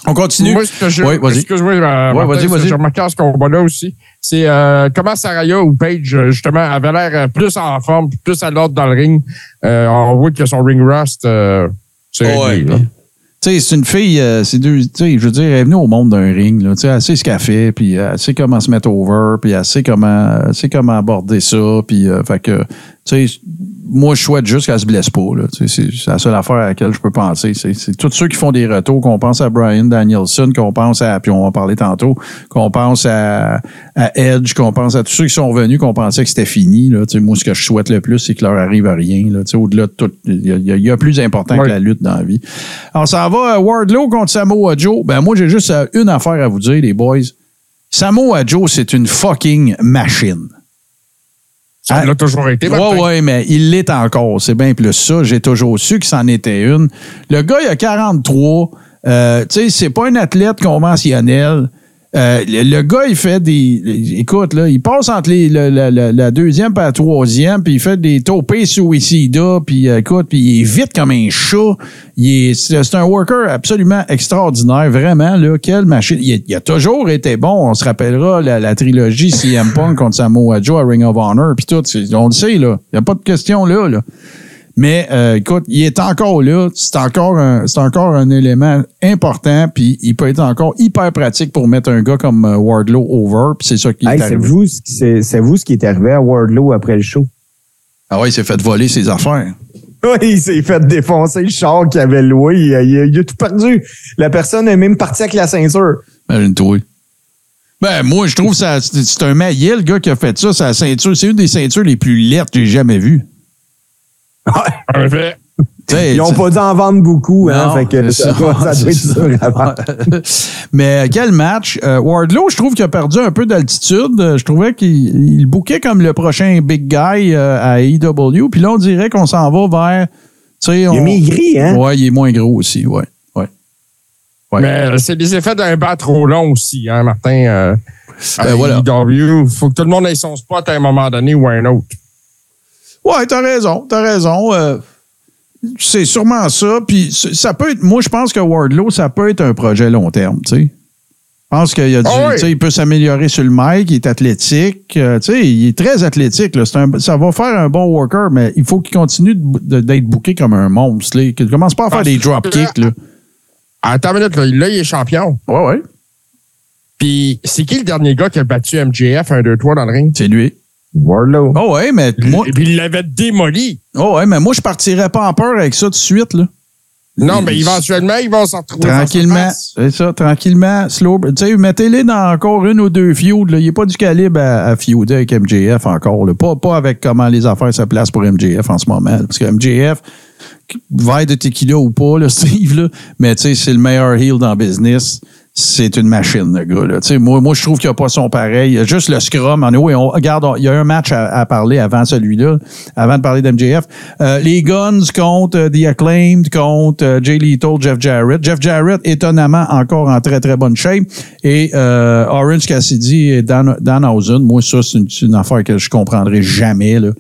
On continue. Moi, ce que je, Oui, vas-y. excuse-moi, euh, Martin, vas-y, vas-y. j'ai remarqué à ce combat-là aussi, c'est euh, comment Saraya ou Paige, euh, justement, avait l'air euh, plus en forme, plus à l'ordre dans le ring. Euh, on voit que son ring rust, euh, c'est réglé, c'est une fille, euh, c'est deux, tu sais, je veux dire, elle est venue au monde d'un ring, là, tu sais, elle sait ce qu'elle fait, puis elle sait comment se mettre over, puis elle sait comment, elle sait comment aborder ça, puis, euh, fait que, tu sais, moi, je souhaite juste qu'elle se blesse pas, c'est la seule affaire à laquelle je peux penser, c'est tous ceux qui font des retours, qu'on pense à Brian Danielson, qu'on pense à, puis on va en parler tantôt, qu'on pense à, à Edge, qu'on pense à tous ceux qui sont venus, qu'on pensait que c'était fini, là, tu sais, moi, ce que je souhaite le plus, c'est qu'il leur arrive à rien, là, tu sais, au-delà de tout, il y a- y, y plus important Ouais. que la lutte dans la vie. Alors, ça va, euh, Wardlow contre Samoa Joe. Ben, moi, j'ai juste euh, une affaire à vous dire, les boys. Samoa Joe, c'est une fucking machine. Ça Ah, l'a toujours été. Oui, oui, mais il l'est encore. C'est bien plus ça. J'ai toujours su que c'en était une. Le gars, il a 43. Euh, tu sais, c'est pas un athlète conventionnel. Euh, le, le gars, il fait des. Écoute, là, il passe entre les- le- le- le- la deuxième et la troisième, puis il fait des topés suicida, puis euh, écoute, puis il est vite comme un chat. C'est un worker absolument extraordinaire, vraiment, là. Quelle machine. Il, a- toujours été bon. On se rappellera la, la trilogie CM Punk contre Samoa Joe à Ring of Honor, puis tout. On le sait, là. Il n'y a pas de question là, là. Mais euh, écoute, il est encore là. C'est encore un, c'est encore un élément important. Puis il peut être encore hyper pratique pour mettre un gars comme euh, Wardlow over. Puis c'est ça qui Hey, est c'est vous, ce qui- c'est c'est vous ce qui est arrivé à Wardlow après le show. Ah ouais, il s'est fait voler ses affaires. Oui, il s'est fait défoncer le char qu'il avait loué. Il a, il a- il a tout perdu. La personne est même partie avec la ceinture. Imagine-toi. Ben, moi, je trouve que c'est c'est un maillet, le gars qui a fait ça. Sa ceinture, c'est une des ceintures les plus lettres que j'ai jamais vues. En effet. Tu sais, Ils n'ont pas dû en vendre beaucoup. Hein, fait que ça, doit être. Mais quel match. Euh, Wardlow, je trouve qu'il a perdu un peu d'altitude. Euh, Je trouvais qu'il il bouquait comme le prochain big guy euh, à AEW. Puis là, on dirait qu'on s'en va vers. tu sais, Il on- maigri, hein? Ouais, il est moins gros aussi, ouais. ouais. Ouais. Mais c'est les effets d'un bas trop long aussi, hein, Martin. Euh, à Ben voilà. AEW. faut que tout le monde ait son spot à un moment donné ou à un autre. Ouais, t'as raison, t'as raison. Euh, c'est sûrement ça. Puis ça peut être. Moi, je pense que Wardlow, ça peut être un projet long terme, tu sais. Je pense qu'il a du, Ah oui. il peut s'améliorer sur le mic, il est athlétique. euh, tu sais, il est très athlétique. Là. Un- ça va faire un bon worker, mais il faut qu'il continue d'être booké comme un monstre. Là. Qu'il commence pas à faire Parce des dropkicks. Là. Attends une minute, là, là, il est champion. Ouais, ouais. Puis c'est qui le dernier gars qui a battu MJF 1, 2, 3 dans le ring? C'est lui. Wardlow. Oh ouais, mais moi, Et puis il l'avait démoli. oh ouais, mais moi, je partirais pas en peur avec ça tout de suite. Là. Non, mais éventuellement, ils vont s'en retrouver. Tranquillement, c'est ça, tranquillement, slow. Tu sais, mettez-les dans encore une ou deux feuds. là. Il n'est pas du calibre à, à feuder avec MJF encore. là. Pas, pas avec comment les affaires se placent pour MJF en ce moment. là. Parce que MJF, verre de tequila ou pas, là, Steve, là, mais tu sais, c'est le meilleur heel dans le business. C'est une machine, le gars. Là. Moi, moi, je trouve qu'il n'y a pas son pareil. Il y a juste le scrum. En oui, on, regarde, il y a un match à, à parler avant celui-là, avant de parler d'MJF. Euh, les Guns contre euh, The Acclaimed, contre euh, Jay Lethal, Jeff Jarrett. Jeff Jarrett, étonnamment, encore en très, très bonne shape. Et euh, Orange Cassidy et Dan, Danhausen. Moi, ça, c'est une, une affaire que je comprendrai jamais. Là.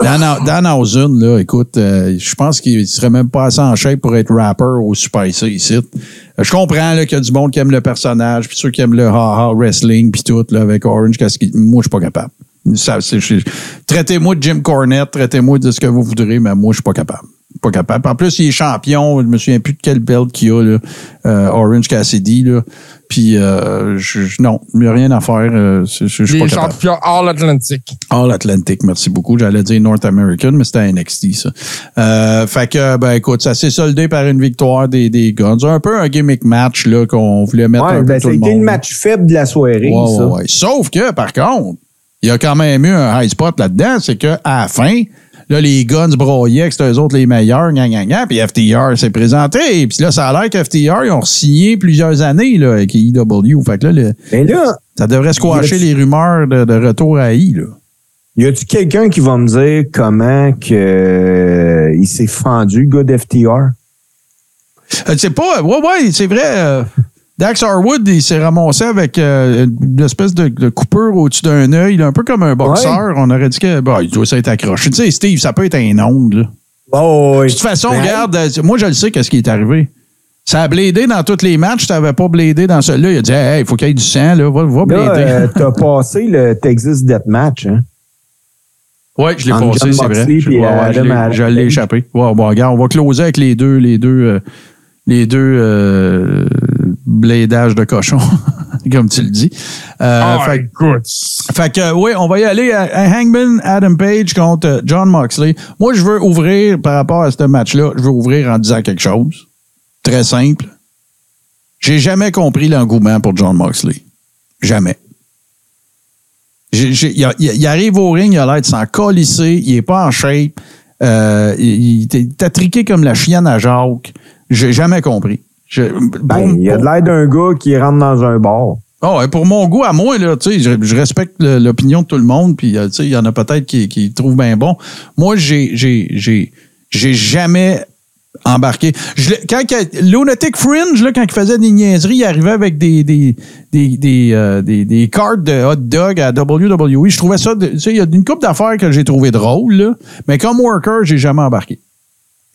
Dan, Danhausen, là, écoute, euh, je pense qu'il serait même pas assez en shape pour être rapper au Super ici. Je comprends qu'il y a du monde qui aime le personnage, puis ceux qui aiment le ha-ha wrestling, puis tout, là, avec Orange Cassidy. Moi, je suis pas capable. Traitez-moi de Jim Cornette, traitez-moi de ce que vous voudrez, mais moi, je suis pas capable. Pas capable. En plus, il est champion. Je me souviens plus de quel belt qu'il a, là, euh, Orange Cassidy. Là. Puis, euh, je, non, il n'y a rien à faire. euh, je je- je suis pas Les capable. champions All Atlantic. All Atlantic, merci beaucoup. J'allais dire North American, mais c'était NXT, ça. Euh, fait que, ben écoute, ça s'est soldé par une victoire des, des Guns. Un peu un gimmick match là, qu'on voulait mettre Ouais, un peu ben, tout le c'était monde. le match faible de la soirée, Ouais, ça. ouais, ouais. Sauf que, par contre, il y a quand même eu un high spot là-dedans, c'est qu'à la fin, là, les Guns broyaient que c'était eux autres les meilleurs, gna, gna, gna, puis FTR s'est présenté. Puis là, ça a l'air qu'FTR, ils ont signé plusieurs années là, avec EW. Fait que là, le- Mais là, ça devrait squasher les rumeurs de, de retour à I. Là. y a-tu quelqu'un qui va me dire comment que, euh, il s'est fendu, le gars d'FTR? Euh, c'est pas. Ouais, ouais, c'est vrai. euh, Dax Harwood, il s'est ramassé avec euh, une espèce de, de coupure au-dessus d'un œil, un peu comme un boxeur. On aurait dit que bah, il doit s'être accroché. Tu sais, Steve, ça peut être un ongle. Oh, oui. De toute façon, Ben, regarde, euh, moi, je le sais qu'est-ce qui est arrivé. Ça a bladé dans tous les matchs. Tu n'avais pas bladé dans celui-là. Il a dit, hey, il faut qu'il y ait du sang, là. Va, va euh, t'as passé le Texas Deathmatch, hein? Oui, je l'ai passé, c'est vrai. Je, ouais, ouais, l'ai- Allen. je l'ai échappé. Ouais, bon, regarde, on va closer avec les deux, les deux, euh, les deux euh, bladages de cochon, comme tu le dis. Euh, Ah, fait, écoute. fait que, oui, on va y aller à, à Hangman Adam Page contre euh, John Moxley. Moi, je veux ouvrir, par rapport à ce match-là, je veux ouvrir en disant quelque chose. Très simple. J'ai jamais compris l'engouement pour John Moxley. Jamais. Il arrive au ring, il a l'air de s'en colisser, il est pas en shape, euh, il, il est attriqué comme la chienne à Jacques. J'ai jamais compris. Je- Ben, pour- il a de l'air d'un gars qui rentre dans un bar. Ah ouais, pour mon goût à moi, là, tu sais, je, je respecte l'opinion de tout le monde, puis euh, tu sais, il y en a peut-être qui, qui trouvent bien bon. Moi, j'ai, j'ai, j'ai, j'ai jamais embarqué. Je, quand, Lunatic Fringe, là, quand il faisait des niaiseries, il arrivait avec des, des, des, des, euh, des, des cartes de hot dog à WWE. Je trouvais ça, tu sais, il y a une couple d'affaires que j'ai trouvé drôles, là, mais comme worker, j'ai jamais embarqué.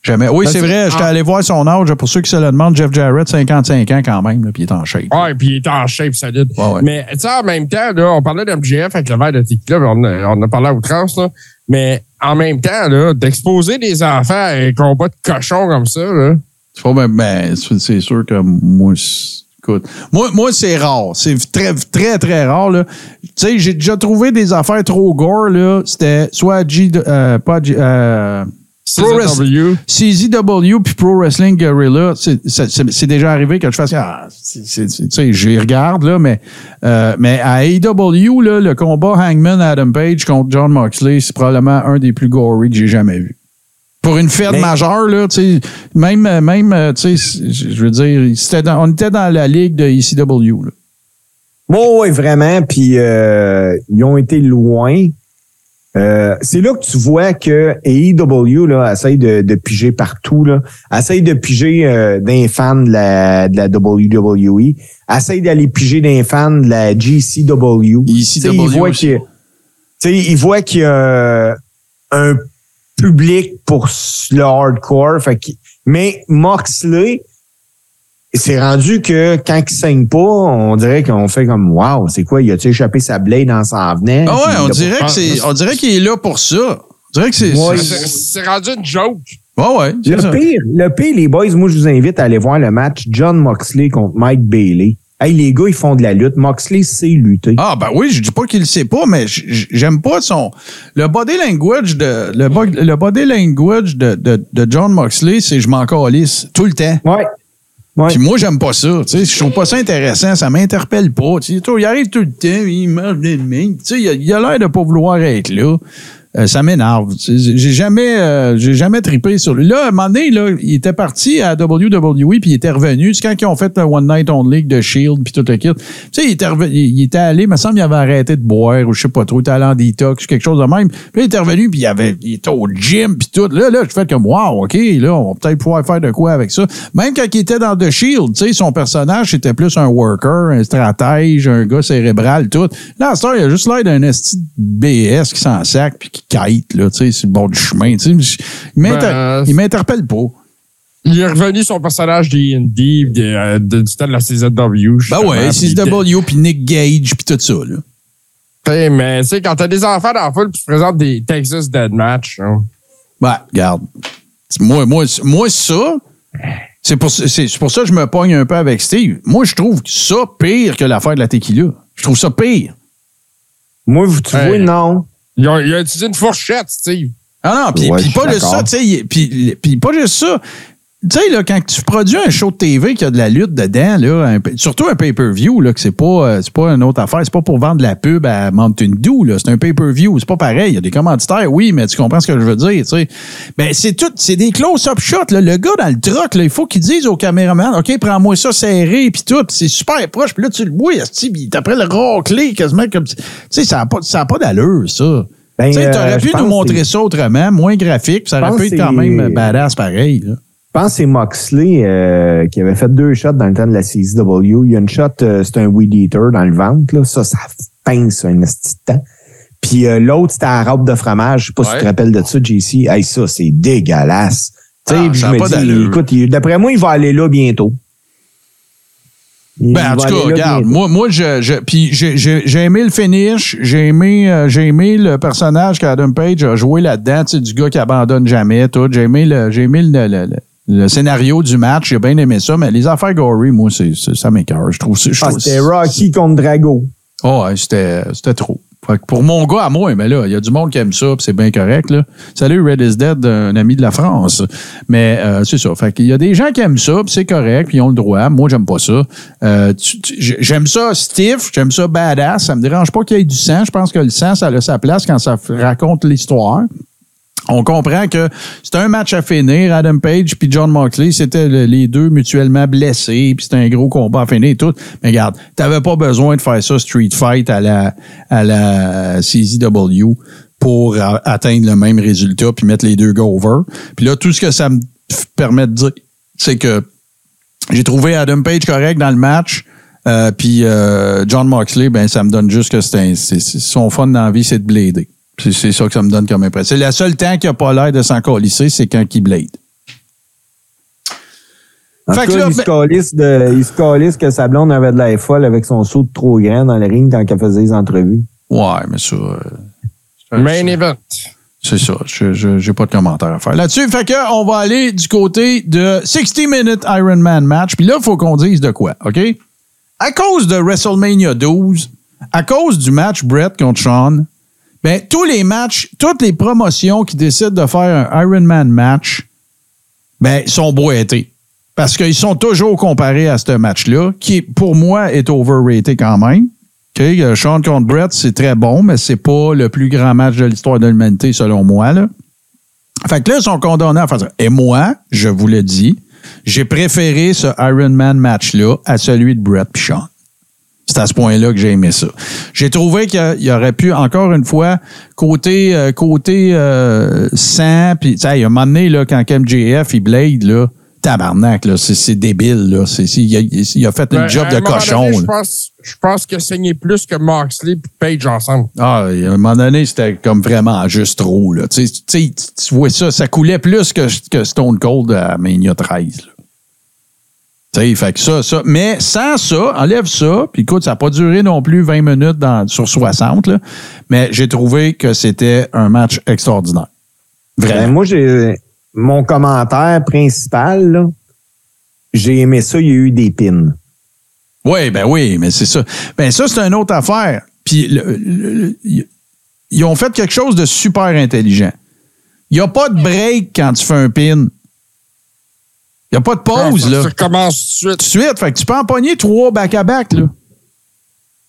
Jamais. Oui, Ben, c'est vrai, j'étais allé voir son âge. Pour ceux qui se le demandent, Jeff Jarrett, 55 ans quand même, là, puis il est en shape. Ouais, puis il est en shape. Ouais, ouais. Mais tu sais, en même temps, là, on parlait d'MGF avec le verre de tequila, on, a- on a parlé à outrance, là. Mais en même temps, là, d'exposer des enfants à un combat de cochon comme ça, là. Ben, ben, c'est sûr que moi, c'est- écoute, moi, moi c'est rare. C'est très, très, très rare. Tu sais, j'ai déjà trouvé des affaires trop gore. là. C'était soit G, euh, pas G, euh, CZW. CZW puis Pro Wrestling Guerrilla, c'est- déjà arrivé que je fasse ah, tu sais, j'y regarde là, mais euh, mais à AEW là, le combat Hangman Adam Page contre John Moxley, c'est probablement un des plus gory que j'ai jamais vu. Pour une fête Mais- majeure là, tu sais, même même euh, tu sais, je veux dire, dans- on était dans la ligue de ECW. Là. Bon, oui, vraiment. Puis euh, ils ont été loin. Euh, c'est là que tu vois que AEW là, essaye de, de piger partout. Là, essaye de piger euh, d'un fan de la, de la WWE. Essaye d'aller piger d'un fan de la GCW. ECW il voit qu'il il voit qu'il y a un public pour le hardcore. Fait mais Moxley, c'est rendu que quand il saigne pas, on dirait qu'on fait comme Wow, c'est quoi? Il a-tu échappé sa blade en s'en venant? Ah ouais, on dirait que c'est on dirait qu'il est là pour ça. On dirait que c'est Ouais. c'est- rendu une joke. ouais ouais, c'est ça. Le pire, le pire, les boys, moi, je vous invite à aller voir le match John Moxley contre Mike Bailey. Hey, les gars, ils font de la lutte. Moxley sait lutter. Ah ben oui, je dis pas qu'il le sait pas, mais j'aime pas son le body language de le, bo- le body language de, de, de John Moxley, c'est je m'en calisse tout le temps. Ouais. Ouais. Puis moi j'aime pas ça, tu sais, je trouve pas ça intéressant, ça m'interpelle pas, tu il arrive tout le temps, il des mains, tu il a l'air de pas vouloir être là. Euh, ça m'énerve. J'ai jamais, euh, j'ai jamais trippé sur lui. Là, à un moment donné, là, il était parti à WWE puis il était revenu. C'est quand ils ont fait un One Night Only de Shield puis tout le kit. Tu sais, il était, revenu- il il était allé, il me semble qu'il avait arrêté de boire ou je sais pas trop, il était allé en détox, quelque chose de même. Puis il était revenu puis il, avait, il était au gym puis tout. Là, là, je fais comme, wow, OK, là, on va peut-être pouvoir faire de quoi avec ça. Même quand il était dans The Shield, tu sais, son personnage, c'était plus un worker, un stratège, un gars cérébral, tout. Là, temps, il a juste l'air d'un esti BS qui s'en sac puis qui kite, là, tu sais, sur le bord du chemin. Tu sais, il Ben, il m'interpelle pas. Il est revenu son personnage de, euh, de- du temps de la CZW. Ben ouais, CW puis Nick Gage puis tout ça, là. T'sais, Mais tu sais, quand t'as des enfants dans la foule puis tu présentes des Texas Deathmatch, hein, Ouais, regarde. Moi, moi, moi ça, c'est pour, pour ça que je me pogne un peu avec Steve. Moi, je trouve ça pire que l'affaire de la tequila. Je trouve ça pire. Moi, vous- tu Hey. vois, non. Il a, il a utilisé une fourchette, Steve. Ah non, puis Ouais, pas juste ça, tu sais, puis pas juste ça. Tu sais, là, quand tu produis un show de TV qui a de la lutte dedans, là, un surtout un pay-per-view, là, que c'est pas, euh, c'est pas une autre affaire, c'est pas pour vendre de la pub à Mountain Dew, là, c'est un pay-per-view, c'est pas pareil. Il y a des commanditaires, oui, mais tu comprends ce que je veux dire, tu sais. Ben, c'est tout, c'est des close-up shots, là. Le gars dans le truck, là, il faut qu'il dise au caméraman, OK, prends-moi ça serré, puis tout, c'est super proche, puis là, tu le vois, il t'appelle le raclé, quasiment comme, tu sais, ça a pas, ça a pas d'allure, ça. Ben, Tu sais, euh, t'aurais pu nous montrer ça autrement, moins graphique, puis ça aurait pu être quand même c'est- badass pareil. Là. Je pense que c'est Moxley euh, qui avait fait deux shots dans le temps de la CZW. Il y a une shot, euh, c'est un weed eater dans le ventre. Là. Ça, ça pince un temps. Puis euh, l'autre, c'était la robe de fromage. Je sais pas si tu te rappelles de ça, JC. Hey, ça, c'est dégueulasse. Tu sais, Ah, je me pas dis, écoute, d'après moi, il va aller là bientôt. Il Ben, en tout cas, regarde, moi, moi je, je, puis j'ai, aimé le finish, j'ai aimé, euh, j'ai aimé le personnage qu'Adam Page a joué là-dedans, tu sais, du gars qui abandonne jamais, tout. J'ai aimé le, j'ai aimé le, le, le- le scénario du match, j'ai bien aimé ça, mais les affaires gory, moi, c'est, ça m'écœure. Je trouve ça. je Ah, c'était Rocky contre Drago. Oh, ouais, c'était, c'était trop. Fait que pour mon gars à moi, mais là, il y a du monde qui aime ça, c'est bien correct. Là. Salut, Red is Dead, un ami de la France. Mais euh, c'est ça. Fait qu'il y a des gens qui aiment ça, c'est correct, puis ils ont le droit. Moi, j'aime pas ça. Euh, j'aime ça stiff, j'aime ça badass. Ça me dérange pas qu'il y ait du sang. Je pense que le sang, ça a sa place quand ça raconte l'histoire. On comprend que c'était un match à finir. Adam Page puis John Moxley, c'était le- les deux mutuellement blessés, puis c'était un gros combat à finir et tout. Mais regarde, t'avais pas besoin de faire ça Street Fight à la à la CZW pour atteindre le même résultat puis mettre les deux gars over. Puis là, tout ce que ça me permet de dire, c'est que j'ai trouvé Adam Page correct dans le match. Euh, puis euh, John Moxley, ben ça me donne juste que c'est- son fun dans la vie, c'est de blader. C'est ça que ça me donne comme impression. C'est le seul temps qu'il a pas l'air de s'en colisser, c'est quand il blade. En Fait tout que cas, là, il, se ben- calisse de, il se calisse que sa blonde avait de l'air folle avec son saut de trop grand dans le ring quand elle faisait les entrevues. Ouais, mais ça. euh, c'est- Main event. C'est ça. Je je- j'ai pas de commentaire à faire là-dessus. Fait que on va aller du côté de 60 Minute Iron Man match. Puis là, il faut qu'on dise de quoi, OK? À cause de WrestleMania 12, à cause du match Brett contre Sean, ben, tous les matchs, toutes les promotions qui décident de faire un Iron Man match, ben, sont boités. Parce qu'ils sont toujours comparés à ce match-là, qui, pour moi, est overrated quand même. Sean contre Brett, c'est très bon, mais c'est pas le plus grand match de l'histoire de l'humanité, selon moi. Là. Fait que là, ils sont condamnés à faire ça. Et moi, je vous le dis, j'ai préféré ce Iron Man match-là à celui de Brett et Sean. C'est à ce point-là que j'ai aimé ça. J'ai trouvé qu'il y aurait pu, encore une fois, côté euh, côté euh, sang, puis il y a un moment donné, là, quand MJF, il blade, là, tabarnak, là, c'est, c'est débile, là. C'est, c'est- il, a, il a fait une Ben, job de cochon. Je pense, je pense qu'il a saigné plus que Moxley et Page ensemble. Ah, à un moment donné, c'était comme vraiment juste trop. Là. Tu, sais, tu sais, tu vois ça, ça coulait plus que, que Stone Cold à Mania 13. Là. Tu sais, fait que ça, ça. Mais sans ça, enlève ça, puis écoute, ça n'a pas duré non plus 20 minutes dans, sur 60, là, mais j'ai trouvé que c'était un match extraordinaire. Ben, Vraiment. moi, j'ai mon commentaire principal, là, j'ai aimé ça, il y a eu des pins. Oui, ben oui, mais c'est ça. Ben ça, c'est une autre affaire. Puis le- le- le- ils ont fait quelque chose de super intelligent. Il n'y a pas de break quand tu fais un pin. Il n'y a pas de pause, Ah, là. Ça recommence tout de Tout suite. de suite. Fait que tu peux en pogner trois back-à-back, là.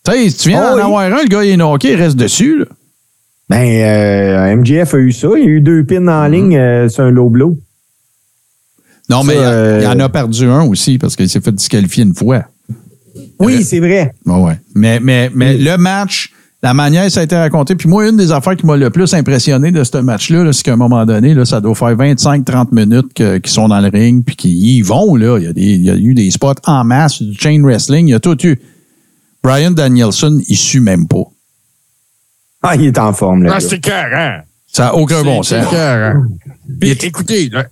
Tu sais, si tu viens Oh d'en oui. avoir un, le gars, il est knocké, il reste dessus, là. Ben, euh, MGF a eu ça. Il a eu deux pins en ligne euh, sur un low blow. Non, mais il y a- euh, il y en a perdu un aussi parce qu'il s'est fait disqualifier une fois. Oui, c'est vrai. Ouais, ouais. Mais, mais, mais le match, la manière que ça a été raconté, puis moi, une des affaires qui m'a le plus impressionné de ce match-là, là, c'est qu'à un moment donné, là, ça doit faire 25-30 minutes qu'ils sont dans le ring, puis qu'ils y vont. Là. Il, y a des, il y a eu des spots en masse, du chain wrestling, il y a tout eu. Brian Danielson, il suit même pas. Ah, il est en forme, là. Ah, c'est carré. Ça n'a aucun bon C'est sens. Puis, écoutez, le,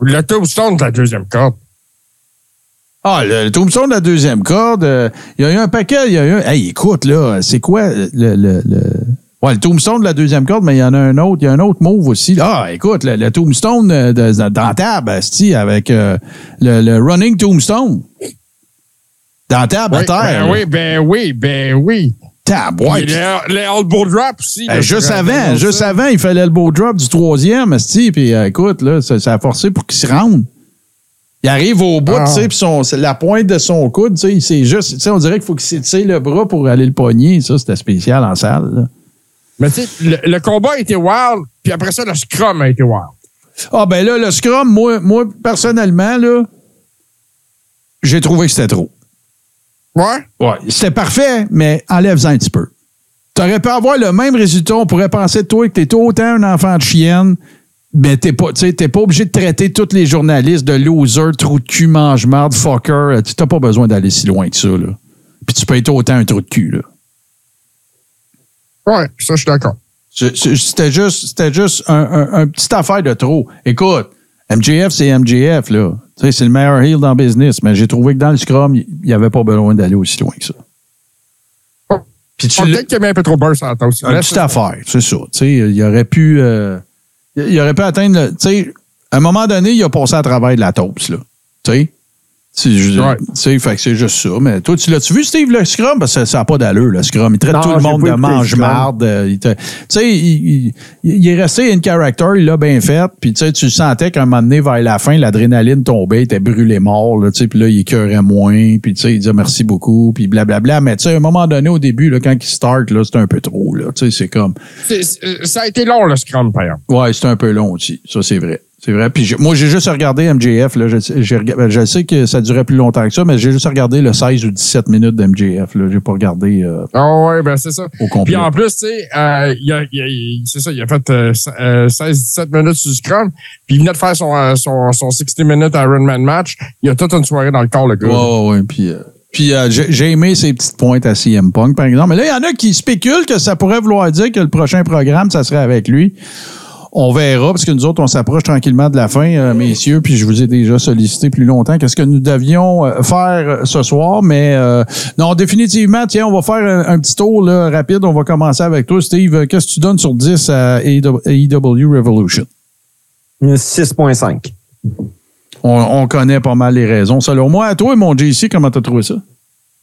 le tombstone de la deuxième corde. Ah, le, le tombstone de la deuxième corde, euh, il y a eu un paquet, il y a eu un... Hey, écoute, là, c'est quoi le... le, le- Ouais, le tombstone de la deuxième corde, mais il y en a un autre. Il y a un autre move aussi. Ah, écoute, le, le tombstone de, de, dans table, asti, avec euh, le, le running tombstone. Dans table à Oui, terre. ben oui, ben oui, ben oui. Tab, ouais. le, le elbow drop aussi. Euh, là, juste avant, juste avant, il fallait le beau drop du troisième, asti, puis euh, écoute, là, ça, ça a forcé pour qu'il se rende. Il arrive au bout, Ah. tu sais, puis son- la pointe de son coude, tu sais, c'est juste, tu sais, on dirait qu'il faut qu'il s'étire le bras pour aller le pogner. Ça, c'était spécial en salle. là. Mais tu sais, le, le combat a été wild, puis après ça, le scrum a été wild. Ah, ben là, le scrum, moi, moi personnellement, là, j'ai trouvé que c'était trop. Ouais? Ouais, c'était parfait, mais enlève-en un petit peu. Tu aurais pu avoir le même résultat. On pourrait penser de toi que tu es autant un enfant de chienne, mais t'es pas, tu sais, t'es pas obligé de traiter tous les journalistes de loser, trou de cul, mange-marde, fucker. Tu n'as pas besoin d'aller si loin que ça. Là. Puis tu peux être autant un trou de cul. Là. Ouais, ça, je suis d'accord. C'était juste, c'était juste un, un, un petite affaire de trop. Écoute, MJF, c'est MJF, là. Tu sais, c'est le meilleur heel dans le business, mais j'ai trouvé que dans le scrum, il n'y avait pas besoin d'aller aussi loin que ça. Puis tu Oh, l'as- Peut-être qu'il y a mis un peu trop de beurre sur la une petite affaire, c'est ça. Tu sais, il aurait pu. euh, il aurait pu atteindre. le- Tu sais, à un moment donné, il a passé à travers de la toast, là. Tu sais? Sais, fait que c'est juste ça. Mais toi, tu l'as-tu vu, Steve, le Scrum? Parce que ça n'a pas d'allure, le Scrum. Il traite Non, tout le monde de mange-marde. euh, Tu sais, il, est resté in character, il l'a bien fait. Puis, tu sais, tu sentais qu'à un moment donné, vers la fin, l'adrénaline tombait, il était brûlé mort, là, tu sais. Puis là, il écœurait moins. Puis, tu sais, il disait merci beaucoup. Puis, blablabla. Mais, tu sais, à un moment donné, au début, là, quand il start, là, c'était un peu trop, là. Tu sais, c'est comme. C'est- c'est- Ça a été long, le Scrum, par exemple. Ouais, c'est un peu long aussi. Ça, c'est vrai. C'est vrai. Puis moi, j'ai juste regardé MJF. Là. Je, j'ai rega- je sais que ça durait plus longtemps que ça, mais j'ai juste regardé le 16 ou 17 minutes d'MJF. J'ai pas regardé euh, Ah ouais, ben c'est ça. au complet. Puis en plus, tu sais, euh, il a- il a- il- c'est ça, il a fait euh, euh, 16-17 minutes sur Scrum, puis il venait de faire son, euh, son, son 60 minutes Ironman match. Il a toute une soirée dans le corps, le gars. Ouais, ouais, ouais. Puis, euh, puis euh, j'ai, j'ai aimé ses petites pointes à CM Punk, par exemple. Mais là, il y en a qui spéculent que ça pourrait vouloir dire que le prochain programme, ça serait avec lui. On verra, parce que nous autres, on s'approche tranquillement de la fin, euh, messieurs, puis je vous ai déjà sollicité plus longtemps. Qu'est-ce que nous devions euh, faire euh, ce soir? Mais euh, non, définitivement, tiens, on va faire un, un petit tour là, rapide. On va commencer avec toi, Steve. Qu'est-ce que tu donnes sur 10 à AEW Revolution? 6.5. On, on connaît pas mal les raisons. Selon moi, toi, mon JC, comment t'as trouvé ça?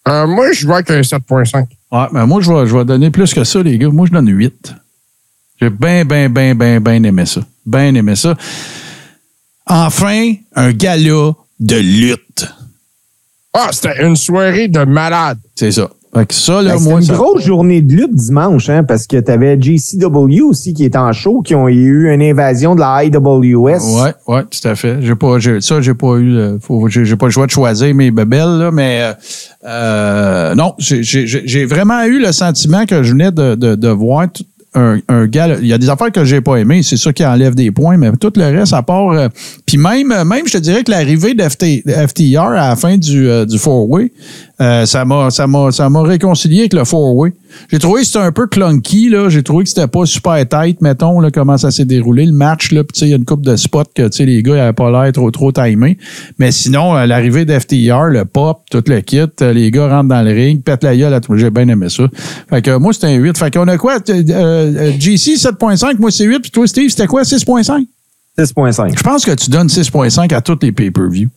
Euh, moi, je vois avec un 7.5. Ouais, ben moi, je vais, je vais donner plus que ça, les gars. Moi, je donne 8. J'ai bien, bien, bien, bien, bien aimé ça. Bien aimé ça. Enfin, un gala de lutte. Ah, c'était une soirée de malade. C'est ça. Fait que ça, là, Ben, moi, une ça- grosse journée de lutte dimanche, hein, parce que tu avais JCW aussi qui est en show, qui ont eu une invasion de la IWS. Ouais, ouais, tout à fait. J'ai pas, ça, j'ai pas eu, le- faut- j'ai pas le choix de choisir mes bebelles, là, mais euh, euh, non, j'ai vraiment eu le sentiment que je venais de, de, de voir tout un, un gars. Il y a des affaires que j'ai pas aimées, c'est ça qui enlève des points, mais tout le reste, à part. euh, Puis même, même, je te dirais que l'arrivée de FTR à la fin du, euh, du four-way, euh, ça m'a ça m'a ça m'a réconcilié avec le four-way. J'ai trouvé que c'était un peu clunky là, j'ai trouvé que c'était pas super tight mettons là comment ça s'est déroulé le match là, puis tu sais il y a une coupe de spots que tu sais les gars n'avaient pas l'air trop trop timés. Mais sinon euh, l'arrivée d'FTR, le pop, tout le kit, euh, les gars rentrent dans le ring, pètent la gueule, à tout- j'ai bien aimé ça. Fait que euh, moi c'était un 8. Fait qu'on a quoi? Euh, GC 7.5, moi c'est 8 puis toi Steve, c'était quoi? 6.5 6.5. Je pense que tu donnes 6.5 à tous les pay-per-view.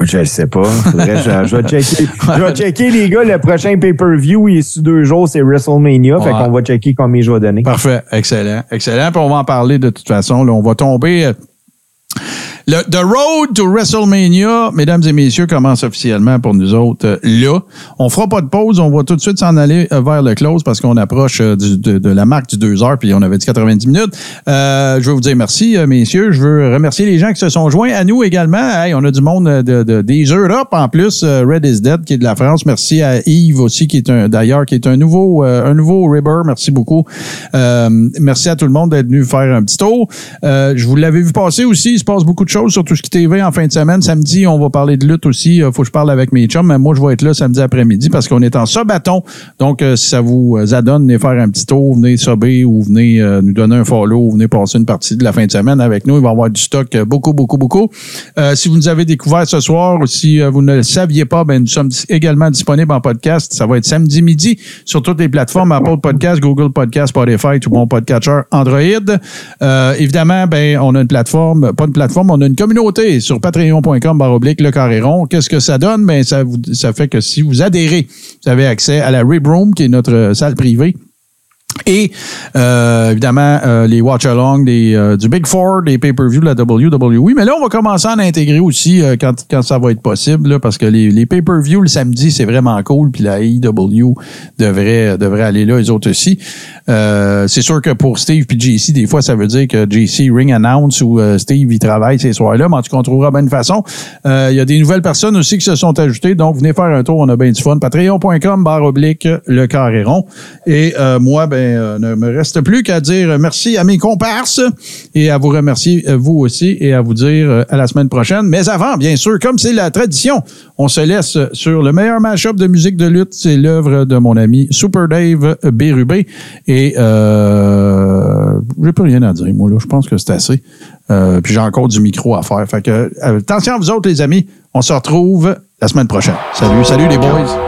Je le sais pas. Faudrait je, je vais checker. Je vais checker, les gars. Le prochain pay-per-view, il est sous deux jours, c'est WrestleMania. Fait Ouais. qu'on va checker combien je vais donner. Parfait, excellent, excellent. Puis on va en parler de toute façon. Là, on va tomber. Le The Road to WrestleMania, mesdames et messieurs, commence officiellement pour nous autres euh, là. On fera pas de pause, on va tout de suite s'en aller euh, vers le close parce qu'on approche euh, de, la marque du 2 heures, puis on avait dit 90 minutes. Je veux vous dire merci, messieurs. Je veux remercier les gens qui se sont joints à nous également. Hey, on a du monde de, de- des Europe en plus. Red is Dead qui est de la France. Merci à Yves aussi qui est un d'ailleurs qui est un nouveau un nouveau Ribber. Merci beaucoup. Merci à tout le monde d'être venu faire un petit tour. Je vous l'avais vu passer aussi. Il se passe beaucoup de choses sur tout ce qui TV en fin de semaine. Samedi, on va parler de lutte aussi. Euh, faut que je parle avec mes chums, mais moi, je vais être là samedi après-midi parce qu'on est en sabaton. Donc, euh, si ça vous adonne, venez faire un petit tour, venez subber ou venez euh, nous donner un follow venez passer une partie de la fin de semaine avec nous. Il va y avoir du stock beaucoup, beaucoup, beaucoup. Si vous nous avez découvert ce soir ou si vous ne le saviez pas, ben, nous sommes également disponibles en podcast. Ça va être samedi midi sur toutes les plateformes Apple Podcast, Google Podcast, Spotify, tout mon podcatcher Android. Évidemment, ben, on a une plateforme, pas une plateforme, on a une communauté sur patreon.com baroblique le carré rond. Qu'est-ce que ça donne? Ben, ça, vous, ça fait que si vous adhérez, vous avez accès à la Rib Room, qui est notre salle privée. Et euh, évidemment, euh, les watch-along des, euh, du Big Four, des pay-per-view de la WWE. Mais là, on va commencer à en intégrer aussi euh, quand, quand ça va être possible, là, parce que les, les pay-per-view le samedi, c'est vraiment cool. Puis la AEW devrait, devrait aller là, les autres aussi. Euh, c'est sûr que pour Steve puis JC, des fois, ça veut dire que JC ring announce ou euh, Steve, il travaille ces soirs-là. Mais en tout cas, on une façon. Il y a des nouvelles personnes aussi qui se sont ajoutées. Donc, venez faire un tour. On a bien du fun. Patreon.com, barre oblique, le carré rond. Et moi, ben, euh, ne me reste plus qu'à dire merci à mes comparses et à vous remercier, euh, vous aussi, et à vous dire euh, à la semaine prochaine. Mais avant, bien sûr, comme c'est la tradition, on se laisse sur le meilleur mashup de musique de lutte. C'est l'œuvre de mon ami Super Dave Bérubé. Et euh, j'ai plus rien à dire, moi, là. Je pense que c'est assez. Puis j'ai encore du micro à faire. Fait que, attention à vous autres, les amis. On se retrouve la semaine prochaine. Salut, salut les boys.